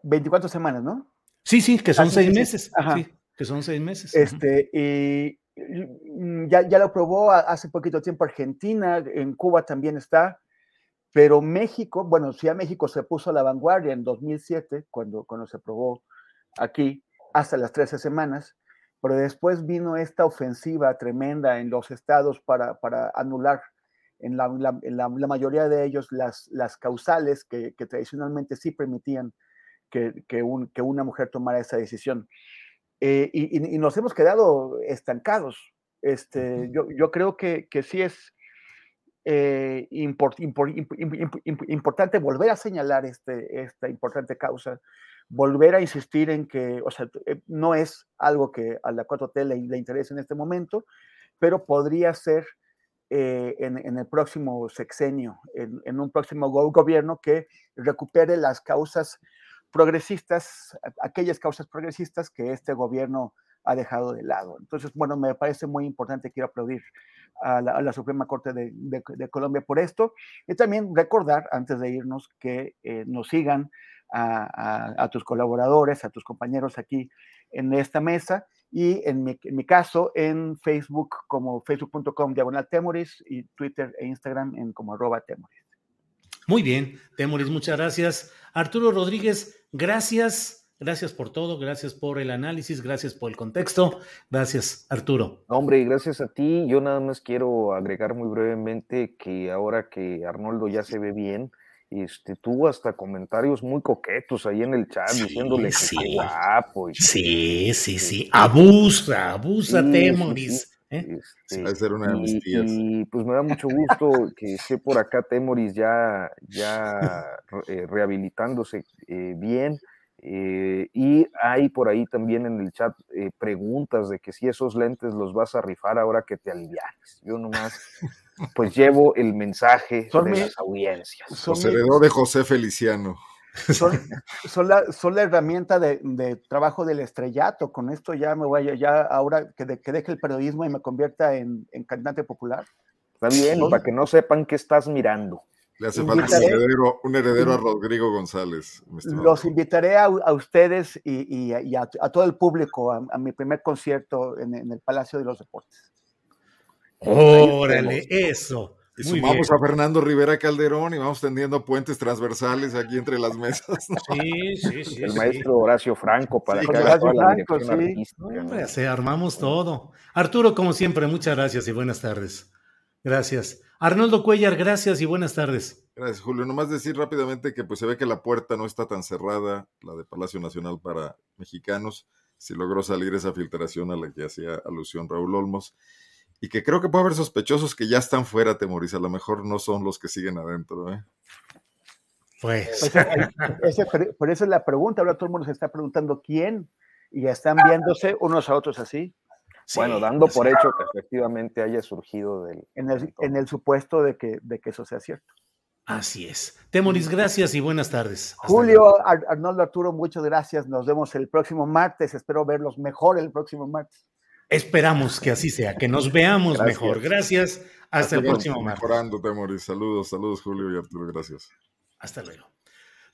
24 semanas, ¿no? Sí, sí, que son seis meses. Sí, que son seis meses. Este, y ya, ya lo aprobó hace poquito tiempo Argentina, en Cuba también está, pero México, bueno, sí a México se puso a la vanguardia en 2007, cuando, cuando se aprobó aquí, hasta las 13 semanas, pero después vino esta ofensiva tremenda en los estados para, para anular en la, en la, mayoría de ellos las, las causales que, que tradicionalmente sí permitían que, que, un, que, una mujer tomara esa decisión. Eh, y, y, nos hemos quedado estancados. Este, yo, yo creo que, que sí es eh, import, importante volver a señalar este, esta importante causa volver a insistir en que, o sea, eh, no es algo que a la 4T le, interese en este momento, pero podría ser eh, en, el próximo sexenio, en, un próximo gobierno que recupere las causas progresistas, aquellas causas progresistas que este gobierno ha dejado de lado. Entonces, bueno, me parece muy importante, quiero aplaudir a la, Suprema Corte de, Colombia por esto y también recordar, antes de irnos, que eh, nos sigan a, tus colaboradores, a tus compañeros aquí en esta mesa y en mi, caso en Facebook como facebook.com diagonal temoris y Twitter e Instagram en como arroba temoris. Muy bien, Temoris, muchas gracias. Arturo Rodríguez, gracias. Gracias por todo, gracias por el análisis, gracias por el contexto. Gracias, Arturo. Hombre, gracias a ti. Yo nada más quiero agregar muy brevemente que ahora que Arnoldo ya se ve bien, este, tuvo hasta comentarios muy coquetos ahí en el chat diciéndole que guapo. sí, sí, sí, abusa, abusa Temoris. ¿eh? Este, una de mis tías. Y, pues me da mucho gusto que esté por acá Temoris ya, ya eh, rehabilitándose eh, bien. Y hay por ahí también en el chat preguntas de que si esos lentes los vas a rifar ahora que te alivianes. Yo nomás pues llevo el mensaje de las audiencias. Son heredó de José Feliciano. Son, la, son la, herramienta de, trabajo del estrellato. Con esto ya me voy a, ya ahora que, deje el periodismo y me convierta en, cantante popular. Está bien, para que no sepan qué estás mirando. Le hace falta un heredero, un heredero, a Rodrigo González. Los invitaré a, a ustedes y, y, y a, a, todo el público a, mi primer concierto en, en, el Palacio de los Deportes. Órale, eso. Y sumamos a Fernando Rivera Calderón y vamos tendiendo puentes transversales aquí entre las mesas. Sí, sí, sí. El sí. maestro Horacio Franco para Sí, que Horacio Franco, sí. Hombre, se armamos todo. Arturo, como siempre, muchas gracias y buenas tardes. Gracias. Arnoldo Cuellar, gracias y buenas tardes. Gracias, Julio. Nomás decir rápidamente que pues se ve que la puerta no está tan cerrada, la de Palacio Nacional para mexicanos. Si logró salir esa filtración a la que hacía alusión Raúl Olmos. Y que creo que puede haber sospechosos que ya están fuera, Temoris. A lo mejor no son los que siguen adentro. ¿eh? Pues. Ese- por eso es la pregunta. Ahora todo el mundo se está preguntando quién y ya están viéndose unos a otros así. Bueno, dando por hecho que efectivamente haya surgido del... En el, en el supuesto de que, de que eso sea cierto. Así es. Temoris, gracias y buenas tardes. Hasta Julio, Ar- Arnoldo, Arturo, muchas gracias. Nos vemos el próximo martes. Espero verlos mejor el próximo martes. Esperamos que así sea, que nos veamos Gracias. mejor. Gracias. Hasta el Sigamos próximo martes. Mejorando, Temoris. Saludos, saludos, Julio y Arturo. Gracias. Hasta luego.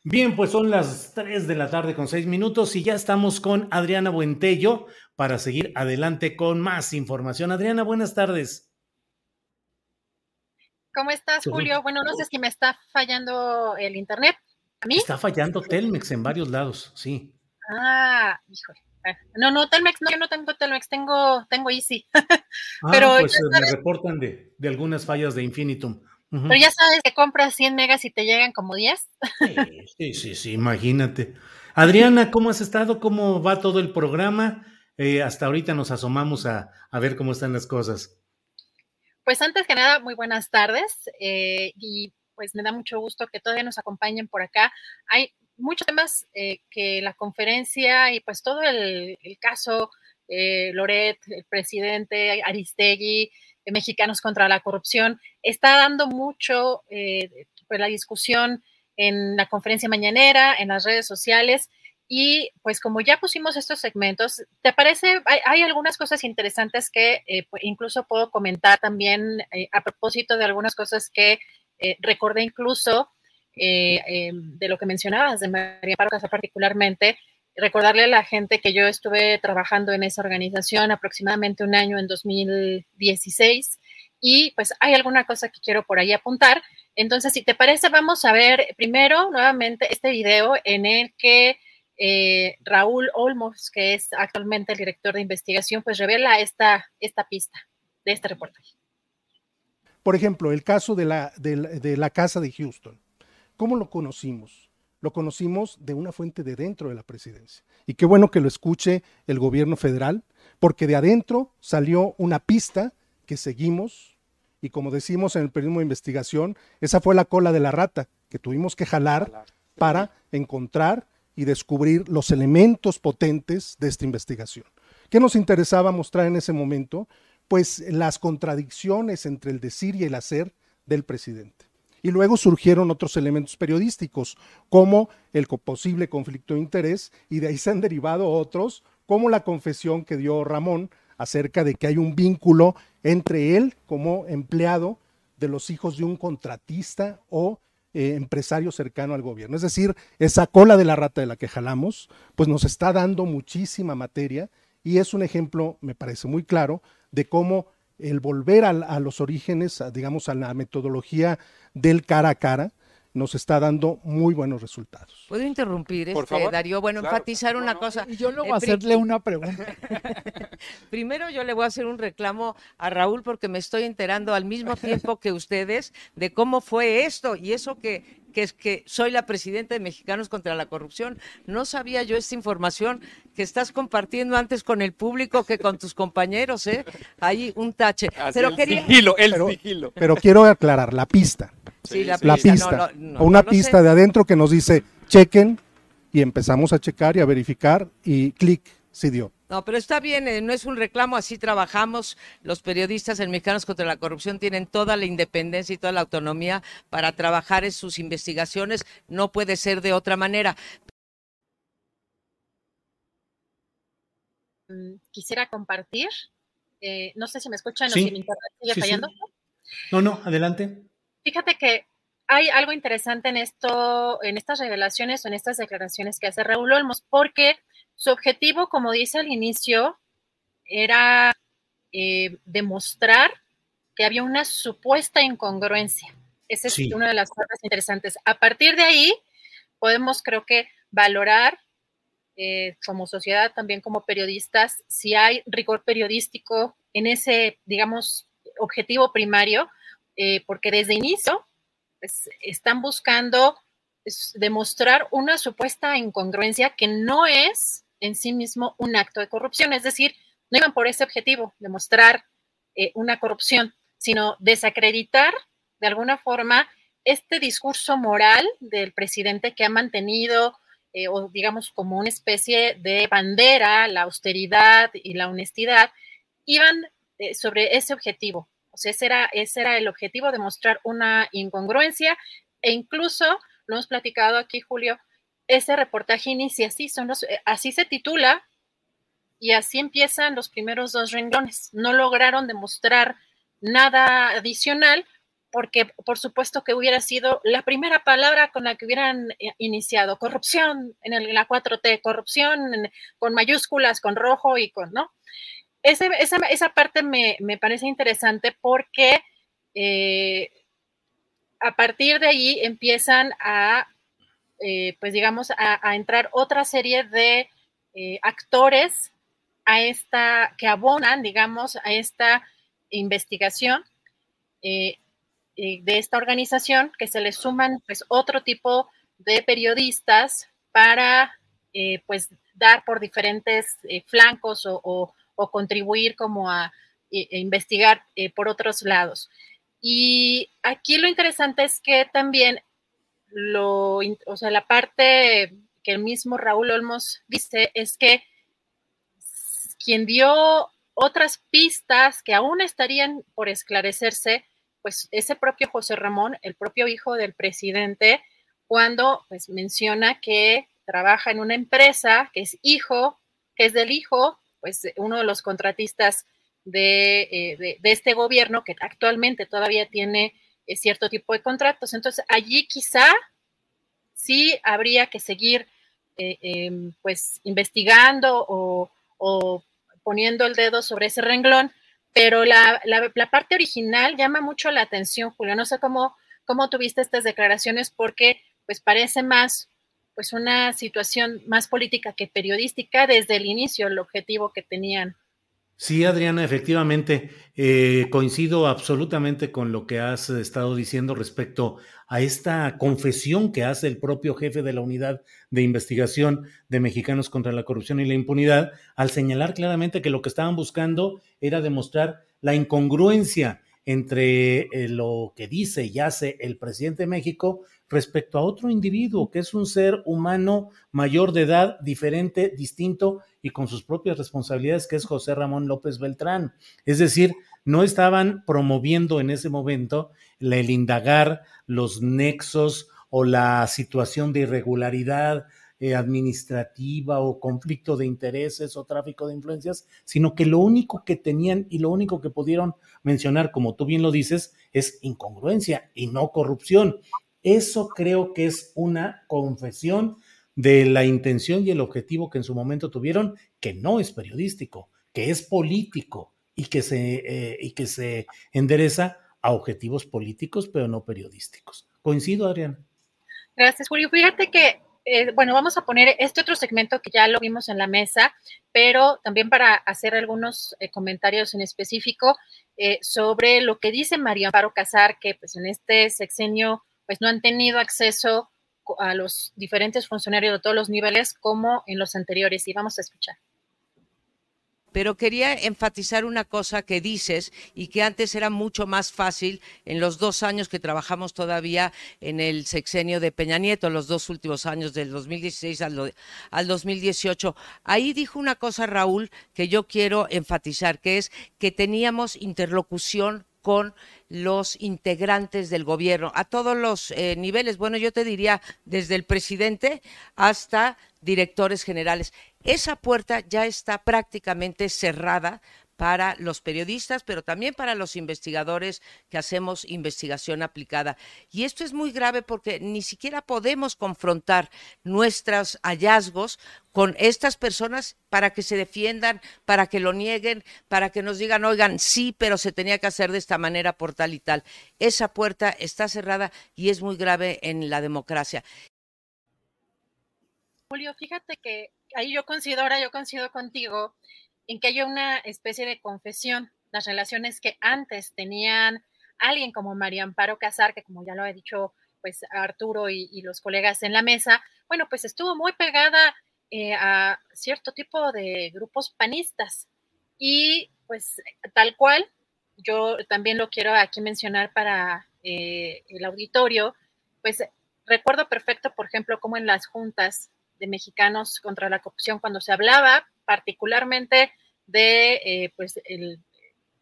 Bien, pues son las 3 de la tarde con 6 minutos y ya estamos con Adriana Buentello para seguir adelante con más información. Adriana, buenas tardes. ¿Cómo estás. Julio? Bueno, no sé si me está fallando el internet. ¿A mí? Está fallando Telmex en varios lados, sí. Ah, híjole. Ah, No, no, Telmex, no, yo no tengo Telmex, tengo, tengo Easy. Ah, pues eh, me reportan de, de algunas fallas de Infinitum. Pero ya sabes que compras 100 megas y te llegan como 10. Sí, sí, sí, imagínate. Adriana, ¿cómo has estado? ¿Cómo va todo el programa? Eh, hasta ahorita nos asomamos a, ver cómo están las cosas. Pues antes que nada, muy buenas tardes eh, y pues me da mucho gusto que todavía nos acompañen por acá. Hay muchos temas eh, que la conferencia y pues todo el, el caso, Loret, el presidente, Aristegui, Mexicanos contra la Corrupción, está dando mucho pues, la discusión en la conferencia mañanera, en las redes sociales. Y pues como ya pusimos estos segmentos, ¿te parece? Hay, hay algunas cosas interesantes que eh, incluso puedo comentar también eh, a propósito de algunas cosas que eh, recordé incluso eh, eh, de lo que mencionabas de María Paro Casa particularmente. Recordarle a la gente que yo estuve trabajando en esa organización aproximadamente un año en 2016 y pues hay alguna cosa que quiero por ahí apuntar. Entonces, si te parece, vamos a ver primero nuevamente este video en el que eh, Raúl Olmos, que es actualmente el director de investigación, pues revela esta, esta pista de este reportaje. Por ejemplo, el caso de la, de la- de la casa de Houston. ¿Cómo lo conocimos? Lo conocimos de una fuente de dentro de la presidencia. Y qué bueno que lo escuche el gobierno federal, porque de adentro salió una pista que seguimos. Y como decimos en el periodismo de investigación, esa fue la cola de la rata que tuvimos que jalar para encontrar y descubrir los elementos potentes de esta investigación. ¿Qué nos interesaba mostrar en ese momento? Pues las contradicciones entre el decir y el hacer del presidente. Y luego surgieron otros elementos periodísticos, como el posible conflicto de interés, y de ahí se han derivado otros, como la confesión que dio Ramón acerca de que hay un vínculo entre él como empleado de los hijos de un contratista o eh, empresario cercano al gobierno. Es decir, esa cola de la rata de la que jalamos, pues nos está dando muchísima materia y es un ejemplo, me parece muy claro, de cómo el volver a, los orígenes, digamos, a la metodología del cara a cara, nos está dando muy buenos resultados. ¿Puedo interrumpir, Por este, favor. Darío? Bueno, Claro. enfatizar una cosa. Y yo luego Eh, hacerle una pregunta. Primero yo le voy a hacer un reclamo a Raúl porque me estoy enterando al mismo tiempo que ustedes de cómo fue esto y eso que, que es que soy la presidenta de Mexicanos contra la Corrupción. No sabía yo esta información que estás compartiendo antes con el público que con tus compañeros, ¿eh? Ahí un tache. Pero quería... pero, pero quiero aclarar la pista. Sí, la la pista, pista. no, no, no, o una pista sé. de adentro que nos dice chequen y empezamos a checar y a verificar y clic, sí dio. No, pero está bien, eh, no es un reclamo, así trabajamos. Los periodistas en Mexicanos contra la Corrupción tienen toda la independencia y toda la autonomía para trabajar en sus investigaciones. No puede ser de otra manera. Mm, Quisiera compartir. eh, no sé si me escuchan Sí. o si mi internet sigue Sí, sí. fallando. No, no, adelante. Fíjate que hay algo interesante en esto, en estas revelaciones o en estas declaraciones que hace Raúl Olmos, porque su objetivo, como dice al inicio, era eh, demostrar que había una supuesta incongruencia. Esa es una de las cosas interesantes. A partir de ahí, podemos, creo que, valorar eh, como sociedad, también como periodistas, si hay rigor periodístico en ese, digamos, objetivo primario, eh, porque desde inicio pues, están buscando demostrar una supuesta incongruencia que no es en sí mismo un acto de corrupción, es decir, no iban por ese objetivo, demostrar eh, una corrupción, sino desacreditar de alguna forma este discurso moral del presidente que ha mantenido, eh, o digamos como una especie de bandera, la austeridad y la honestidad, iban sobre ese objetivo. O sea, ese era, ese era el objetivo, demostrar una incongruencia e incluso, lo hemos platicado aquí, Julio, ese reportaje inicia así, son eh, así se titula y así empiezan los primeros dos renglones. No lograron demostrar nada adicional porque por supuesto que hubiera sido la primera palabra con la que hubieran eh, iniciado, corrupción en, la 4T, corrupción con mayúsculas, con rojo y con, ¿no? Esa, esa, parte me, parece interesante porque eh, a partir de ahí empiezan a, eh, pues digamos, a, entrar otra serie de actores a esta, que abonan, digamos, a esta investigación de esta organización, que se le suman pues otro tipo de periodistas para eh, pues dar por diferentes eh, flancos o, contribuir como a, e, e investigar eh, por otros lados. Y aquí lo interesante es que también lo, o sea, la parte que el mismo Raúl Olmos dice es que quien dio otras pistas que aún estarían por esclarecerse pues ese propio José Ramón, el propio hijo del presidente, cuando pues menciona que trabaja en una empresa que es hijo, que es del hijo, pues uno de los contratistas de, eh, este gobierno que actualmente todavía tiene eh, cierto tipo de contratos. Entonces allí quizá sí habría que seguir eh, em, pues investigando o, o poniendo el dedo sobre ese renglón pero la, parte original llama mucho la atención, Julio. No sé cómo, cómo tuviste estas declaraciones porque pues parece más pues una situación más política que periodística desde el inicio, el objetivo que tenían. Sí, Adriana, efectivamente, eh, coincido absolutamente con lo que has estado diciendo respecto a esta confesión que hace el propio jefe de la unidad de investigación de Mexicanos contra la Corrupción y la Impunidad, al señalar claramente que lo que estaban buscando era demostrar la incongruencia entre eh, lo que dice y hace el presidente de México respecto a otro individuo que es un ser humano mayor de edad, diferente, distinto y con sus propias responsabilidades, que es José Ramón López Beltrán. Es decir, no estaban promoviendo en ese momento el indagar los nexos o la situación de irregularidad eh, administrativa o conflicto de intereses o tráfico de influencias, sino que lo único que tenían y lo único que pudieron mencionar, como tú bien lo dices, es incongruencia y no corrupción. Eso creo que es una confesión de la intención y el objetivo que en su momento tuvieron, que no es periodístico, que es político y que se, eh, y que se endereza a objetivos políticos, pero no periodísticos. Coincido, Adrián. Gracias, Julio. Fíjate que, eh, bueno, vamos a poner este otro segmento que ya lo vimos en la mesa, pero también para hacer algunos eh, comentarios en específico sobre lo que dice María Amparo Casar, que pues en este sexenio pues no han tenido acceso a los diferentes funcionarios de todos los niveles como en los anteriores. Y vamos a escuchar. Pero quería enfatizar una cosa que dices y que antes era mucho más fácil en los dos años que trabajamos todavía en el sexenio de Peña Nieto, los dos últimos años del 2016 al, al 2018. Ahí dijo una cosa Raúl que yo quiero enfatizar, que es que teníamos interlocución con los integrantes del gobierno a todos los eh, niveles. Bueno, yo te diría desde el presidente hasta directores generales. Esa puerta ya está prácticamente cerrada para los periodistas, pero también para los investigadores que hacemos investigación aplicada. Y esto es muy grave porque ni siquiera podemos confrontar nuestros hallazgos con estas personas para que se defiendan, para que lo nieguen, para que nos digan, oigan, sí, pero se tenía que hacer de esta manera por tal y tal. Esa puerta está cerrada y es muy grave en la democracia. Julio, fíjate que ahí yo coincido, ahora yo coincido contigo en que hay una especie de confesión, las relaciones que antes tenían alguien como María Amparo Casar, que como ya lo ha dicho pues Arturo y, los colegas en la mesa, bueno, pues estuvo muy pegada eh, a cierto tipo de grupos panistas. Y pues tal cual, yo también lo quiero aquí mencionar para eh, el auditorio, pues recuerdo perfecto, por ejemplo, como en las juntas de mexicanos contra la corrupción, cuando se hablaba particularmente de eh, pues el,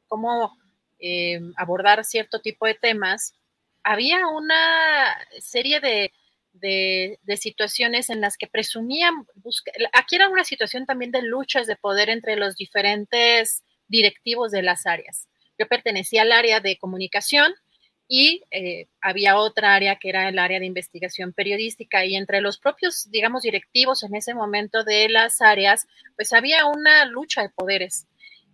cómo abordar cierto tipo de temas, había una serie de de, situaciones en las que presumían, aquí era una situación también de luchas de poder entre los diferentes directivos de las áreas. Yo pertenecía al área de comunicación y eh, había otra área que era el área de investigación periodística y entre los propios, digamos, directivos en ese momento de las áreas, pues había una lucha de poderes.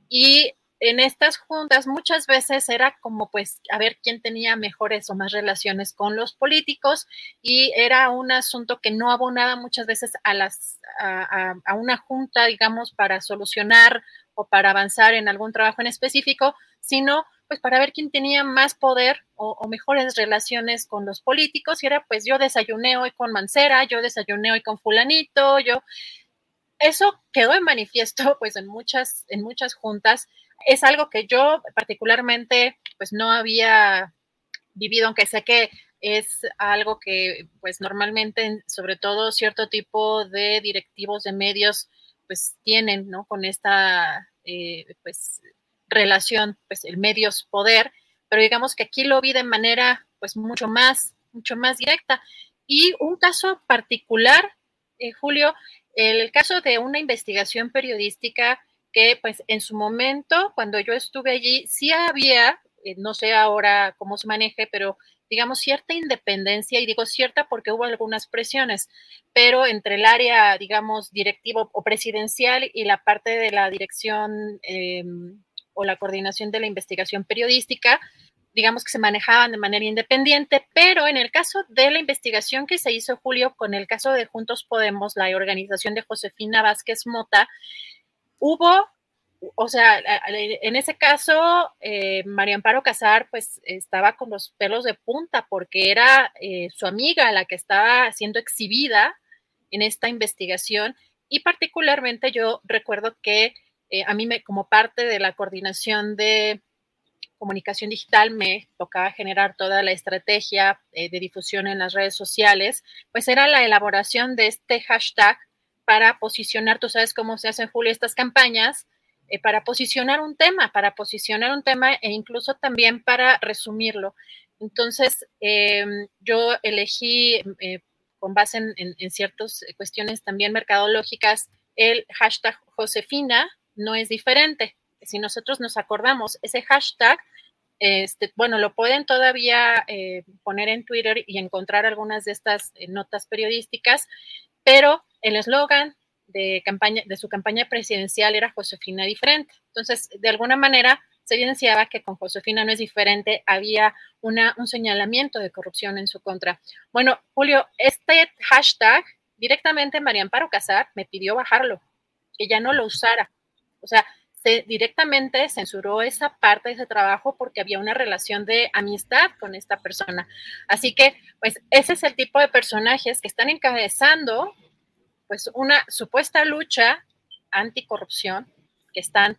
Y en estas juntas muchas veces era como pues a ver quién tenía mejores o más relaciones con los políticos y era un asunto que no abonaba muchas veces a las a, una junta digamos para solucionar o para avanzar en algún trabajo en específico sino pues para ver quién tenía más poder o, mejores relaciones con los políticos. Y era pues yo desayuné hoy con Mancera, yo desayuné hoy con fulanito, yo eso quedó en manifiesto pues en muchas en muchas juntas. Es algo que yo particularmente pues no había vivido, aunque sé que es algo que pues normalmente, sobre todo cierto tipo de directivos de medios pues tienen, ¿no? Con esta eh, pues relación, pues el medios poder, pero digamos que aquí lo vi de manera pues mucho más, mucho más directa. Y un caso particular, eh, Julio, el caso de una investigación periodística que pues en su momento, cuando yo estuve allí, sí había, eh, no sé ahora cómo se maneje, pero digamos cierta independencia, y digo cierta porque hubo algunas presiones, pero entre el área, digamos, directivo o presidencial y la parte de la dirección em, o la coordinación de la investigación periodística, digamos que se manejaban de manera independiente, pero en el caso de la investigación que se hizo, Julio, con el caso de Juntos Podemos, la organización de Josefina Vázquez Mota, hubo, o sea, en ese caso, eh, María Amparo Casar, pues estaba con los pelos de punta porque era eh, su amiga la que estaba siendo exhibida en esta investigación. Y particularmente yo recuerdo que eh, a mí me, como parte de la coordinación de comunicación digital me tocaba generar toda la estrategia de difusión en las redes sociales, pues era la elaboración de este hashtag para posicionar, tú sabes cómo se hacen, Julio, estas campañas, eh, para posicionar un tema, para posicionar un tema e incluso también para resumirlo. Entonces, em, yo elegí, eh, con base en, en, ciertas cuestiones también mercadológicas, el hashtag Josefina no es diferente. Si nosotros nos acordamos, ese hashtag, este, bueno, lo pueden todavía eh, poner en Twitter y encontrar algunas de estas notas periodísticas, pero el eslogan de, campaña, de su campaña presidencial era Josefina diferente. Entonces, de alguna manera, se evidenciaba que con Josefina no es diferente, había una, un señalamiento de corrupción en su contra. Bueno, Julio, este hashtag directamente María Amparo Casar me pidió bajarlo, que ya no lo usara. O sea, se directamente censuró esa parte de ese trabajo porque había una relación de amistad con esta persona. Así que, pues, ese es el tipo de personajes que están encabezando pues una supuesta lucha anticorrupción que están,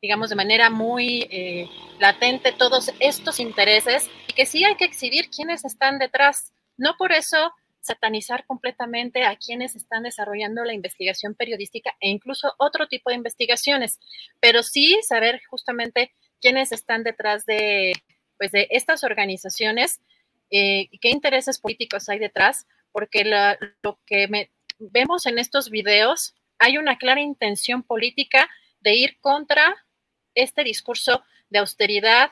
digamos, de manera muy eh, latente todos estos intereses y que sí hay que exhibir quiénes están detrás. No por eso satanizar completamente a quienes están desarrollando la investigación periodística e incluso otro tipo de investigaciones, pero sí saber justamente quiénes están detrás de, pues, de estas organizaciones eh, qué intereses políticos hay detrás, porque lo que me vemos en estos videos, hay una clara intención política de ir contra este discurso de austeridad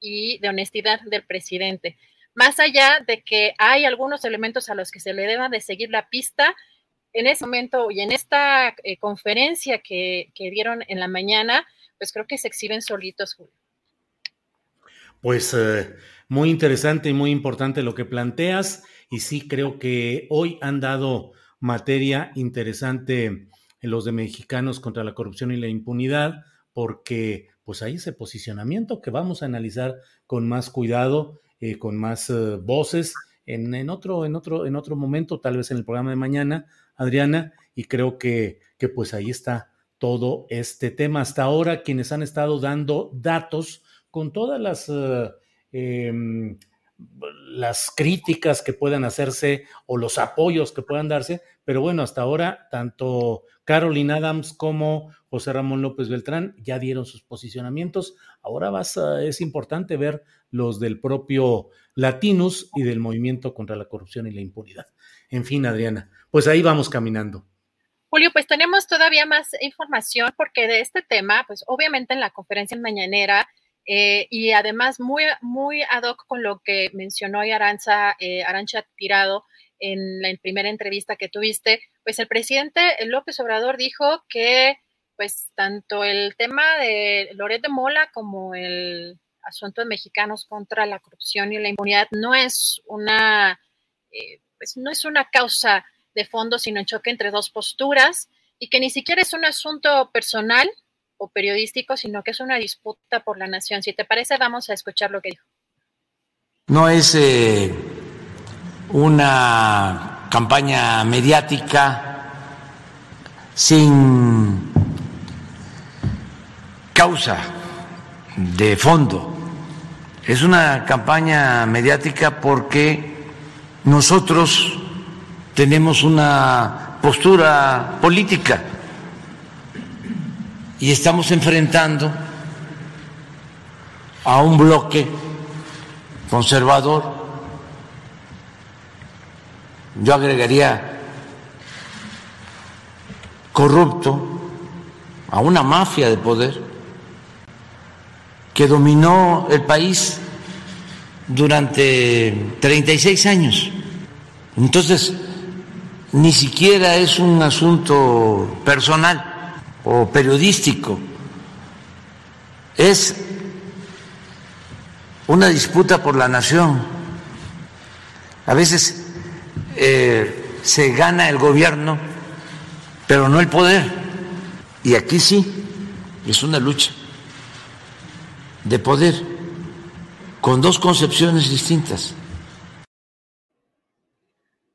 y de honestidad del presidente. Más allá de que hay algunos elementos a los que se le deba de seguir la pista, en ese momento y en esta eh, conferencia que, que dieron en la mañana, pues creo que se exhiben solitos, Julio. Pues eh, muy interesante y muy importante lo que planteas y sí creo que hoy han dado materia interesante en los de mexicanos contra la corrupción y la impunidad porque pues hay ese posicionamiento que vamos a analizar con más cuidado, eh, con más eh, voces en, en, otro, en, otro, en otro momento, tal vez en el programa de mañana, Adriana, y creo que, que pues ahí está todo este tema. Hasta ahora, quienes han estado dando datos con todas las, eh, las críticas que puedan hacerse o los apoyos que puedan darse, pero bueno, hasta ahora tanto Caroline Adams como José Ramón López Beltrán ya dieron sus posicionamientos. Ahora vas a, es importante ver los del propio Latinus y del movimiento contra la corrupción y la impunidad. En fin, Adriana, pues ahí vamos caminando. Julio, pues tenemos todavía más información porque de este tema, pues obviamente en la conferencia mañanera eh, y además muy, muy ad hoc con lo que mencionó hoy Aranza, eh, Arancha Tirado en la primera entrevista que tuviste, pues el presidente López Obrador dijo que pues tanto el tema de Loret de Mola como el asunto de mexicanos contra la corrupción y la impunidad no es una, eh, pues no es una causa de fondo, sino en choque entre dos posturas y que ni siquiera es un asunto personal o periodístico, sino que es una disputa por la nación. Si te parece, vamos a escuchar lo que dijo. No es eh, una campaña mediática sin causa de fondo. Es una campaña mediática porque nosotros tenemos una postura política y estamos enfrentando a un bloque conservador. Yo agregaría corrupto, a una mafia de poder que dominó el país durante 36 años. Entonces, ni siquiera es un asunto personal o periodístico, es una disputa por la nación. A veces eh, se gana el gobierno, pero no el poder. Y aquí sí, es una lucha de poder con dos concepciones distintas.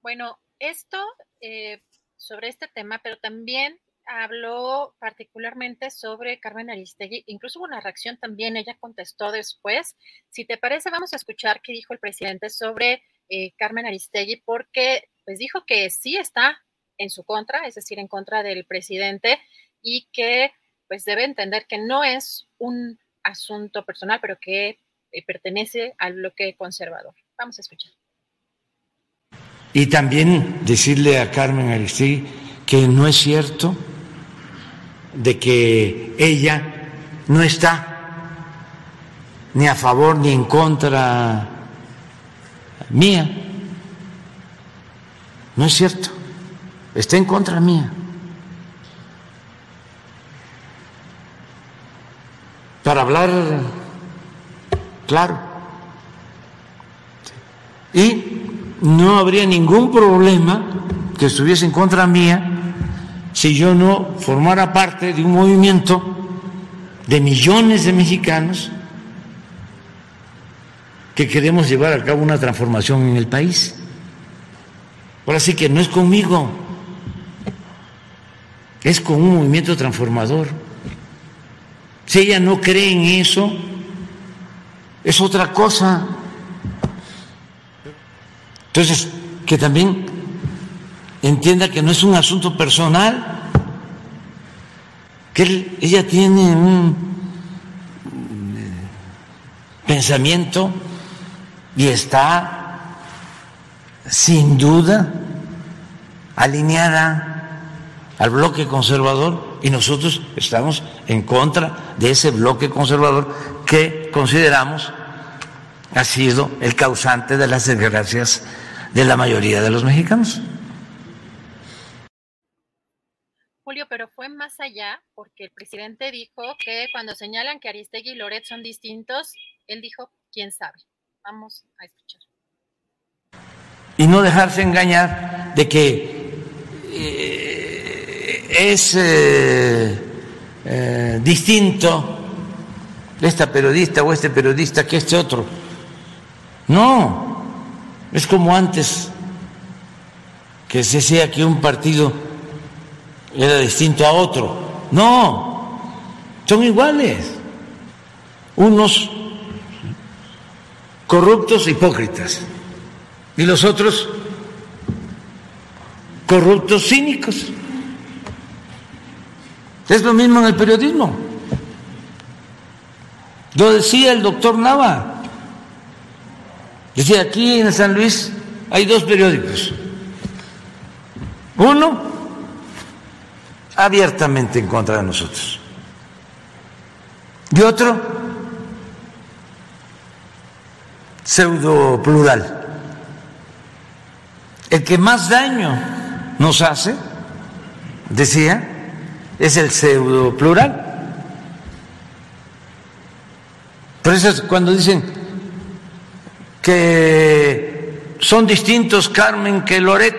Bueno, esto eh, sobre este tema, pero también habló particularmente sobre Carmen Aristegui, incluso hubo una reacción también, ella contestó después. Si te parece, vamos a escuchar qué dijo el presidente sobre eh, Carmen Aristegui, porque pues dijo que sí está en su contra, es decir, en contra del presidente, y que pues debe entender que no es un asunto personal, pero que eh, pertenece al bloque conservador. Vamos a escuchar. Y también decirle a Carmen Aristegui que no es cierto de que ella no está ni a favor ni en contra mía. No es cierto. Está en contra mía. Para hablar claro. Y no habría ningún problema que estuviese en contra mía si yo no formara parte de un movimiento de millones de mexicanos que queremos llevar a cabo una transformación en el país. Ahora sí que no es conmigo, es con un movimiento transformador. Si ella no cree en eso, es otra cosa. Entonces, que también entienda que no es un asunto personal, que ella tiene un eh, pensamiento y está sin duda alineada al bloque conservador Y nosotros estamos en contra de ese bloque conservador que consideramos ha sido el causante de las desgracias de la mayoría de los mexicanos. Pero fue más allá porque el presidente dijo que cuando señalan que Aristegui y Loret son distintos, él dijo, quién sabe. Vamos a escuchar. Y no dejarse engañar de que eh, es eh, eh, distinto esta periodista o este periodista que este otro. No, es como antes que se decía que un partido era distinto a otro. No, son iguales. Unos corruptos hipócritas y los otros corruptos cínicos. Es lo mismo en el periodismo. Lo decía el doctor Nava. Decía, aquí en San Luis hay dos periódicos. Uno abiertamente en contra de nosotros. Y otro pseudo plural. El que más daño nos hace, decía, es el pseudo plural. Por eso es cuando dicen que son distintos Carmen que Loret,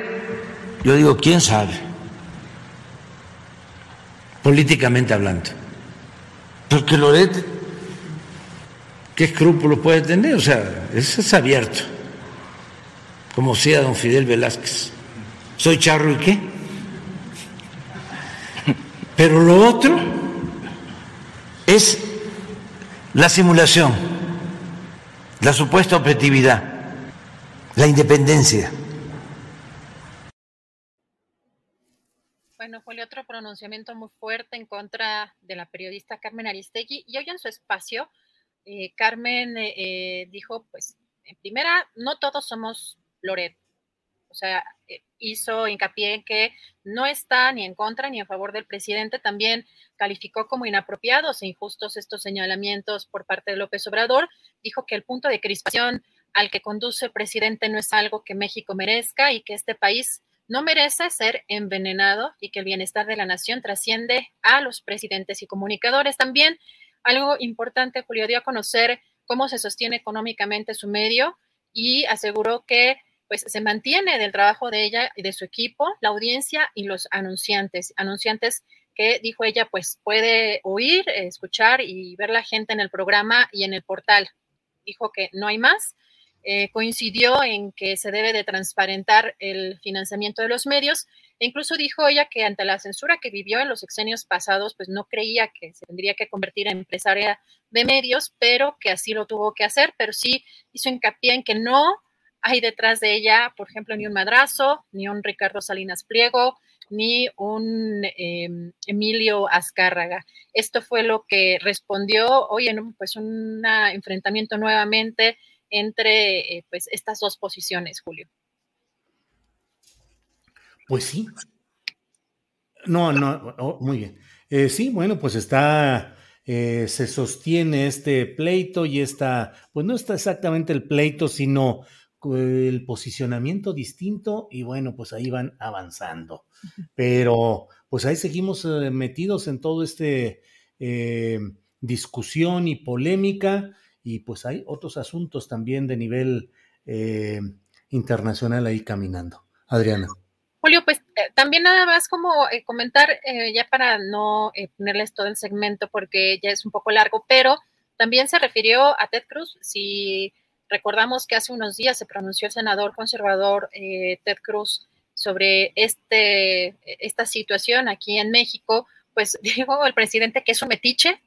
yo digo, ¿quién sabe? Políticamente hablando. Porque Loret, ¿qué escrúpulo puede tener? O sea, eso es abierto como sea don Fidel Velázquez. ¿Soy charro y qué? Pero lo otro es la simulación, la supuesta objetividad, la independencia. Bueno, fue otro pronunciamiento muy fuerte en contra de la periodista Carmen Aristegui y hoy en su espacio, eh, Carmen eh, eh, dijo, pues, en primera, no todos somos Loret. O sea, hizo hincapié en que no está ni en contra ni en favor del presidente. También calificó como inapropiados e injustos estos señalamientos por parte de López Obrador. Dijo que el punto de crispación al que conduce el presidente no es algo que México merezca y que este país no merece ser envenenado y que el bienestar de la nación trasciende a los presidentes y comunicadores. También algo importante, Julio dio a conocer cómo se sostiene económicamente su medio y aseguró que pues se mantiene del trabajo de ella y de su equipo, la audiencia y los anunciantes, anunciantes que dijo ella, pues puede oír, escuchar y ver la gente en el programa y en el portal. Dijo que no hay más. Eh, coincidió en que se debe de transparentar el financiamiento de los medios. E incluso dijo ella que ante la censura que vivió en los exenios pasados, pues no creía que se tendría que convertir en empresaria de medios, pero que así lo tuvo que hacer, pero sí hizo hincapié en que no hay detrás de ella, por ejemplo, ni un madrazo, ni un Ricardo Salinas Pliego, ni un em, Emilio Azcárraga. Esto fue lo que respondió. Hoy en pues, un enfrentamiento nuevamente entre eh, pues, estas dos posiciones, Julio. Pues sí. No, no, oh, muy bien. Eh, sí, bueno, pues está, eh, se sostiene este pleito y está, pues no está exactamente el pleito, sino el posicionamiento distinto y bueno, pues ahí van avanzando. Pero pues ahí seguimos metidos en todo este eh, discusión y polémica y pues hay otros asuntos también de nivel eh, internacional ahí caminando. Adriana. Julio, pues también nada más como comentar, ya para no ponerles todo el segmento porque ya es un poco largo, pero también se refirió a Ted Cruz, si Recordamos que hace unos días se pronunció el senador conservador eh, Ted Cruz sobre este, esta situación aquí en México, pues dijo el presidente que es un metiche,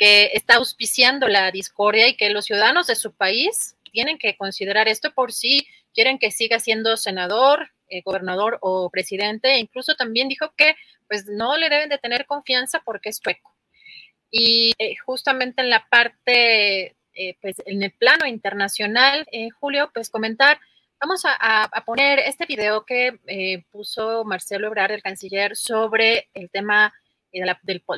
que está auspiciando la discordia y que los ciudadanos de su país tienen que considerar esto por si quieren que siga siendo senador, eh, gobernador o presidente. E incluso también dijo que pues no le deben de tener confianza porque es sueco. Y eh, justamente en la parte eh, pues en el plano internacional, Julio, pues comentar, vamos a, poner este video que puso Marcelo Ebrard, el canciller, sobre el tema de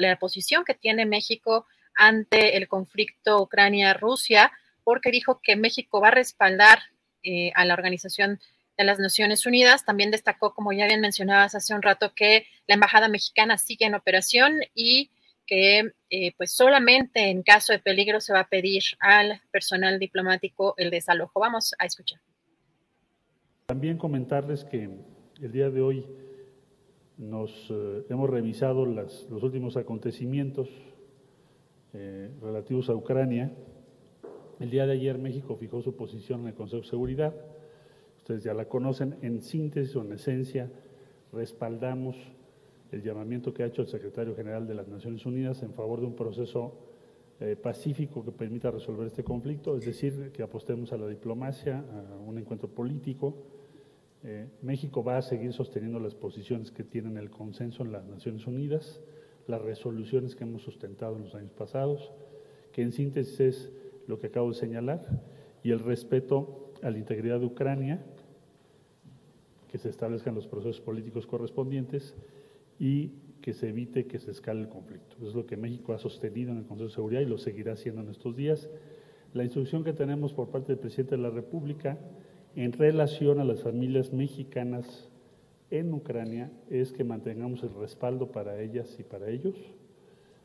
la posición que tiene México ante el conflicto Ucrania-Rusia, porque dijo que México va a respaldar eh, a la Organización de las Naciones Unidas. También destacó, como ya bien mencionabas hace un rato, que la Embajada Mexicana sigue en operación y que eh, pues solamente en caso de peligro se va a pedir al personal diplomático el desalojo. Vamos a escuchar. También comentarles que el día de hoy nos eh, hemos revisado los últimos acontecimientos eh, relativos a Ucrania. El día de ayer México fijó su posición en el Consejo de Seguridad. Ustedes ya la conocen. En síntesis o en esencia, respaldamos el llamamiento que ha hecho el secretario general de las Naciones Unidas en favor de un proceso eh, pacífico que permita resolver este conflicto, es decir, que apostemos a la diplomacia, a un encuentro político. Eh, México va a seguir sosteniendo las posiciones que tienen el consenso en las Naciones Unidas, las resoluciones que hemos sustentado en los años pasados, que en síntesis es lo que acabo de señalar, y el respeto a la integridad de Ucrania, que se establezcan los procesos políticos correspondientes y que se evite que se escale el conflicto. Es lo que México ha sostenido en el Consejo de Seguridad y lo seguirá haciendo en estos días. La instrucción que tenemos por parte del presidente de la República en relación a las familias mexicanas en Ucrania es que mantengamos el respaldo para ellas y para ellos.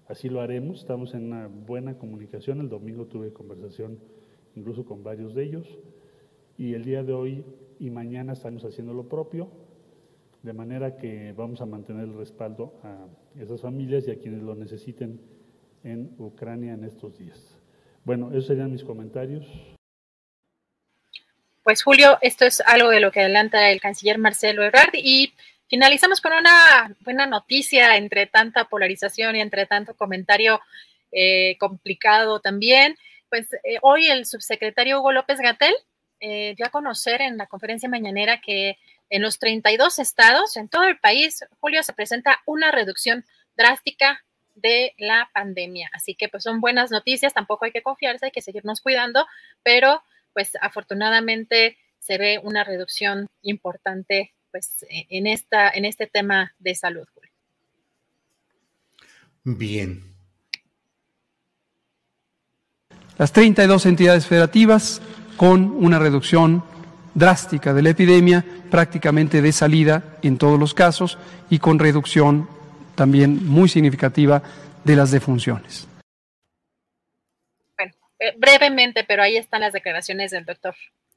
Así lo haremos, estamos en una buena comunicación. El domingo tuve conversación incluso con varios de ellos y el día de hoy y mañana estamos haciendo lo propio de manera que vamos a mantener el respaldo a esas familias y a quienes lo necesiten en Ucrania en estos días. Bueno, esos serían mis comentarios. Pues Julio, esto es algo de lo que adelanta el canciller Marcelo Ebrard y finalizamos con una buena noticia entre tanta polarización y entre tanto comentario eh, complicado también. Pues eh, hoy el subsecretario Hugo López Gatel eh, dio a conocer en la conferencia mañanera que en los 32 estados, en todo el país, Julio, se presenta una reducción drástica de la pandemia. Así que pues son buenas noticias, tampoco hay que confiarse, hay que seguirnos cuidando, pero pues afortunadamente se ve una reducción importante pues en, esta, en este tema de salud. Julio. Bien. Las 32 entidades federativas con una reducción drástica de la epidemia, prácticamente de salida en todos los casos y con reducción también muy significativa de las defunciones. Eh, brevemente, pero ahí están las declaraciones del doctor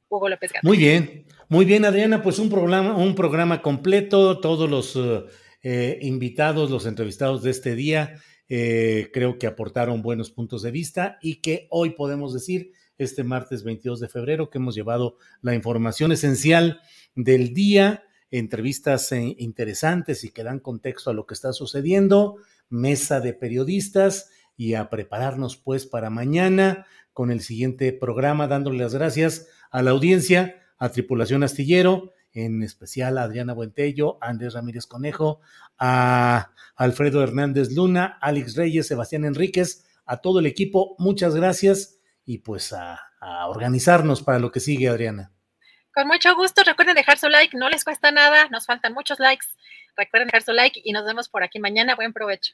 Hugo López Gato. Muy bien, muy bien, Adriana, pues un programa, un programa completo, todos los eh, eh, invitados, los entrevistados de este día, creo que aportaron buenos puntos de vista y que hoy podemos decir este martes 22 de febrero, que hemos llevado la información esencial del día, entrevistas eh, interesantes y que dan contexto a lo que está sucediendo, mesa de periodistas y a prepararnos pues para mañana con el siguiente programa, dándole las gracias a la audiencia, a Tripulación Astillero, en especial a Adriana Buentello, a Andrés Ramírez Conejo, a Alfredo Hernández Luna, Alex Reyes, Sebastián Enríquez, a todo el equipo, muchas gracias y pues a, organizarnos para lo que sigue, Adriana. Con mucho gusto, recuerden dejar su like, no les cuesta nada, nos faltan muchos likes. Recuerden dejar su like y nos vemos por aquí mañana. Buen provecho.